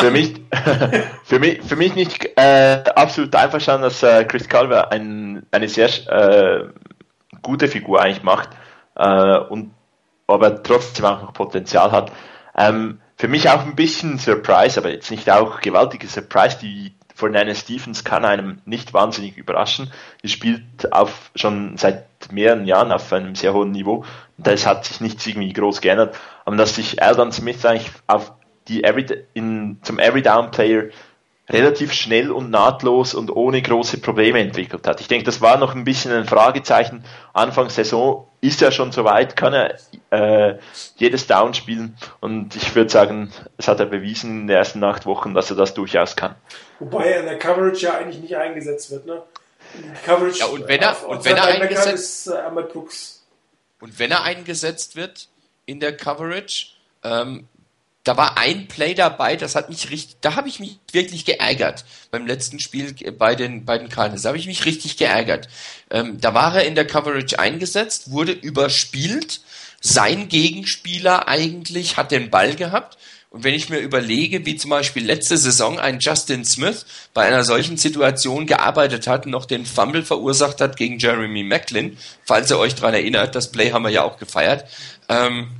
für mich, für mich, für mich nicht äh, absolut einverstanden, dass äh, Chris Calver ein, eine sehr äh, gute Figur eigentlich macht äh, und aber trotzdem auch noch Potenzial hat. Ähm, für mich auch ein bisschen Surprise, aber jetzt nicht auch gewaltige Surprise. Die von Anna Stevens kann einem nicht wahnsinnig überraschen. Die spielt auf, schon seit mehreren Jahren auf einem sehr hohen Niveau. Und das hat sich nichts irgendwie groß geändert. Aber dass sich Eldon Smith eigentlich auf die Every, in, zum Every-Down-Player relativ schnell und nahtlos und ohne große Probleme entwickelt hat. Ich denke, das war noch ein bisschen ein Fragezeichen. Anfang Saison ist er schon so weit, kann er äh, jedes Down spielen und ich würde sagen, es hat er bewiesen in den ersten acht Wochen, dass er das durchaus kann. Wobei er in der Coverage ja eigentlich nicht eingesetzt wird. Ne? Coverage Ja, und wenn er- auf- und wenn er eingesetzt- ist äh, Ahmed Brooks. Und wenn er eingesetzt wird in der Coverage, ähm, da war ein Play dabei, das hat mich richtig, da habe ich mich wirklich geärgert beim letzten Spiel bei den beiden Cardinals. Da habe ich mich richtig geärgert. Ähm, da war er in der Coverage eingesetzt, wurde überspielt. Sein Gegenspieler eigentlich hat den Ball gehabt. Und wenn ich mir überlege, wie zum Beispiel letzte Saison ein Justin Smith bei einer solchen Situation gearbeitet hat und noch den Fumble verursacht hat gegen Jeremy Macklin, falls ihr euch daran erinnert, das Play haben wir ja auch gefeiert, ähm,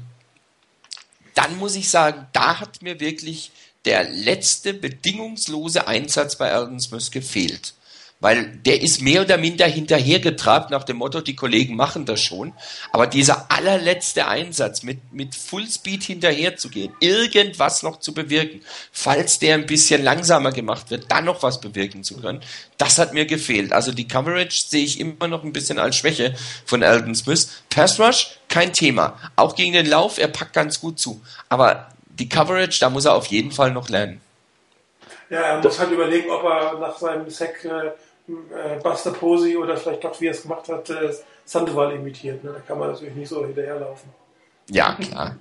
dann muss ich sagen, da hat mir wirklich der letzte bedingungslose Einsatz bei Alden Smith gefehlt. Weil der ist mehr oder minder hinterhergetrabt nach dem Motto, die Kollegen machen das schon. Aber dieser allerletzte Einsatz mit, mit Fullspeed hinterher zu gehen, irgendwas noch zu bewirken, falls der ein bisschen langsamer gemacht wird, dann noch was bewirken zu können, das hat mir gefehlt. Also die Coverage sehe ich immer noch ein bisschen als Schwäche von Alden Smith. Pass Rush, kein Thema. Auch gegen den Lauf, er packt ganz gut zu. Aber die Coverage, da muss er auf jeden Fall noch lernen. Ja, er muss halt überlegen, ob er nach seinem Sack äh, äh, Buster Posey oder vielleicht doch, wie er es gemacht hat, äh, Sandoval imitiert. Ne? Da kann man natürlich nicht so hinterherlaufen. Ja, klar.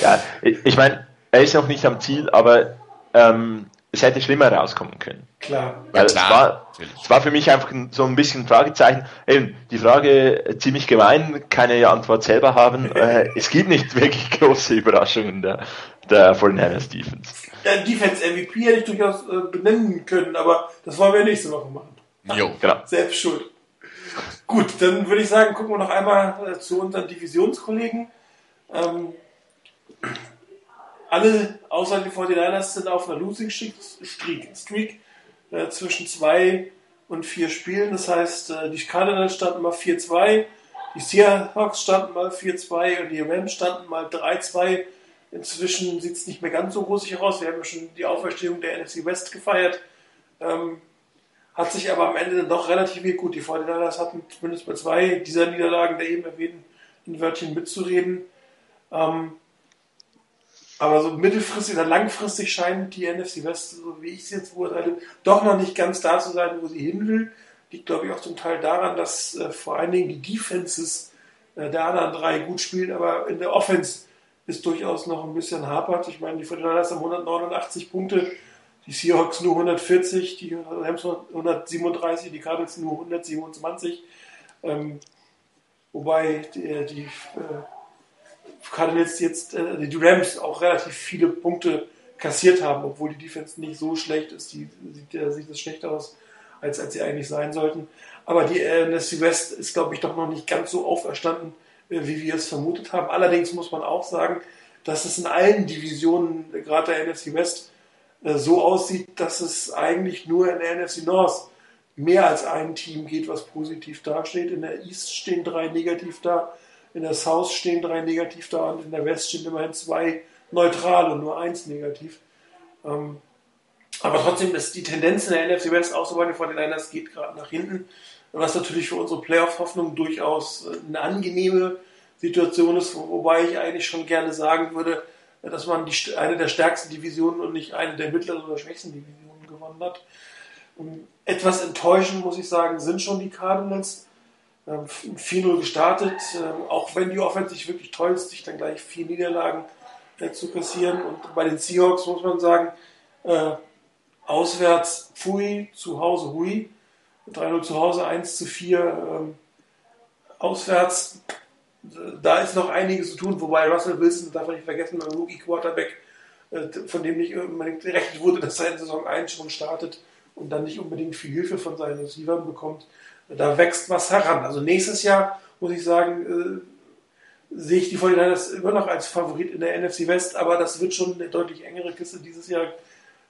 Ja, ich, ich meine, er ist noch nicht am Ziel, aber ähm, es hätte schlimmer rauskommen können. Klar. Weil Ja, es, klar, war, natürlich. es war für mich einfach ein- so ein bisschen ein Fragezeichen. Eben, die Frage äh, ziemlich gemein, keine Antwort selber haben. äh, es gibt nicht wirklich große Überraschungen der, der von Hannah Stevens. Ja, Defense MVP hätte ich durchaus äh, benennen können, aber das wollen wir nächste Woche machen. Jo. Genau. Selbst schuld. Gut, dann würde ich sagen, gucken wir noch einmal äh, zu unseren Divisionskollegen. Ähm, alle außer die 49ers sind auf einer Losing Streak, Streak äh, zwischen zwei und vier Spielen. Das heißt, äh, die Cardinals standen mal 4-2, die Seahawks standen mal 4-2 und die Rams standen mal 3-2. Inzwischen sieht es nicht mehr ganz so rosig aus. Wir haben ja schon die Auferstehung der NFC West gefeiert. Ähm, hat sich aber am Ende doch relativ gut. Die 49ers hatten zumindest bei zwei dieser Niederlagen der eben erwähnten ein Wörtchen mitzureden. Ähm, aber so mittelfristig oder langfristig scheint die NFC West, so wie ich es jetzt beurteile, doch noch nicht ganz da zu sein, wo sie hin will. Liegt, glaube ich, auch zum Teil daran, dass äh, vor allen Dingen die Defenses äh, der anderen drei gut spielen, aber in der Offense ist durchaus noch ein bisschen hapert. Ich meine, die 49ers haben 189 Punkte, die Seahawks nur 140, die Rams 137, die Cardinals nur 127. Ähm, wobei die, die äh, Cardinals jetzt, äh, die Rams auch relativ viele Punkte kassiert haben, obwohl die Defense nicht so schlecht ist. Die sieht, äh, sieht das schlechter aus, als, als sie eigentlich sein sollten. Aber die äh, NFC West ist, glaube ich, doch noch nicht ganz so auferstanden, äh, wie wir es vermutet haben. Allerdings muss man auch sagen, dass es in allen Divisionen, äh, gerade der NFC West, so aussieht, dass es eigentlich nur in der NFC North mehr als ein Team geht, was positiv dasteht. In der East stehen drei negativ da, in der South stehen drei negativ da und in der West stehen immerhin zwei neutral und nur eins negativ. Ähm, aber trotzdem ist die Tendenz in der NFC West auch so bei den 49ers geht gerade nach hinten, was natürlich für unsere Playoff-Hoffnung durchaus äh, eine angenehme Situation ist, wo- wobei ich eigentlich schon gerne sagen würde, dass man die, eine der stärksten Divisionen und nicht eine der mittleren oder schwächsten Divisionen gewonnen hat. Ähm, Etwas enttäuschend, muss ich sagen, sind schon die Cardinals. Ähm, 4-0 gestartet, ähm, auch wenn die Offense sich wirklich toll ist, sich dann gleich vier Niederlagen äh, zu kassieren. Und bei den Seahawks muss man sagen, Äh, auswärts Pfui, zu Hause Hui. 3-0 zu Hause, 1 zu 4 ähm, auswärts. Da ist noch einiges zu tun, wobei Russell Wilson, darf man nicht vergessen, beim Rookie Quarterback, äh, von dem nicht unbedingt gerechnet wurde, dass er in Saison 1 schon startet und dann nicht unbedingt viel Hilfe von seinen Receivern bekommt. Da wächst was heran. Also nächstes Jahr, muss ich sagen, äh, sehe ich die 49ers immer noch als Favorit in der NFC West, aber das wird schon eine deutlich engere Kiste dieses Jahr.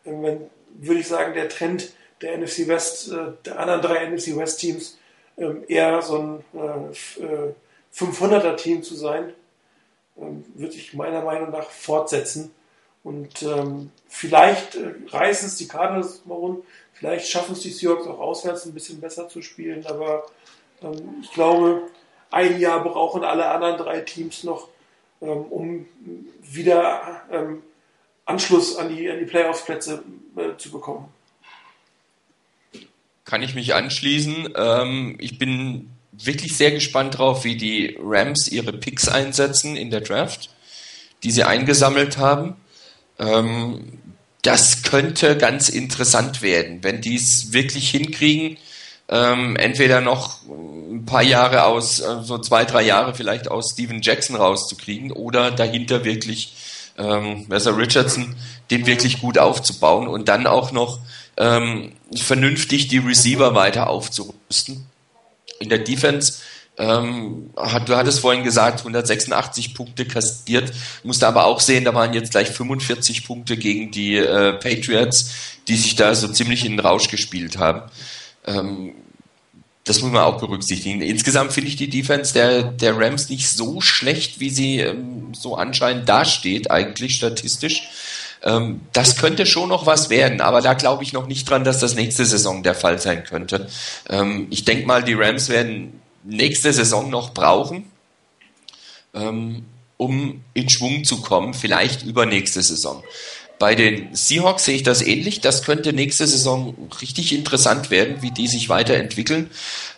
Wenn, würde ich sagen, der Trend der NFC West, äh, der anderen drei NFC West Teams, ähm, eher so ein äh, 500er Team zu sein, ähm, wird sich meiner Meinung nach fortsetzen. Und ähm, vielleicht äh, reißen es die Cardinals mal rund, vielleicht schaffen es die Seahawks auch auswärts ein bisschen besser zu spielen, aber ähm, ich glaube, ein Jahr brauchen alle anderen drei Teams noch, ähm, um wieder ähm, Anschluss an die, an die Playoff-Plätze äh, zu bekommen. Kann ich mich anschließen. Ähm, ich bin wirklich sehr gespannt drauf, wie die Rams ihre Picks einsetzen in der Draft, die sie eingesammelt haben. Ähm, das könnte ganz interessant werden, wenn die es wirklich hinkriegen, ähm, entweder noch ein paar Jahre aus, äh, so zwei, drei Jahre vielleicht aus Steven Jackson rauszukriegen oder dahinter wirklich ähm, Messer Richardson, den wirklich gut aufzubauen und dann auch noch ähm, vernünftig die Receiver weiter aufzurüsten. In der Defense ähm, du hattest vorhin gesagt, 186 Punkte kassiert, musste aber auch sehen, da waren jetzt gleich 45 Punkte gegen die äh, Patriots, die sich da so ziemlich in den Rausch gespielt haben. Ähm, das muss man auch berücksichtigen. Insgesamt finde ich die Defense der, der Rams nicht so schlecht, wie sie ähm, so anscheinend dasteht, eigentlich statistisch. Ähm, das könnte schon noch was werden, aber da glaube ich noch nicht dran, dass das nächste Saison der Fall sein könnte. Ähm, ich denke mal, die Rams werden nächste Saison noch brauchen, ähm, um in Schwung zu kommen, vielleicht übernächste Saison. Bei den Seahawks sehe ich das ähnlich. Das könnte nächste Saison richtig interessant werden, wie die sich weiterentwickeln.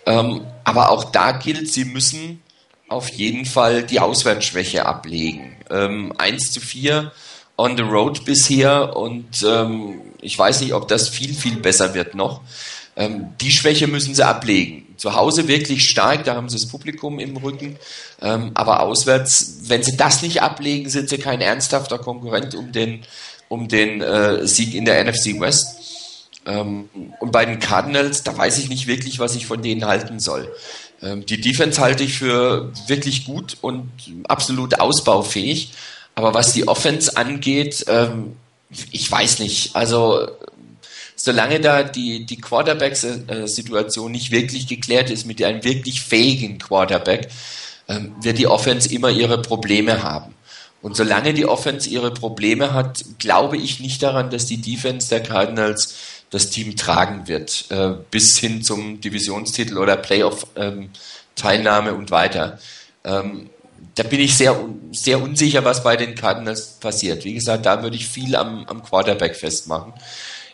Ähm, aber auch da gilt, sie müssen auf jeden Fall die Auswärtsschwäche ablegen. Ähm, 1 zu 4 on the road bisher und ähm, ich weiß nicht, ob das viel, viel besser wird noch. Ähm, die Schwäche müssen sie ablegen. Zu Hause wirklich stark, da haben sie das Publikum im Rücken, ähm, aber auswärts, wenn sie das nicht ablegen, sind sie kein ernsthafter Konkurrent um den um den äh, Sieg in der NFC West. Ähm, und bei den Cardinals, da weiß ich nicht wirklich, was ich von denen halten soll. Ähm, die Defense halte ich für wirklich gut und absolut ausbaufähig. Aber was die Offense angeht, ähm, ich weiß nicht. Also solange da die, die Quarterback-Situation nicht wirklich geklärt ist mit einem wirklich fähigen Quarterback, ähm, wird die Offense immer ihre Probleme haben. Und solange die Offense ihre Probleme hat, glaube ich nicht daran, dass die Defense der Cardinals das Team tragen wird, äh, bis hin zum Divisionstitel oder Playoff-Teilnahme ähm, und weiter. Ähm, da bin ich sehr, sehr unsicher, was bei den Cardinals passiert. Wie gesagt, da würde ich viel am, am Quarterback festmachen.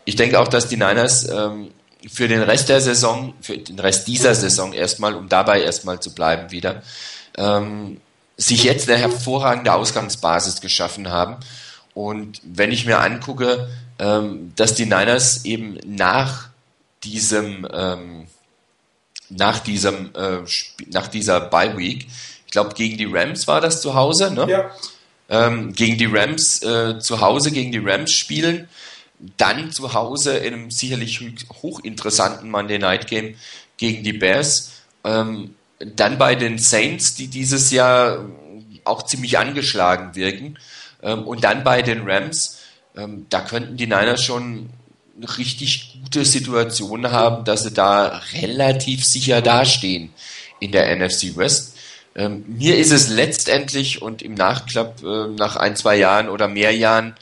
Ich denke auch, dass die Niners ähm, für den Rest der Saison, für den Rest dieser Saison erstmal, um dabei erstmal zu bleiben wieder, ähm, sich jetzt eine hervorragende Ausgangsbasis geschaffen haben. Und wenn ich mir angucke, ähm, dass die Niners eben nach diesem, ähm, nach diesem, äh, nach dieser Bye Week, ich glaube gegen die Rams war das zu Hause, ne? Ja. Ähm, gegen die Rams äh, zu Hause gegen die Rams spielen, dann zu Hause in einem sicherlich hochinteressanten Monday Night Game gegen die Bears. Ähm, dann bei den Saints, die dieses Jahr auch ziemlich angeschlagen wirken. Ähm, und dann bei den Rams, ähm, da könnten die Niners schon eine richtig gute Situation haben, dass sie da relativ sicher dastehen in der NFC West. Ähm, mir ist es letztendlich und im Nachklapp äh, nach ein, zwei Jahren oder mehr Jahren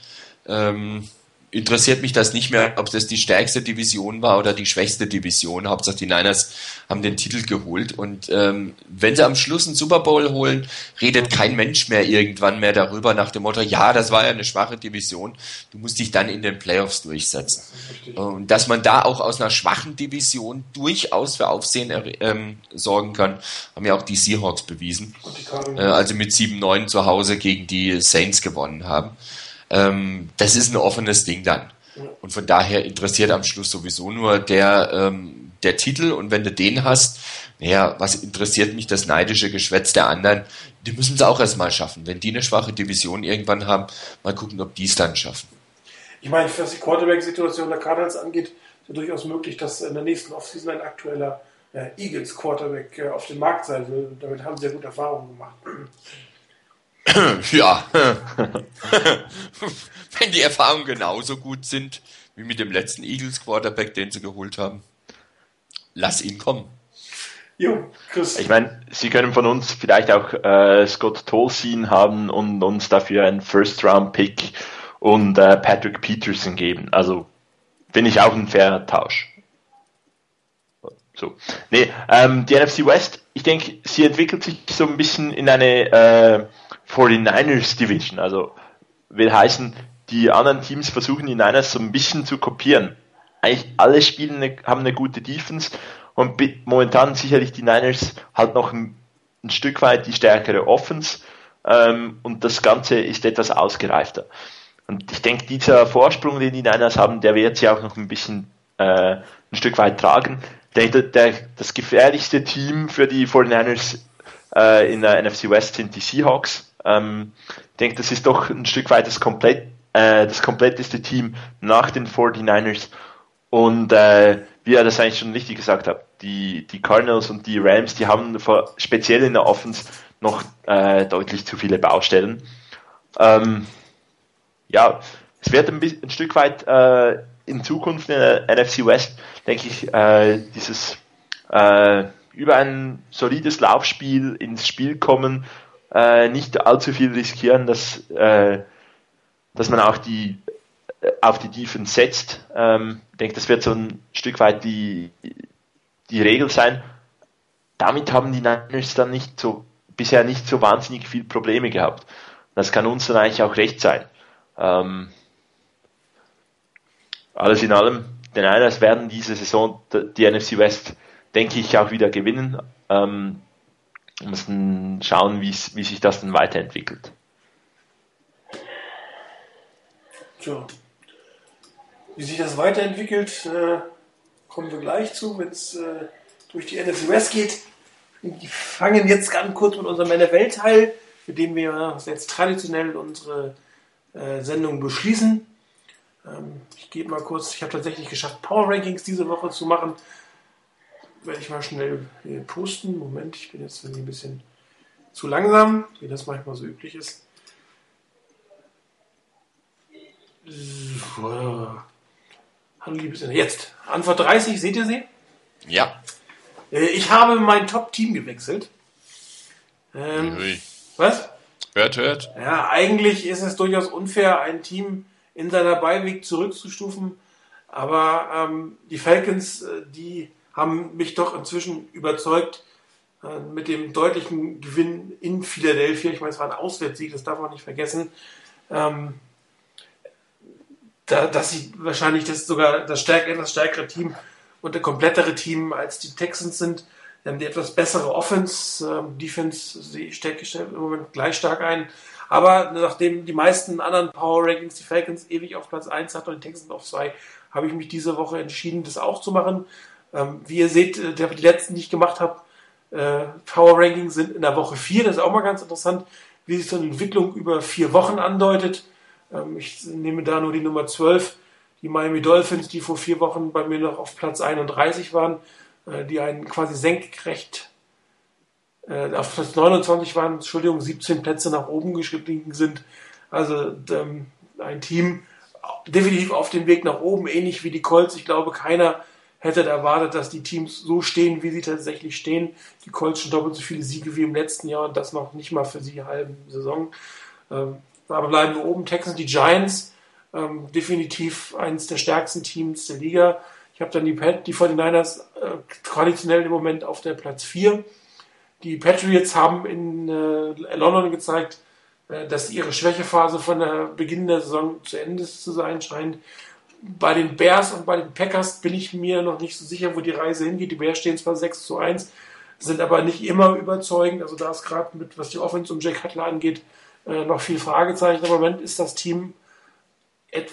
interessiert mich das nicht mehr, ob das die stärkste Division war oder die schwächste Division. Hauptsache die Niners haben den Titel geholt. Und ähm, wenn sie am Schluss einen Super Bowl holen, redet kein Mensch mehr irgendwann mehr darüber nach dem Motto, ja, das war ja eine schwache Division. Du musst dich dann in den Playoffs durchsetzen. Und dass man da auch aus einer schwachen Division durchaus für Aufsehen ähm, sorgen kann, haben ja auch die Seahawks bewiesen. Äh, also mit 7-9 zu Hause gegen die Saints gewonnen haben. Ähm, das ist ein offenes Ding dann. Und von daher interessiert am Schluss sowieso nur der, ähm, der Titel. Und wenn du den hast, naja, was interessiert mich das neidische Geschwätz der anderen? Die müssen es auch erstmal schaffen. Wenn die eine schwache Division irgendwann haben, mal gucken, ob die es dann schaffen. Ich meine, was die Quarterback-Situation der Cardinals angeht, ist ja durchaus möglich, dass in der nächsten Offseason ein aktueller äh, Eagles-Quarterback äh, auf dem Markt sein will. Damit haben sie ja gute Erfahrungen gemacht. Ja, wenn die Erfahrungen genauso gut sind wie mit dem letzten Eagles Quarterback, den sie geholt haben, lass ihn kommen. Jo, Chris. Ich meine, sie können von uns vielleicht auch äh, Scott Tolzien haben und uns dafür einen First-Round-Pick und äh, Patrick Peterson geben. Also finde ich auch ein fairer Tausch. So. Nee, ähm, die NFC West, ich denke, sie entwickelt sich so ein bisschen in eine äh, 49ers Division. Also will heißen, die anderen Teams versuchen die Niners so ein bisschen zu kopieren. Eigentlich alle spielen eine, haben eine gute Defense und momentan sicherlich die Niners halt noch ein, ein Stück weit die stärkere Offense ähm, und das Ganze ist etwas ausgereifter. Und ich denke, dieser Vorsprung, den die Niners haben, der wird sie auch noch ein bisschen äh, ein Stück weit tragen. Der, der, das gefährlichste Team für die 49ers äh, in der NFC West sind die Seahawks. Ähm, ich denke, das ist doch ein Stück weit das, komplett, äh, das kompletteste Team nach den 49ers. Und äh, wie er das eigentlich schon richtig gesagt hat, die, die Cardinals und die Rams, die haben vor, speziell in der Offense noch äh, deutlich zu viele Baustellen. Ähm, ja, es wird ein, ein Stück weit äh, in Zukunft in der NFC West, denke ich, äh, dieses äh, über ein solides Laufspiel ins Spiel kommen, äh, nicht allzu viel riskieren, dass, äh, dass man auch die äh, auf die Defense setzt. Ähm, ich denke, das wird so ein Stück weit die, die Regel sein. Damit haben die Niners dann nicht so, bisher nicht so wahnsinnig viel Probleme gehabt. Das kann uns dann eigentlich auch recht sein. Ähm, alles in allem, die Niners werden diese Saison die NFC West, denke ich, auch wieder gewinnen. Ähm, wir müssen schauen, wie sich das dann weiterentwickelt. Tja. Wie sich das weiterentwickelt, äh, kommen wir gleich zu, wenn es äh, durch die NFC West geht. Wir fangen jetzt ganz kurz mit unserem NFL-Teil, mit dem wir jetzt traditionell unsere äh, Sendung beschließen. Ähm, ich gebe mal kurz, ich habe tatsächlich geschafft, Power Rankings diese Woche zu machen. Werde ich mal schnell posten. Moment, ich bin jetzt ein bisschen zu langsam, wie das manchmal so üblich ist. Hallo, liebes Jetzt, Antwort 30, seht ihr sie? Ja. Äh, ich habe mein Top-Team gewechselt. Ähm, was? Hört, hört. Ja, eigentlich ist es durchaus unfair, ein Team in seiner Beiweg zurückzustufen. Aber ähm, die Falcons, äh, die haben mich doch inzwischen überzeugt äh, mit dem deutlichen Gewinn in Philadelphia. Ich meine, es war ein Auswärtssieg, das darf man nicht vergessen. Ähm, da, dass sie wahrscheinlich das sogar das, stärkere, das stärkere Team und der komplettere Team als die Texans sind. Sie haben die etwas bessere Offense, ähm, Defense, sie stecke im Moment gleich stark ein. Aber nachdem die meisten anderen Power Rankings die Falcons ewig auf Platz 1 hatten und die Texans auf 2, habe ich mich diese Woche entschieden, das auch zu machen. Ähm, wie ihr seht, äh, die letzten, die ich gemacht habe, äh, Power Rankings sind in der Woche 4. Das ist auch mal ganz interessant, wie sich so eine Entwicklung über vier Wochen andeutet. Ähm, ich nehme da nur die Nummer 12, die Miami Dolphins, die vor vier Wochen bei mir noch auf Platz 31 waren. Äh, die einen quasi senkrecht äh, auf Platz 29 waren, Entschuldigung, 17 Plätze nach oben geschritten sind. Also ähm, ein Team definitiv auf dem Weg nach oben, ähnlich wie die Colts. Ich glaube, keiner hätte erwartet, dass die Teams so stehen, wie sie tatsächlich stehen. Die Colts schon doppelt so viele Siege wie im letzten Jahr und das noch nicht mal für sie halben Saison. Ähm, aber bleiben wir oben. Texans, die Giants, ähm, definitiv eines der stärksten Teams der Liga. Ich habe dann die, Pat die 49ers äh, traditionell im Moment auf der Platz 4. Die Patriots haben in äh, London gezeigt, äh, dass ihre Schwächephase von der Beginn der Saison zu Ende zu sein scheint. Bei den Bears und bei den Packers bin ich mir noch nicht so sicher, wo die Reise hingeht. Die Bears stehen zwar 6 zu 1, sind aber nicht immer überzeugend. Also da ist gerade mit, was die Offense und Jack Cutler angeht, äh, noch viel Fragezeichen. Im Moment ist das Team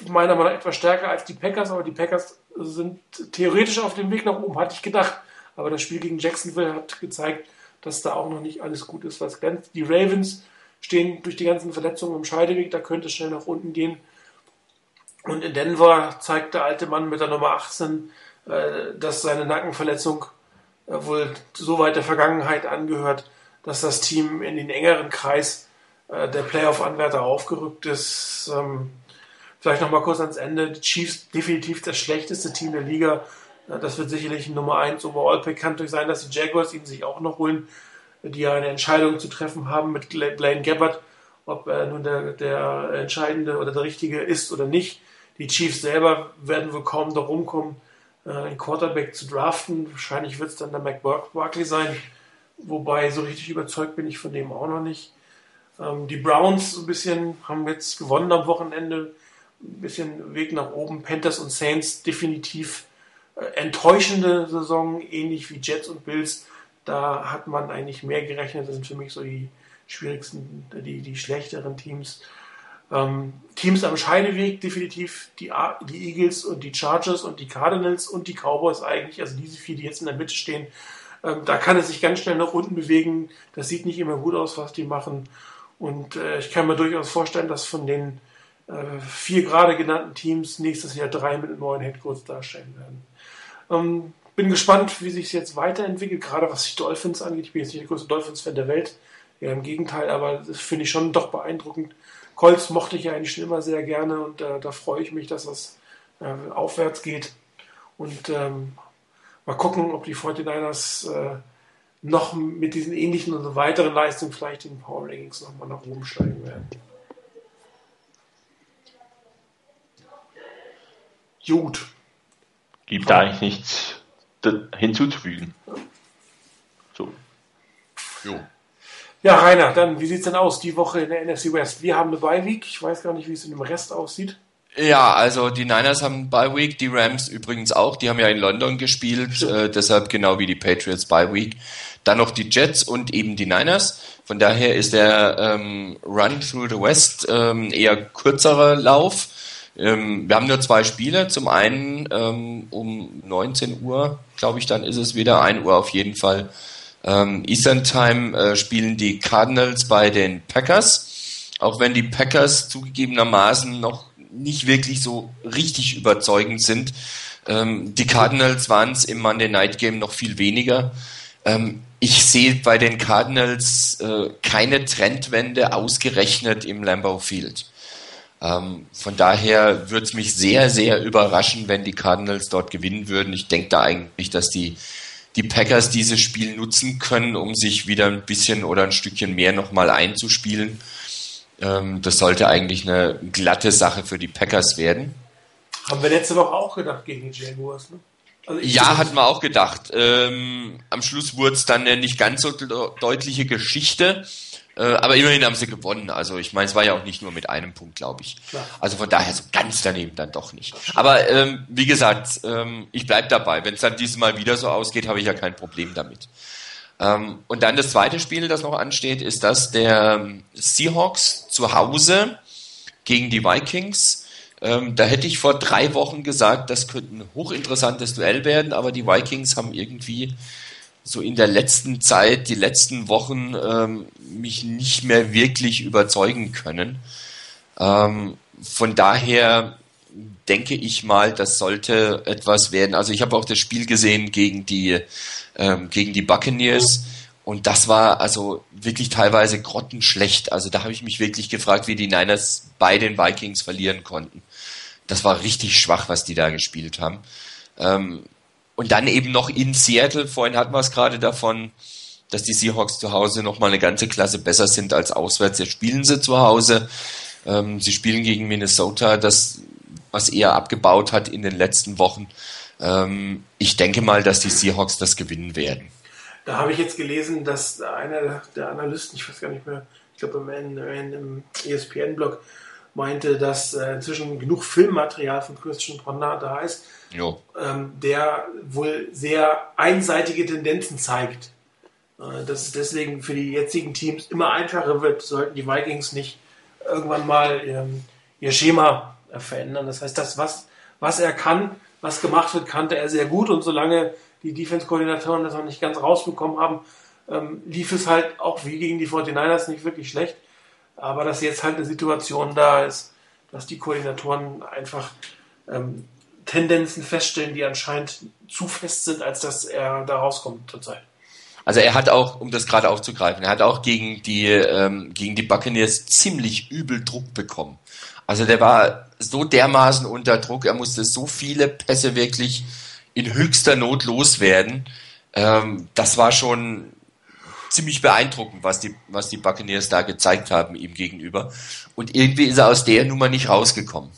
meiner Meinung nach etwas stärker als die Packers, aber die Packers sind theoretisch auf dem Weg nach oben, hatte ich gedacht. Aber das Spiel gegen Jacksonville hat gezeigt, dass da auch noch nicht alles gut ist, was glänzt. Die Ravens stehen durch die ganzen Verletzungen im Scheideweg, da könnte es schnell nach unten gehen. Und in Denver zeigt der alte Mann mit der Nummer 18, äh, dass seine Nackenverletzung äh, wohl so weit der Vergangenheit angehört, dass das Team in den engeren Kreis äh, der Playoff-Anwärter aufgerückt ist. Ähm, vielleicht noch mal kurz ans Ende. Die Chiefs definitiv das schlechteste Team der Liga. Das wird sicherlich ein Nummer 1 Overall-Pick. Durch sein, dass die Jaguars ihn sich auch noch holen, die ja eine Entscheidung zu treffen haben mit Blaine Gabbard, ob er nun der, der entscheidende oder der richtige ist oder nicht. Die Chiefs selber werden wohl kaum darum kommen, äh, einen Quarterback zu draften. Wahrscheinlich wird es dann der Mac Barkley sein. Wobei so richtig überzeugt bin ich von dem auch noch nicht. Ähm, die Browns ein bisschen haben jetzt gewonnen am Wochenende. Ein bisschen Weg nach oben. Panthers und Saints definitiv äh, enttäuschende Saison, ähnlich wie Jets und Bills. Da hat man eigentlich mehr gerechnet. Das sind für mich so die schwierigsten, die, die schlechteren Teams. Ähm, Teams am Scheideweg definitiv die, die Eagles und die Chargers und die Cardinals und die Cowboys eigentlich, also diese vier, die jetzt in der Mitte stehen. Ähm, da kann es sich ganz schnell nach unten bewegen. Das sieht nicht immer gut aus, was die machen. Und äh, ich kann mir durchaus vorstellen, dass von den äh, vier gerade genannten Teams nächstes Jahr drei mit einem neuen Headcoach darstellen werden. Ähm, bin gespannt, wie sich es jetzt weiterentwickelt, gerade was die Dolphins angeht. Ich bin jetzt nicht der größte Dolphins-Fan der Welt. Ja, im Gegenteil, aber das finde ich schon doch beeindruckend, Colts mochte ich ja eigentlich schon immer sehr gerne und äh, da freue ich mich, dass das äh, aufwärts geht. Und ähm, mal gucken, ob die 49ers äh, noch mit diesen ähnlichen und weiteren Leistungen vielleicht in den Power Rankings nochmal nach oben steigen werden. Gut. Gibt da eigentlich nichts hinzuzufügen. So. Jo. Ja, Rainer, dann, wie sieht es denn aus die Woche in der NFC West? Wir haben eine Bye-Week. Ich weiß gar nicht, wie es in dem Rest aussieht. Ja, also die Niners haben Bye Week, die Rams übrigens auch. Die haben ja in London gespielt, äh, deshalb genau wie die Patriots Bye Week. Dann noch die Jets und eben die Niners. Von daher ist der ähm, Run through the West ähm, eher kürzerer Lauf. Ähm, wir haben nur zwei Spiele. Zum einen ähm, um 19 Uhr, glaube ich, dann ist es wieder 1 Uhr auf jeden Fall ähm, Eastern Time äh, spielen die Cardinals bei den Packers. Auch wenn die Packers zugegebenermaßen noch nicht wirklich so richtig überzeugend sind. Ähm, die Cardinals waren es im Monday Night Game noch viel weniger. Ähm, ich sehe bei den Cardinals äh, keine Trendwende ausgerechnet im Lambeau Field. Ähm, von daher würde es mich sehr, sehr überraschen, wenn die Cardinals dort gewinnen würden. Ich denke da eigentlich, dass die die Packers dieses Spiel nutzen können, um sich wieder ein bisschen oder ein Stückchen mehr nochmal einzuspielen. Ähm, das sollte eigentlich eine glatte Sache für die Packers werden. Haben wir letzte Woche auch gedacht gegen die Jaguars, ne? Also ja, hatten wir auch gedacht. Ähm, am Schluss wurde es dann eine nicht ganz so deutliche Geschichte. Äh, aber immerhin haben sie gewonnen. Also ich meine, es war ja auch nicht nur mit einem Punkt, glaube ich. Klar. Also von daher so ganz daneben dann doch nicht. Aber ähm, wie gesagt, ähm, ich bleib dabei. Wenn es dann dieses Mal wieder so ausgeht, habe ich ja kein Problem damit. Ähm, und dann das zweite Spiel, das noch ansteht, ist das der ähm, Seahawks zu Hause gegen die Vikings. Ähm, da hätte ich vor drei Wochen gesagt, das könnte ein hochinteressantes Duell werden, aber die Vikings haben irgendwie so in der letzten Zeit, die letzten Wochen ähm, mich nicht mehr wirklich überzeugen können. Ähm, von daher denke ich mal, das sollte etwas werden. Also ich habe auch das Spiel gesehen gegen die ähm, gegen die Buccaneers und das war also wirklich teilweise grottenschlecht. Also da habe ich mich wirklich gefragt, wie die Niners bei den Vikings verlieren konnten. Das war richtig schwach, was die da gespielt haben. Ähm, und dann eben noch in Seattle, vorhin hatten wir es gerade davon, dass die Seahawks zu Hause nochmal eine ganze Klasse besser sind als auswärts. Jetzt spielen sie zu Hause. Ähm, sie spielen gegen Minnesota, das, was eher abgebaut hat in den letzten Wochen. Ähm, ich denke mal, dass die Seahawks das gewinnen werden. Da habe ich jetzt gelesen, dass einer der Analysten, ich weiß gar nicht mehr, ich glaube im, im ESPN-Blog, meinte, dass äh, inzwischen genug Filmmaterial von Christian Ponder da ist, ähm, der wohl sehr einseitige Tendenzen zeigt. Äh, dass es deswegen für die jetzigen Teams immer einfacher wird, sollten die Vikings nicht irgendwann mal ähm, ihr Schema äh, verändern. Das heißt, das, was, was er kann, was gemacht wird, kannte er sehr gut und solange die Defense-Koordinatoren das noch nicht ganz rausbekommen haben, ähm, lief es halt auch wie gegen die 49ers nicht wirklich schlecht. Aber dass jetzt halt eine Situation da ist, dass die Koordinatoren einfach ähm, Tendenzen feststellen, die anscheinend zu fest sind, als dass er da rauskommt zurzeit. Also er hat auch, um das gerade aufzugreifen, er hat auch gegen die, ähm, gegen die Buccaneers ziemlich übel Druck bekommen. Also der war so dermaßen unter Druck, er musste so viele Pässe wirklich in höchster Not loswerden. Ähm, das war schon ziemlich beeindruckend, was die, was die Buccaneers da gezeigt haben ihm gegenüber. Und irgendwie ist er aus der Nummer nicht rausgekommen.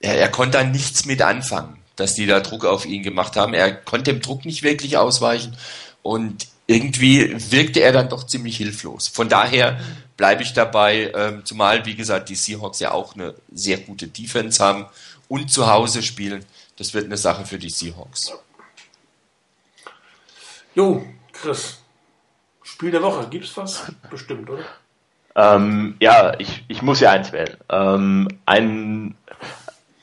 Er, er konnte da nichts mit anfangen, dass die da Druck auf ihn gemacht haben. Er konnte dem Druck nicht wirklich ausweichen und irgendwie wirkte er dann doch ziemlich hilflos. Von daher bleibe ich dabei, ähm, zumal, wie gesagt, die Seahawks ja auch eine sehr gute Defense haben und zu Hause spielen. Das wird eine Sache für die Seahawks. Jo, Chris, Spiel der Woche, gibt's was? Bestimmt, oder? Ähm, ja, ich, ich muss ja eins wählen. Ähm, ein,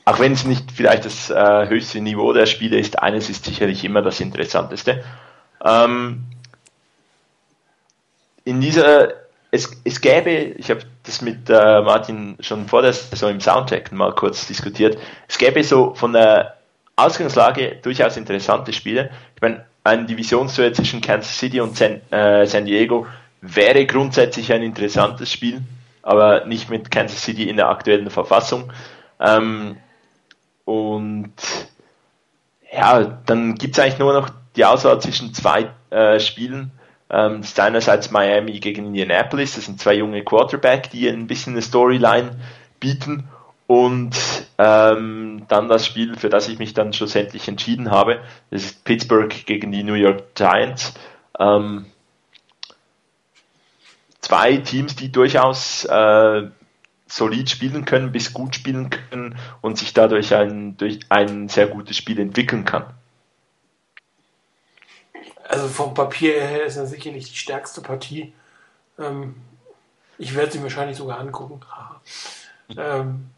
auch wenn es nicht vielleicht das äh, höchste Niveau der Spiele ist, eines ist sicherlich immer das Interessanteste. Ähm, in dieser, es, es gäbe, ich habe das mit äh, Martin schon vor der Saison im Soundtrack mal kurz diskutiert, es gäbe so von der Ausgangslage durchaus interessante Spiele. Ich meine, ein Divisionsduell zwischen Kansas City und San, äh, San Diego wäre grundsätzlich ein interessantes Spiel, aber nicht mit Kansas City in der aktuellen Verfassung. Ähm, und ja, dann gibt es eigentlich nur noch die Auswahl zwischen zwei äh, Spielen. Ähm, das ist einerseits Miami gegen Indianapolis, das sind zwei junge Quarterback, die ein bisschen eine Storyline bieten. Und ähm, dann das Spiel, für das ich mich dann schlussendlich entschieden habe, das ist Pittsburgh gegen die New York Giants. Ähm, zwei Teams, die durchaus äh, solid spielen können, bis gut spielen können und sich dadurch ein, durch ein sehr gutes Spiel entwickeln kann. Also vom Papier her ist das sicherlich die stärkste Partie. Ähm, ich werde sie wahrscheinlich sogar angucken. ähm,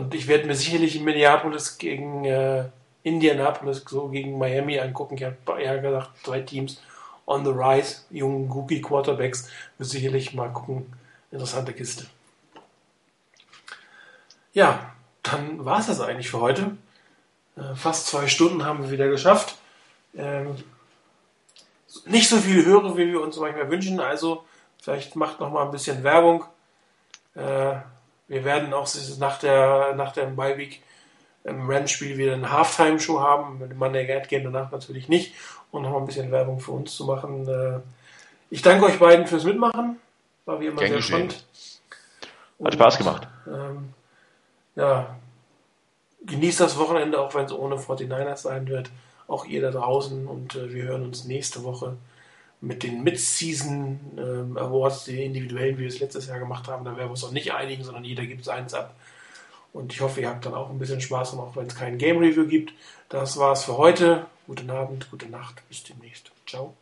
und ich werde mir sicherlich in Minneapolis gegen äh, Indianapolis so gegen Miami angucken. Ich habe ja gesagt, zwei Teams on the rise, jungen Rookie Quarterbacks. Wird sicherlich mal gucken. Interessante Kiste. Ja, dann war es das eigentlich für heute. Äh, fast zwei Stunden haben wir wieder geschafft. Ähm, nicht so viel höre, wie wir uns manchmal wünschen. Also vielleicht macht noch mal ein bisschen Werbung. Äh, wir werden auch nach der, nach der Bye-Week im Rennspiel wieder eine Halftime-Show haben. Mit Monday Night Game danach natürlich nicht. Und noch mal ein bisschen Werbung für uns zu machen. Äh, ich danke euch beiden fürs Mitmachen. War wie immer Gern sehr spannend. Hat Spaß gemacht. Ähm, ja, genießt das Wochenende, auch wenn es ohne 49ers sein wird. Auch ihr da draußen. Und äh, wir hören uns nächste Woche mit den Mid-Season ähm, Awards, die individuellen, wie wir es letztes Jahr gemacht haben. Da werden wir uns auch nicht einigen, sondern jeder gibt es eins ab. Und ich hoffe, ihr habt dann auch ein bisschen Spaß, und auch wenn es kein Game Review gibt. Das war's für heute. Guten Abend, gute Nacht, bis demnächst. Ciao.